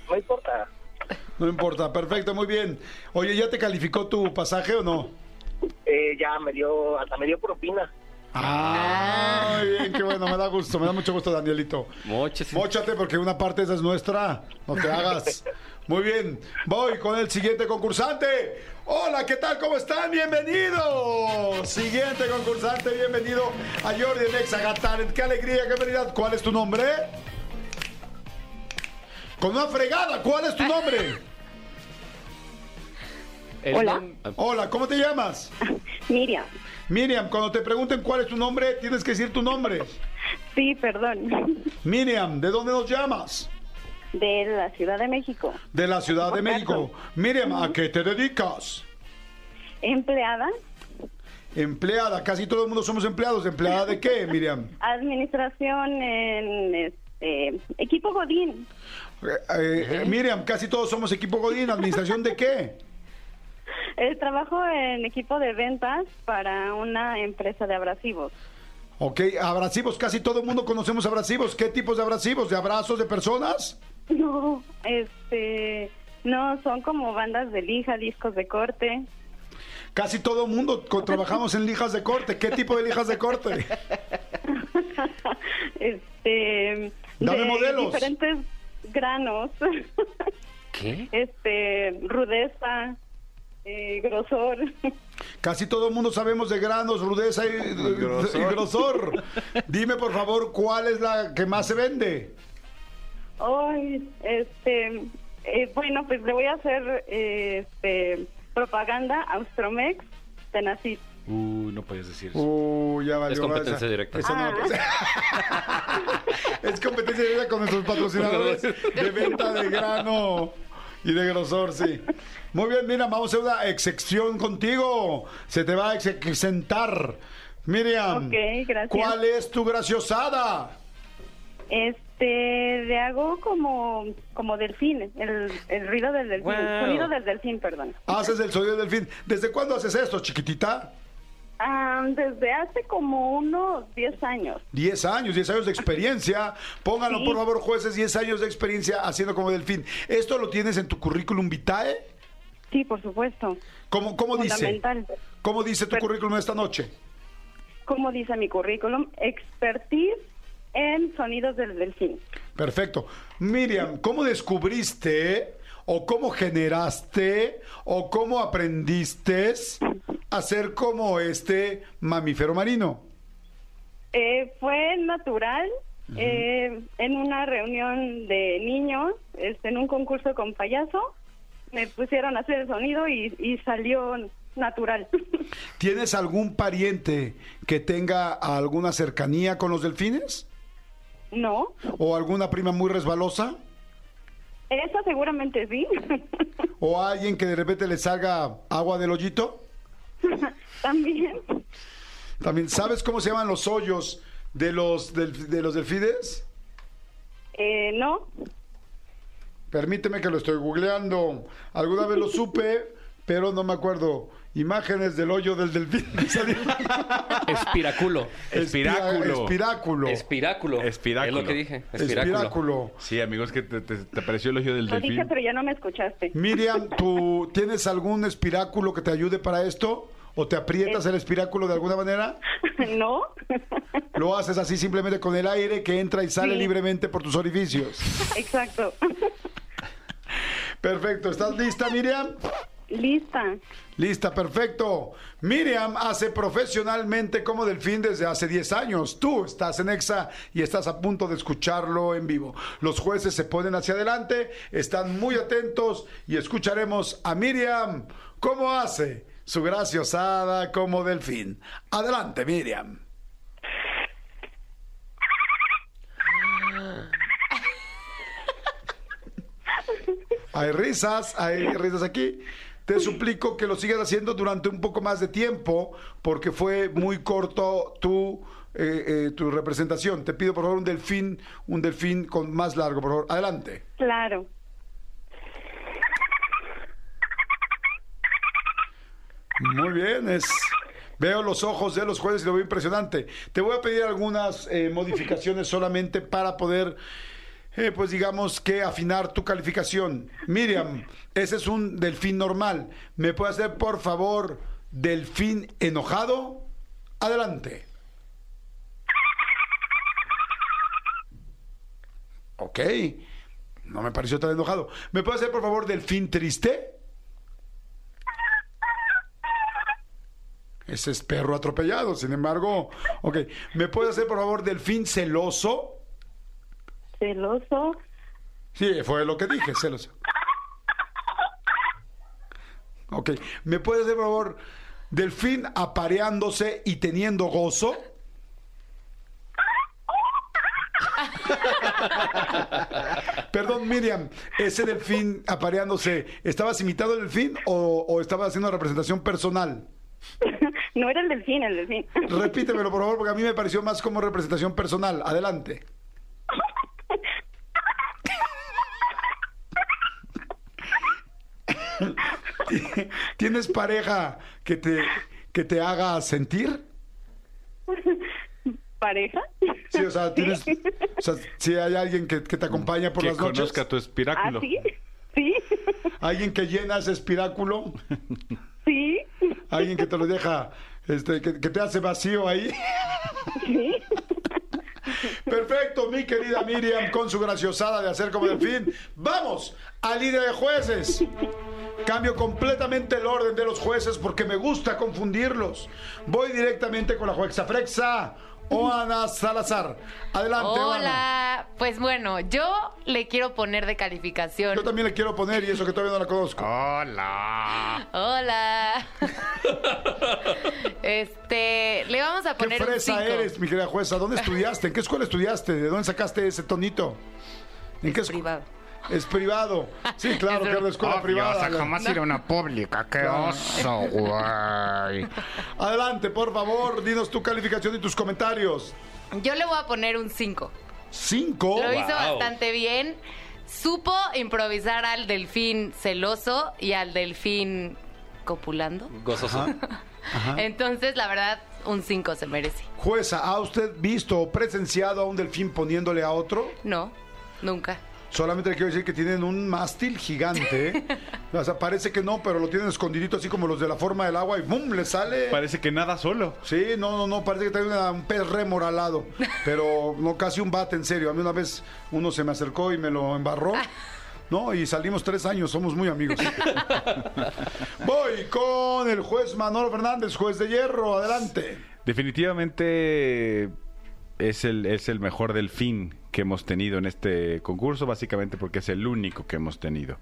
No importa. No importa, perfecto, muy bien. Oye, ¿ya te calificó tu pasaje o no? Eh, ya me dio, hasta me dio propina. Ah, muy bien, qué bueno, me da gusto, me da mucho gusto, Danielito. Moches. Móchate porque una parte esa es nuestra, no te hagas. Muy bien, voy con el siguiente concursante. Hola, ¿qué tal? ¿Cómo están? Bienvenidos. Siguiente concursante, bienvenido a Jordi Nexa Gatar. Qué alegría, qué felicidad. ¿Cuál es tu nombre? Con una fregada, ¿cuál es tu nombre? Hola. Hola, ¿cómo te llamas? (laughs) Miriam. Miriam, cuando te pregunten cuál es tu nombre, tienes que decir tu nombre. Sí, perdón. Miriam, ¿de dónde nos llamas? De la Ciudad de México. De la Ciudad de. México. Miriam, ¿a qué te dedicas? Empleada, Empleada, casi todo el mundo somos empleados. ¿Empleada de qué, (laughs) Miriam? administración en este, equipo Godín. Eh, eh, Miriam, casi todos somos equipo Godín. ¿Administración de qué? Eh, trabajo en equipo de ventas para una empresa de abrasivos. Ok, abrasivos, casi todo el mundo conocemos abrasivos. ¿Qué tipos de abrasivos? ¿De abrazos de personas? (laughs) No, este, no, son como bandas de lija, discos de corte. Casi todo el mundo (laughs) trabajamos en lijas de corte. ¿Qué tipo de lijas de corte? (laughs) este, Dame de modelos. diferentes granos. ¿Qué? este, rudeza, eh, grosor. Casi todo el mundo sabemos de granos, rudeza y, y grosor. Dime, por favor, ¿cuál es la que más se vende? Ay, este, eh, bueno, pues le voy a hacer eh, este, propaganda a Austromex Tenacid. Uy, no podías decir eso. Uy, ya valió. Es competencia esa- directa. esa no- Ah. (laughs) es competencia directa con nuestros patrocinadores de venta de grano y de grosor, sí. Muy bien, mira, vamos a hacer una excepción contigo. Se te va a ex- exentar. Miriam, gracias. ¿cuál es tu graciosada? Este, le hago como, como delfín, el, el ruido del delfín, Wow. sonido del delfín, perdón. Haces el sonido del fin. ¿Desde cuándo haces esto, chiquitita? Ah, desde hace como unos 10 años. 10 años, 10 años de experiencia. Pónganlo, Sí. por favor, jueces, 10 años de experiencia haciendo como delfín. ¿Esto lo tienes en tu currículum vitae? Sí, por supuesto. ¿Cómo, cómo dice? Fundamental. ¿Cómo dice tu currículum esta noche? Como dice mi currículum, expertise en sonidos del delfín. Perfecto. Miriam, ¿cómo descubriste o cómo generaste o cómo aprendiste a ser como este mamífero marino? Eh, fue natural eh, en una reunión de niños, este, en un concurso con payaso, me pusieron a hacer el sonido y, y salió natural. (laughs) ¿Tienes algún pariente que tenga alguna cercanía con los delfines? No, ¿O alguna prima muy resbalosa? esa seguramente sí. (laughs) ¿O alguien que de repente le salga agua del hoyito? (laughs) También. También, ¿sabes cómo se llaman los hoyos de los, del- de los delfines? Eh, no, Permíteme que lo estoy googleando. Alguna vez lo supe, (laughs) pero no me acuerdo. Imágenes del hoyo del delfín. (laughs) Salió. Espiráculo. Espiráculo. Espiráculo. Espiráculo. Espiráculo. Es lo que dije. Espiráculo. Espiráculo. Sí, amigos, que te, te, te pareció el hoyo del lo dije, pero ya no me escuchaste. Miriam, ¿tú tienes algún espiráculo que te ayude para esto? ¿O te aprietas el espiráculo de alguna manera? (laughs) no, Lo haces así simplemente con el aire que entra y sale Sí. libremente por tus orificios. exacto. Perfecto. ¿Estás lista, Miriam? Lista. Lista, perfecto. Miriam hace profesionalmente como delfín desde hace 10 años. Tú estás en EXA y estás a punto de escucharlo en vivo. Los jueces se ponen hacia adelante, están muy atentos y escucharemos a Miriam cómo hace su graciosada como delfín. Adelante, Miriam. (laughs) Hay risas, hay risas aquí. Te suplico que lo sigas haciendo durante un poco más de tiempo, porque fue muy corto tu, eh, eh, tu representación. Te pido por favor un delfín, un delfín con más largo, por favor. Adelante. Claro. Muy bien, es. Veo los ojos de los jueces y lo veo impresionante. Te voy a pedir algunas eh, modificaciones solamente para poder, eh, pues digamos que afinar tu calificación. Miriam, ese es un delfín normal. ¿Me puede hacer, por favor, delfín enojado? Adelante. Ok. No me pareció tan enojado. ¿Me puede hacer, por favor, delfín triste? Ese es perro atropellado, sin embargo. Ok. ¿Me puede hacer, por favor, delfín celoso? Celoso. Sí, fue lo que dije, celoso. Ok. ¿Me puede hacer, por favor, delfín apareándose y teniendo gozo? Perdón, Miriam, ese delfín apareándose, ¿estabas imitando el delfín o, o estabas haciendo representación personal? (laughs) No era el delfín, el delfín. Repítemelo, por favor, porque a mí me pareció más como representación personal. Adelante. (laughs) ¿Tienes pareja que te, que te haga sentir? ¿Pareja? Sí, o sea, tienes, o sea, si hay alguien que, que te acompaña por que las noches. conozca tu espiráculo. ¿Ah, sí? Sí. Alguien que llena ese espiráculo. Sí. Alguien que te lo deja, este, que, que te hace vacío ahí. Sí. Perfecto, mi querida Miriam, con su graciosada de hacer como delfín. Vamos al líder de jueces. Cambio completamente el orden de los jueces porque me gusta confundirlos. Voy directamente con la jueza Frexa. O Ana Salazar. Adelante. Hola. Pues bueno, yo le quiero poner de calificación. Yo también le quiero poner y eso que todavía no la conozco. Hola. Hola. (laughs) este, le vamos a ¿Qué poner un fresa 5. eres, mi querida jueza? ¿Dónde estudiaste? ¿En qué escuela estudiaste? ¿De dónde sacaste ese tonito? ¿En qué privado. Es privado. Sí, claro, que es de escuela Obvio, privada. o sea, jamás ir a una pública. Qué Claro. oso, güey. Adelante, por favor, dinos tu calificación y tus comentarios. Yo le voy a poner un 5. ¿Cinco? Lo hizo bastante bien. Supo improvisar al delfín celoso y al delfín copulando. Gozoso. Entonces, la verdad, un 5 se merece. Jueza, ¿ha usted visto o presenciado a un delfín poniéndole a otro? No, nunca. Solamente le quiero decir que tienen un mástil gigante. ¿eh? (laughs) O sea, parece que no, pero lo tienen escondidito así como los de la forma del agua y ¡bum! le sale. Parece que nada solo. Sí, no, no, no, parece que trae una- un pez rémor al lado. (laughs) Pero no, casi un bate, en serio. A mí una vez uno se me acercó y me lo embarró. (laughs) No, y salimos tres años, somos muy amigos. Voy con el juez Manolo Fernández, juez de hierro, adelante. Definitivamente es el, es el mejor delfín que hemos tenido en este concurso, básicamente porque es el único que hemos tenido.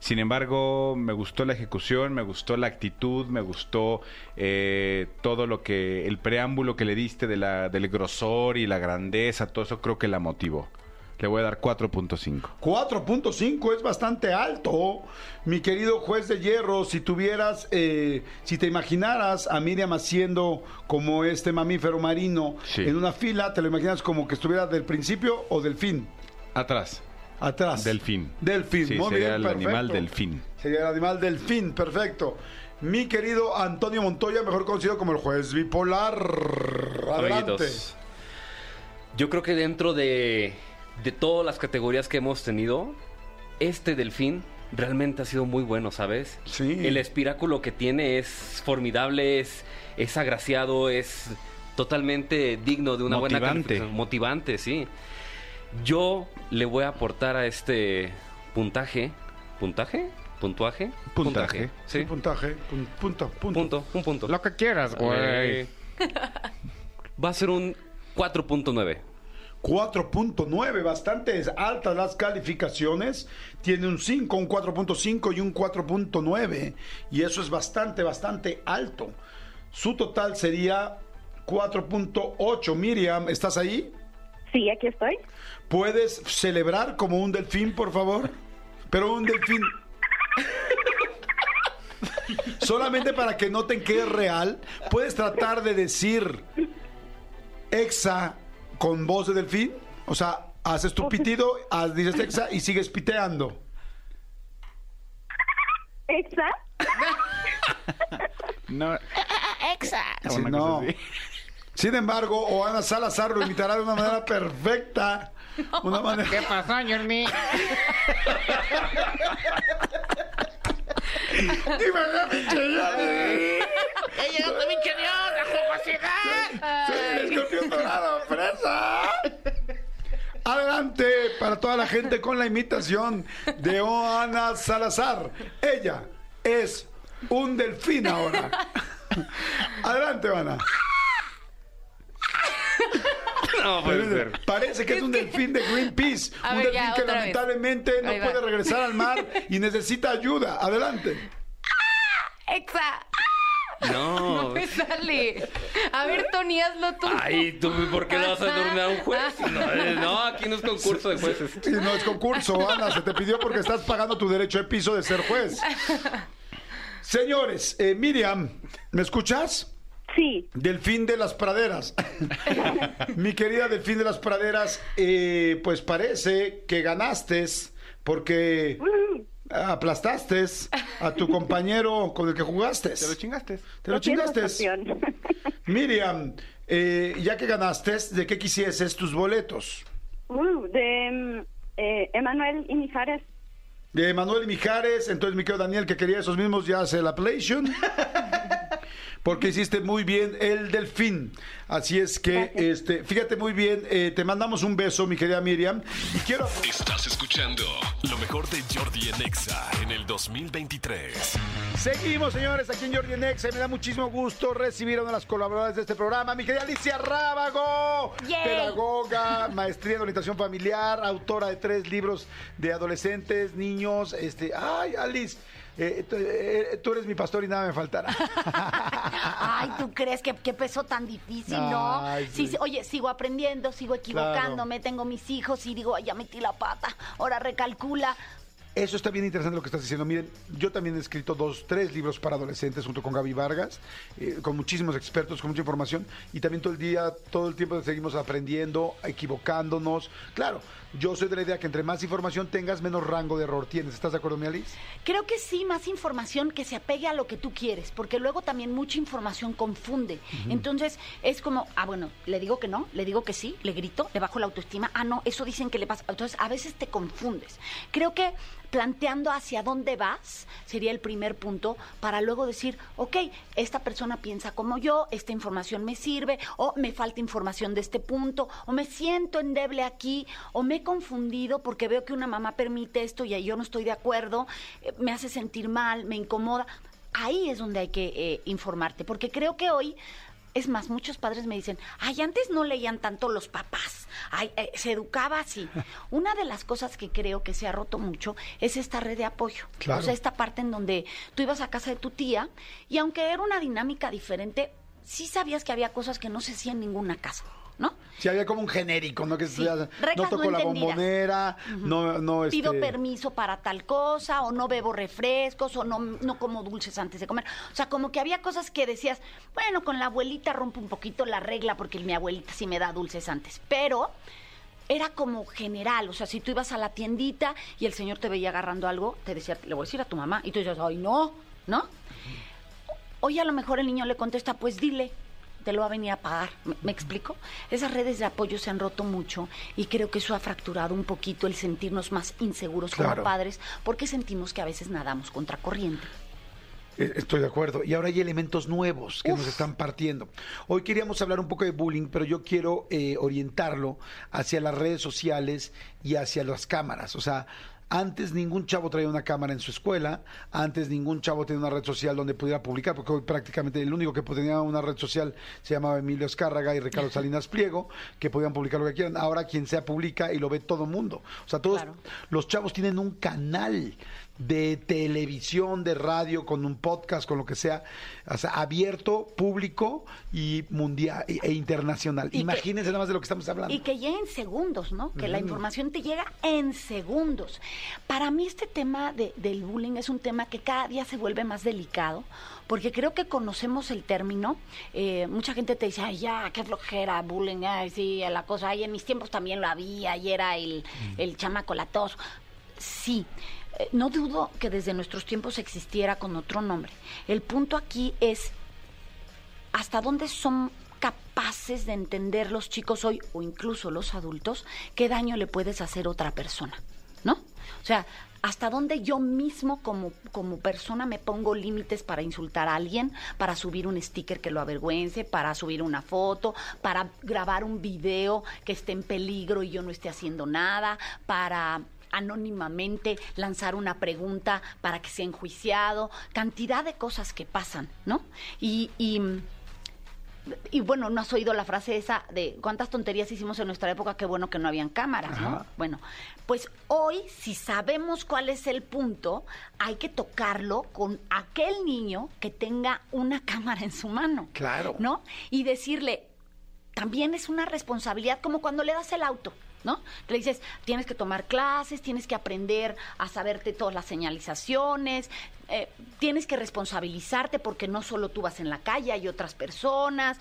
Sin embargo, me gustó la ejecución, me gustó la actitud, me gustó eh, todo lo que, el preámbulo que le diste de la, del grosor y la grandeza, todo eso creo que la motivó. Le voy a dar 4.5. 4.5 es bastante alto. Mi querido juez de hierro, si tuvieras, eh, si te imaginaras a Miriam haciendo como este mamífero marino Sí. en una fila, ¿te lo imaginas como que estuviera del principio o del fin? Atrás. Atrás. Delfín. Delfín, Sí, muy sería bien, el perfecto. animal delfín. Sería el animal delfín, perfecto. Mi querido Antonio Montoya, mejor conocido como el juez bipolar. Adelante. Amiguitos, Yo creo que dentro de, de todas las categorías que hemos tenido, este delfín realmente ha sido muy bueno, ¿sabes? Sí. El espiráculo que tiene es formidable, es, es agraciado, es totalmente digno de una buena Motivante. calificación. Motivante, sí. Yo le voy a aportar a este puntaje. ¿Puntaje? ¿Puntuaje? Puntaje. Sí. Puntaje, pun- punto, punto. Punto, un punto. Lo que quieras, güey. Eh, (laughs) Va a ser un 4.9. 4.9, bastante altas las calificaciones. Tiene un 5, un 4.5 y un 4.9. Y eso es bastante, bastante alto. Su total sería 4.8. Miriam, ¿estás ahí? Sí, aquí estoy. ¿Puedes celebrar como un delfín, por favor? Pero un delfín... Solamente para que noten que es real, puedes tratar de decir exa con voz de delfín. O sea, haces tu pitido, haz- dices exa y sigues piteando. ¿Exa? (laughs) No. Exa. Sí, Una no. Sin embargo, Oana Salazar lo imitará de una manera perfecta. Una manera... ¿Qué pasó, Jordi? (laughs) ¡Ella llegó mi Dios, la jugosidad! ¡Sí, el escorpión dorado, fresa! Adelante para toda la gente con la imitación de Oana Salazar. Ella es un delfín ahora. Adelante, Oana. (laughs) No, puede ser. Parece que es un delfín de Greenpeace. (laughs) A un ver, delfín ya, que otra vez. lamentablemente no Ahí va. puede regresar al mar (laughs) y necesita ayuda. Adelante. ¡Exa! No. No me sale. A ver, Tony, hazlo tú. Ay, ¿tú por qué le vas a dormir a un juez? No, eh, no, aquí no es concurso de jueces. Sí, no es concurso, Ana. Se te pidió porque estás pagando tu derecho de piso de ser juez. Señores, eh, Miriam, ¿me escuchas? Sí. Delfín de las praderas. (laughs) Mi querida Delfín de las praderas, eh, pues parece que ganaste porque aplastaste a tu compañero con el que jugaste. Te lo chingaste. Te lo chingaste. (laughs) Miriam, eh, ya que ganaste, ¿de qué quisieses tus boletos? Uh, de mm, eh, Emanuel y Mijares. De Manuel y Mijares, entonces mi querido Daniel, que quería esos mismos, ya hace la PlayStation. (laughs) porque hiciste muy bien el delfín. Así es que, este, fíjate muy bien, eh, te mandamos un beso, mi querida Miriam. Y quiero... Estás escuchando lo mejor de Jordi en Exa en el 2023. Seguimos, señores, aquí en Jordi Nexa. Me da muchísimo gusto recibir a una de las colaboradoras de este programa, mi querida Alicia Rábago, Yay. pedagoga, maestría en orientación familiar, autora de tres libros de adolescentes, niños. Este, ay, Alice, eh, tú, eh, tú eres mi pastor y nada me faltará. (laughs) Ay, ¿tú crees que qué peso tan difícil, no? Ay, sí. oye, sigo aprendiendo, sigo equivocándome, tengo mis hijos y digo, ay, ya metí la pata, ahora recalcula. Eso está bien interesante lo que estás diciendo. Miren, yo también he escrito dos, tres libros para adolescentes junto con Gaby Vargas, eh, con muchísimos expertos, con mucha información, y también todo el día, todo el tiempo seguimos aprendiendo, equivocándonos. Claro, yo soy de la idea que entre más información tengas, menos rango de error tienes. ¿Estás de acuerdo, mi Alice? Creo que sí, más información que se apegue a lo que tú quieres, porque luego también mucha información confunde. Entonces es como, ah, bueno, le digo que no, le digo que sí, le grito, le bajo la autoestima, ah, no, eso dicen que le pasa. Entonces a veces te confundes. Creo que planteando hacia dónde vas sería el primer punto para luego decir, ok, esta persona piensa como yo, esta información me sirve, o me falta información de este punto, o me siento endeble aquí, o me he confundido porque veo que una mamá permite esto y yo no estoy de acuerdo, eh, me hace sentir mal, me incomoda. Ahí es donde hay que eh, informarte, porque creo que hoy es más, muchos padres me dicen, ay, antes no leían tanto los papás, ay, eh, se educaba así. (laughs) Una de las cosas que creo que se ha roto mucho es esta red de apoyo. Claro. O sea, esta parte en donde tú ibas a casa de tu tía y aunque era una dinámica diferente, sí sabías que había cosas que no se hacían en ninguna casa, ¿no? Si había como un genérico, ¿no? Que se- no toco no la bombonera, no, no, este... Pido permiso para tal cosa, o no bebo refrescos, o no, no como dulces antes de comer. O sea, como que había cosas que decías, bueno, con la abuelita rompo un poquito la regla porque mi abuelita sí me da dulces antes. Pero era como general, o sea, si tú ibas a la tiendita y el señor te veía agarrando algo, te decía, le voy a decir a tu mamá, y tú dices, ay, no, ¿no? Hoy a lo mejor el niño le contesta, pues dile, te lo va a venir a pagar. ¿Me, me explico? Esas redes de apoyo se han roto mucho y creo que eso ha fracturado un poquito el sentirnos más inseguros Claro. como padres porque sentimos que a veces nadamos contra corriente. Eh, Estoy de acuerdo. Y ahora hay elementos nuevos que nos están partiendo. Hoy queríamos hablar un poco de bullying, pero yo quiero eh, orientarlo hacia las redes sociales y hacia las cámaras. O sea, antes ningún chavo traía una cámara en su escuela, antes ningún chavo tenía una red social donde pudiera publicar, porque hoy prácticamente el único que tenía una red social se llamaba Emilio Escárraga y Ricardo Salinas Pliego, que podían publicar lo que quieran. Ahora quien sea publica y lo ve todo mundo. O sea, todos los chavos tienen un canal de televisión, de radio, con un podcast, con lo que sea, o sea, abierto, público y mundial e, e internacional. Y que- Imagínense nada más de lo que estamos hablando. Y que llega en segundos, ¿no? Que la Ujú. información te llega en segundos. Para mí este tema de- del bullying es un tema que cada día se vuelve más delicado, porque creo que conocemos el término. Eh, mucha gente te dice, ay, ya, qué flojera, bullying, ay, sí, la cosa, ay, en mis tiempos también lo había, y era el, el chamaco latoso. Sí, eh, no dudo que desde nuestros tiempos existiera con otro nombre. El punto aquí es hasta dónde son capaces de entender los chicos hoy o incluso los adultos qué daño le puedes hacer a otra persona, ¿no? O sea, hasta dónde yo mismo como, como persona me pongo límites para insultar a alguien, para subir un sticker que lo avergüence, para subir una foto, para grabar un video que esté en peligro y yo no esté haciendo nada, para anónimamente lanzar una pregunta para que sea enjuiciado, cantidad de cosas que pasan, ¿no? Y, y, y bueno, ¿no has oído la frase esa de cuántas tonterías hicimos en nuestra época? Qué bueno que no habían cámaras, ¿no? Bueno, pues hoy, si sabemos cuál es el punto, hay que tocarlo con aquel niño que tenga una (laughs) cámara en su mano. Claro. ¿No? Y decirle, también es una responsabilidad como cuando le das el auto. ¿No? Le dices, tienes que tomar clases, tienes que aprender a saberte todas las señalizaciones, eh, tienes que responsabilizarte porque no solo tú vas en la calle, hay otras personas.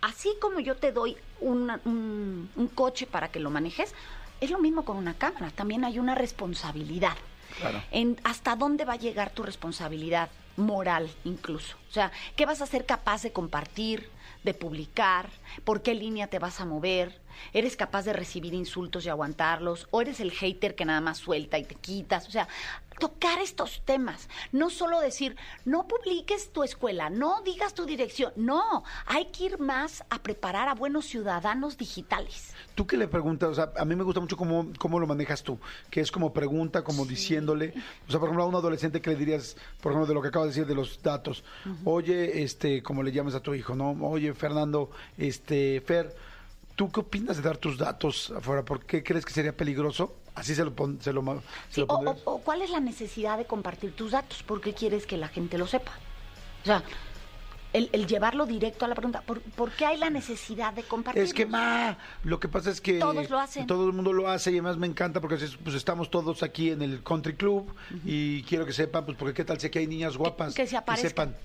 Así como yo te doy una- un, un coche para que lo manejes, es lo mismo con una cámara, también hay una responsabilidad. Claro. En hasta dónde va a llegar tu responsabilidad. moral incluso. O sea, ¿qué vas a ser capaz de compartir, de publicar? ¿Por qué línea te vas a mover? ¿Eres capaz de recibir insultos y aguantarlos? ¿O eres el hater que nada más suelta y te quitas? O sea, tocar estos temas. No solo decir, no publiques tu escuela, no digas tu dirección. No, hay que ir más a preparar a buenos ciudadanos digitales. ¿Tú qué le preguntas? O sea, a mí me gusta mucho cómo, cómo lo manejas tú, que es como pregunta, como diciéndole. O sea, por ejemplo, a un adolescente que le dirías, por ejemplo, de lo que acabo de decir de los datos. Oye, este, como le llamas a tu hijo, ¿no? Oye, Fernando, este, Fer, ¿tú qué opinas de dar tus datos afuera? ¿Por qué crees que sería peligroso? Así se lo, pon- se lo, se Sí, lo o, o- cuál es la necesidad de compartir tus datos? ¿Por qué quieres que la gente lo sepa? O sea, el, el llevarlo directo a la pregunta, ¿por, por qué hay la necesidad de compartir? Es que, ma, lo que pasa es que... Todos lo hacen. Todo el mundo lo hace y además me encanta porque es- pues estamos todos aquí en el country club y quiero que sepan, pues porque qué tal sé que hay niñas guapas que se aparezcan. sepan.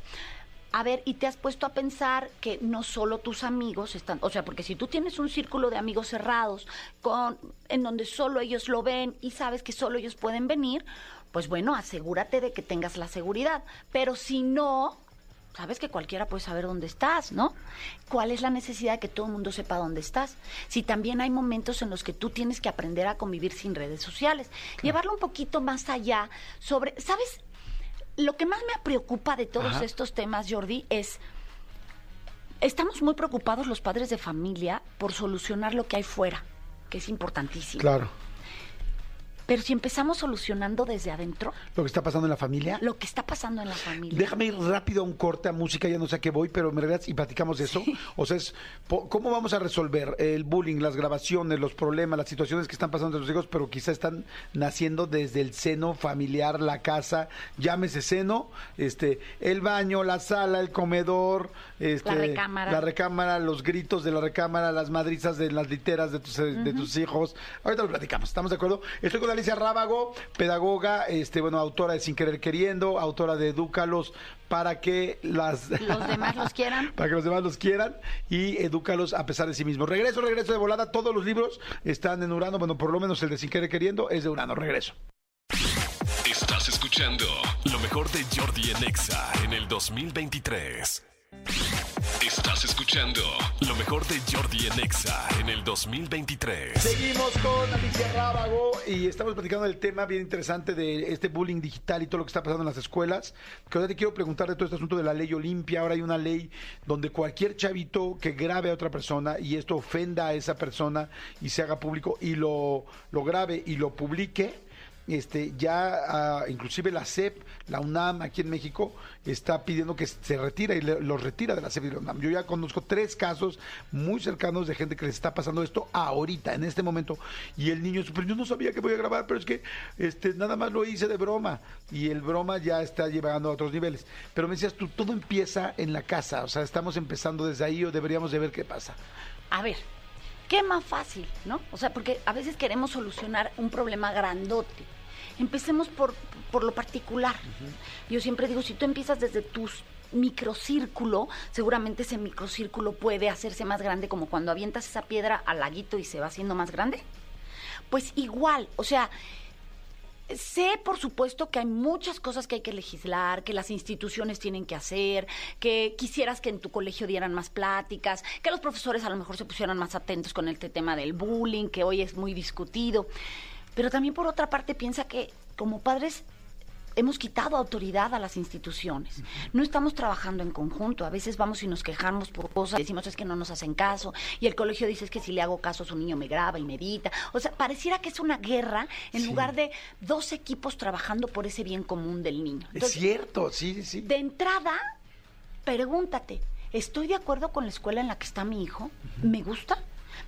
A ver, y te has puesto a pensar que no solo tus amigos están, o sea, porque si tú tienes un círculo de amigos cerrados con en donde solo ellos lo ven y sabes que solo ellos pueden venir, pues bueno, asegúrate de que tengas la seguridad. Pero si no, sabes que cualquiera puede saber dónde estás, ¿no? ¿Cuál es la necesidad de que todo el mundo sepa dónde estás? Si también hay momentos en los que tú tienes que aprender a convivir sin redes sociales, llevarlo un poquito más allá sobre, ¿sabes? Lo que más me preocupa de todos Ajá. estos temas, Jordi, es estamos muy preocupados los padres de familia por solucionar lo que hay fuera, que es importantísimo. Claro. Pero si empezamos solucionando desde adentro, Lo que está pasando en la familia. lo que está pasando en la familia. Déjame ir rápido a un corte a música, ya no sé a qué voy, pero me regresas y platicamos de eso. O sea, es, ¿cómo vamos a resolver el bullying, las grabaciones, los problemas, las situaciones que están pasando entre los hijos, pero quizá están naciendo desde el seno familiar, la casa, llámese seno, este, el baño, la sala, el comedor, este, La recámara. la recámara, los gritos de la recámara, las madrizas de las literas de tus, de tus hijos. Ahorita lo platicamos, ¿estamos de acuerdo? Estoy con Alicia Rábago, pedagoga, este, bueno, autora de Sin Querer Queriendo, autora de Edúcalos para que las... Los demás los quieran. (laughs) para que los demás los quieran y edúcalos a pesar de sí mismos. Regreso, regreso de volada. Todos los libros están en Urano. Bueno, por lo menos el de Sin Querer Queriendo es de Urano. Regreso. Estás escuchando lo mejor de Jordi en Exa en el 2023. Estás escuchando lo mejor de Jordi en Exa en el 2023. Seguimos con Alicia Rábago y estamos platicando del tema bien interesante de este bullying digital y todo lo que está pasando en las escuelas. Que ahora te quiero preguntar de todo este asunto de la ley Olimpia. Ahora hay una ley donde cualquier chavito que grabe a otra persona y esto ofenda a esa persona y se haga público y lo, lo grabe y lo publique, este ya ah, inclusive la CEP, la UNAM aquí en México está pidiendo que se retire y le- los retira de la CEP y la UNAM. Yo ya conozco tres casos muy cercanos de gente que les está pasando esto ahorita, en este momento, y el niño, pero yo no sabía que voy a grabar, pero es que este nada más lo hice de broma y el broma ya está llevando a otros niveles. Pero me decías tú, todo empieza en la casa, o sea, estamos empezando desde ahí o deberíamos de ver qué pasa. A ver, ¿qué más fácil, no? O sea, porque a veces queremos solucionar un problema grandote. Empecemos por, por lo particular. Yo siempre digo, si tú empiezas desde tu microcírculo, seguramente ese microcírculo puede hacerse más grande como cuando avientas esa piedra al laguito y se va haciendo más grande. Pues igual, o sea, Sé, por supuesto, que hay muchas cosas que hay que legislar, que las instituciones tienen que hacer, que quisieras que en tu colegio dieran más pláticas, que los profesores a lo mejor se pusieran más atentos con este tema del bullying, que hoy es muy discutido. Pero también, por otra parte, piensa que como padres hemos quitado autoridad a las instituciones. No estamos trabajando en conjunto. A veces vamos y nos quejamos por cosas, decimos es que no nos hacen caso, y el colegio dice es que si le hago caso su niño me graba y me edita. O sea, pareciera que es una guerra en lugar de dos equipos trabajando por ese bien común del niño. es cierto, sí, sí, sí. De entrada, pregúntate, ¿estoy de acuerdo con la escuela en la que está mi hijo? ¿Me gusta?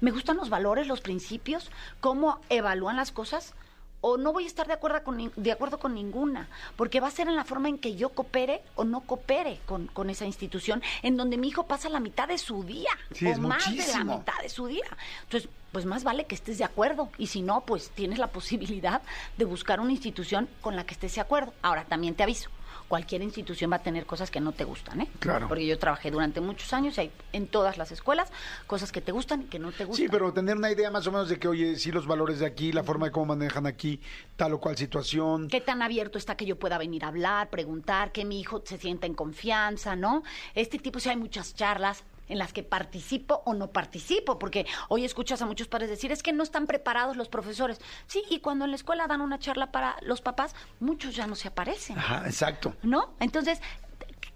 ¿Me gustan los valores, los principios? ¿Cómo evalúan las cosas? ¿O no voy a estar de acuerdo con, de acuerdo con ninguna? Porque va a ser en la forma en que yo coopere o no coopere con, con esa institución, en donde mi hijo pasa la mitad de su día, Sí, o más de la mitad de su día. Entonces, pues más vale que estés de acuerdo. Y si no, pues tienes la (laughs) posibilidad de buscar una institución con la que estés de acuerdo. Ahora, también te aviso. Cualquier institución va a tener cosas que no te gustan, ¿eh? Claro. Porque yo trabajé durante muchos años y hay en todas las escuelas cosas que te gustan y que no te gustan. Sí, pero tener una idea más o menos de que, oye, sí, los valores de aquí, la forma de cómo manejan aquí tal o cual situación. qué tan abierto está que yo pueda venir a hablar, preguntar, que mi hijo se sienta en confianza, ¿no? Este tipo, sí hay muchas charlas en las que participo o no participo, porque hoy escuchas a muchos padres decir, es que no están preparados los profesores. Sí, y cuando en la escuela dan una charla para los papás, muchos ya no se aparecen, Ajá, exacto. ¿no? Entonces,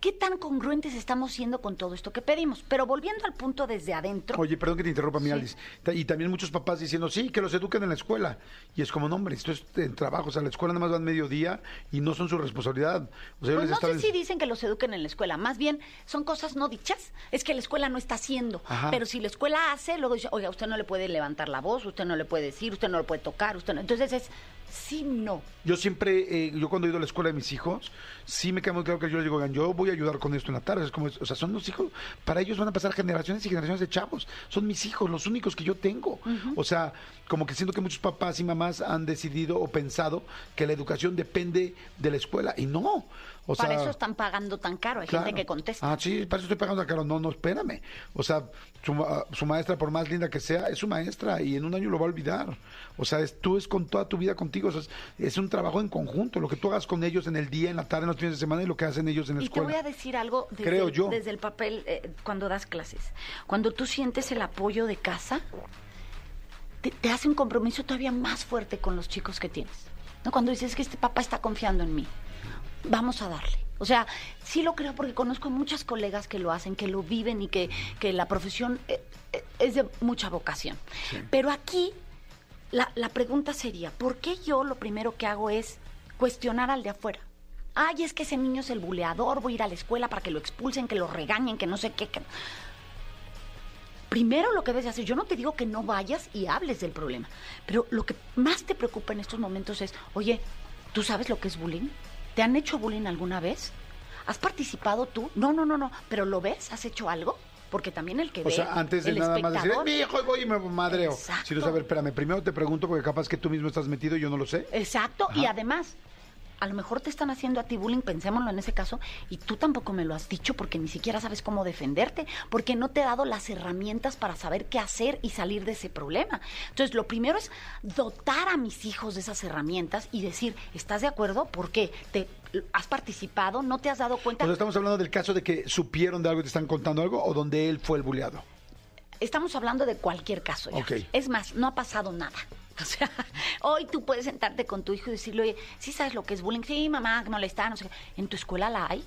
¿qué tan congruentes estamos siendo con todo esto que pedimos? Pero volviendo al punto desde adentro, Oye, perdón que te interrumpa, mi Alice. Ta- Y también muchos papás diciendo, sí, que los eduquen en la escuela. Y es como, no, hombre, esto es en trabajo. O sea, la escuela nada más van mediodía y no son su responsabilidad. O sea, Pues no sé si dicen que los eduquen en la escuela, más bien son cosas no dichas, es que la escuela no está haciendo, Ajá. pero si la escuela hace, luego dice, oiga, usted no le puede levantar la voz, usted no le puede decir, usted no lo puede tocar, usted no. Entonces es sí, no. Yo siempre, eh, yo cuando he ido a la escuela de mis hijos, sí me queda muy claro que yo les digo, oigan, yo voy a ayudar con esto en la tarde. Es como, o sea, son los hijos, para ellos van a pasar generaciones y generaciones de chavos. Son mis hijos, los únicos que yo tengo. O sea, como que siento que muchos papás y mamás han decidido o pensado que la educación depende de la escuela. Y no. O Para sea, eso están pagando tan caro, hay Claro. gente que contesta. Ah, sí, para eso estoy pagando caro. No, no, espérame. O sea, su, ma- su maestra, por más linda que sea, es su maestra y en un año lo va a olvidar. O sea, es, tú es con toda tu vida contigo. O sea, es, es un trabajo en conjunto. Lo que tú hagas con ellos en el día, en la tarde, en los fines de semana y lo que hacen ellos en la Y te escuela. voy a decir algo desde, Creo yo. desde el papel eh, cuando das clases. Cuando tú sientes el apoyo de casa, te, te hace un compromiso todavía más fuerte con los chicos que tienes. ¿No? Cuando dices que este papá está confiando en mí, vamos a darle. O sea, sí lo creo porque conozco muchas colegas que lo hacen, que lo viven y que, que la profesión eh, eh, es de mucha vocación. Pero aquí la, la pregunta sería, ¿por qué yo lo primero que hago es cuestionar al de afuera? Ay, es que ese niño es el buleador, voy a ir a la escuela para que lo expulsen, que lo regañen, que no sé qué. que- Primero lo que debes de hacer, yo no te digo que no vayas y hables del problema, pero lo que más te preocupa en estos momentos es, oye, ¿tú sabes lo que es bullying? ¿Te han hecho bullying alguna vez? ¿Has participado tú? No, no, no, no, pero ¿lo ves? ¿Has hecho algo? Porque también el que O ve, sea, antes de el nada más decir, mi hijo, voy y me madreo. Exacto. Si no, a ver, espérame, primero te pregunto porque capaz que tú mismo estás metido y yo no lo sé. Exacto, y además, a lo mejor te están haciendo a ti bullying, pensémoslo en ese caso, y tú tampoco me lo has dicho porque ni siquiera sabes cómo defenderte, porque no te he dado las herramientas para saber qué hacer y salir de ese problema. Entonces, lo primero es dotar a mis hijos de esas herramientas y decir, ¿estás de acuerdo? ¿Por qué? ¿Te, ¿Has participado? ¿No te has dado cuenta? O sea, estamos hablando del caso de que supieron de algo y te están contando algo o donde él fue el buleado. Estamos hablando de cualquier caso. ya. Es más, no ha pasado nada. (laughs) O sea, hoy tú puedes sentarte con tu hijo y decirle, oye, ¿sí sabes lo que es bullying? Sí, mamá, no sé qué. ¿En tu escuela la hay?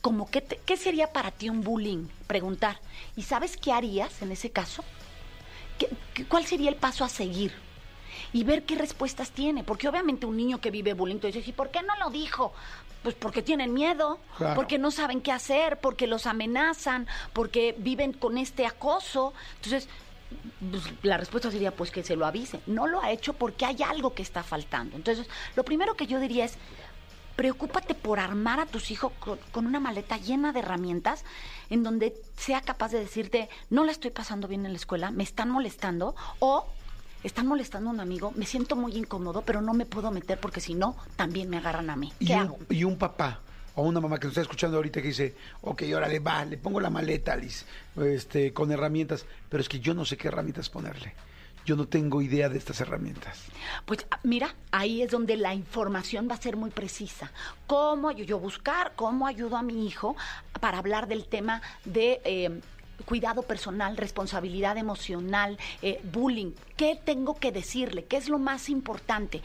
Como, ¿qué, te- ¿Qué sería para ti un bullying? Preguntar. ¿Y sabes qué harías en ese caso? ¿Qué- qué- ¿Cuál sería el paso a seguir? Y ver qué respuestas tiene. Porque obviamente un niño que vive bullying, tú dices, ¿y por qué no lo dijo? Pues porque tienen miedo, Claro. porque no saben qué hacer, porque los amenazan, porque viven con este acoso. Entonces, pues, la respuesta sería pues que se lo avise. No lo ha hecho porque hay algo que está faltando. Entonces, lo primero que yo diría es, preocúpate por armar a tus hijos con, una maleta llena de herramientas en donde sea capaz de decirte, no la estoy pasando bien en la escuela, me están molestando o están molestando a un amigo, me siento muy incómodo, pero no me puedo meter porque si no, también me agarran a mí. Y ¿Qué un, hago? y un papá o una mamá que nos está escuchando ahorita que dice, ok, órale, va, le pongo la maleta, Alice, este, con herramientas, pero es que yo no sé qué herramientas ponerle. Yo no tengo idea de estas herramientas. Pues ah, mira, ahí es donde la información va a ser muy precisa. ¿Cómo yo buscar, cómo ayudo a mi hijo para hablar del tema de eh, cuidado personal, responsabilidad emocional, eh, bullying? ¿Qué tengo que decirle? ¿Qué es lo más importante?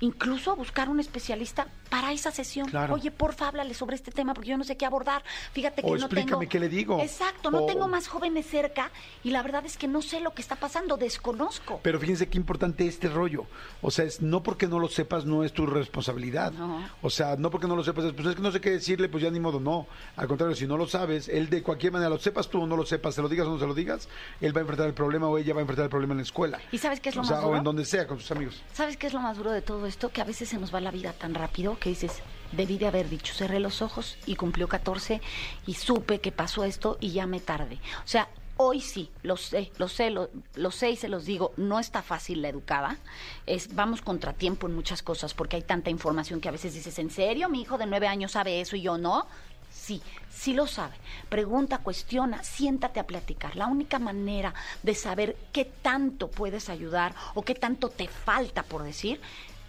Incluso buscar un especialista para esa sesión. Claro. Oye, porfa, háblale sobre este tema porque yo no sé qué abordar. Fíjate que O no explícame tengo... qué le digo. Exacto, no O- tengo más jóvenes cerca y la verdad es que no sé lo que está pasando, desconozco. Pero fíjense qué importante este rollo. O sea, es no porque no lo sepas no es tu responsabilidad. No. O sea, no porque no lo sepas, es, pues es que no sé qué decirle, pues ya ni modo, no. Al contrario, si no lo sabes, él de cualquier manera, lo sepas tú o no lo sepas, se lo digas o no se lo digas, él va a enfrentar el problema o ella va a enfrentar el problema en la escuela. ¿Y sabes qué es lo o sea, más o duro? en donde sea, con sus amigos. ¿Sabes qué es lo más duro de todo esto? Que a veces se nos va la vida tan rápido que dices, debí de haber dicho, cerré los ojos y cumplió 14 y supe que pasó esto y ya me tardé. O sea, Hoy sí, lo sé, lo sé, lo, lo sé y se los digo, no está fácil la educada. Es, vamos contratiempo en muchas cosas porque hay tanta información que a veces dices, ¿en serio? Mi hijo de nueve años sabe eso y yo no. Sí, sí lo sabe. Pregunta, cuestiona, siéntate a platicar. La única manera de saber qué tanto puedes ayudar o qué tanto te falta por decir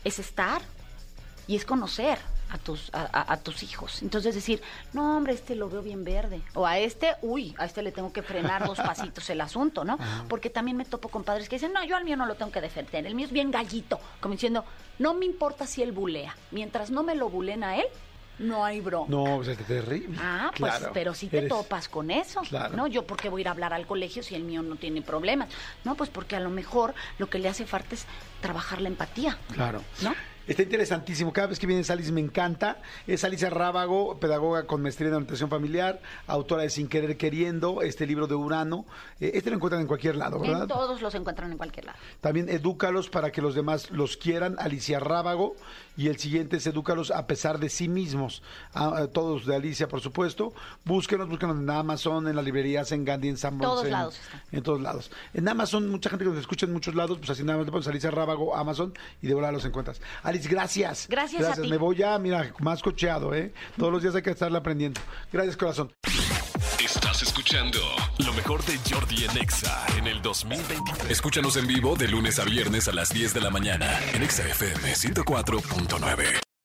es estar y es conocer a tus, a, tus hijos. Entonces decir, no, hombre, este lo veo bien verde. O a este, uy, a este le tengo que frenar dos (laughs) pasitos el asunto, ¿no? Porque también me topo con padres que dicen, no, yo al mío no lo tengo que defender, el mío es bien gallito. Como diciendo, no me importa si él bulea. Mientras no me lo bulen a él, no hay bronca. No, pues es terrible. Ah, pues, Claro. pero si te Eres- topas con eso, Claro. ¿no? Yo, ¿por qué voy a ir a hablar al colegio si el mío no tiene problemas? No, pues porque a lo mejor lo que le hace falta es trabajar la empatía, Claro. ¿no? Está interesantísimo. Cada vez que viene Alice me encanta. Es Alicia Rábago, pedagoga con maestría en orientación familiar, autora de Sin Querer Queriendo, este libro de Urano. Eh, este lo encuentran en cualquier lado, ¿verdad? En todos los encuentran en cualquier lado. También edúcalos para que los demás los quieran, Alicia Rábago. Y el siguiente es edúcalos a pesar de sí mismos. A- a todos de Alicia, por supuesto. Búsquenos, búsquenos en Amazon, en las librerías, en Gandhi, en Sanborns. Todos en, lados. En todos lados. En Amazon, mucha gente que nos escucha en muchos lados, pues así nada más le pones Alicia Rábago, Amazon, y de volada los encuentras. Alice, gracias. Gracias a ti. Me voy ya, mira, más cocheado, ¿eh? Todos los días hay que estarle aprendiendo. Gracias, corazón. Estás escuchando lo mejor de Jordi en Exa en el 2023. Escúchanos en vivo de lunes a viernes a las 10 de la mañana en Exa FM 104.9.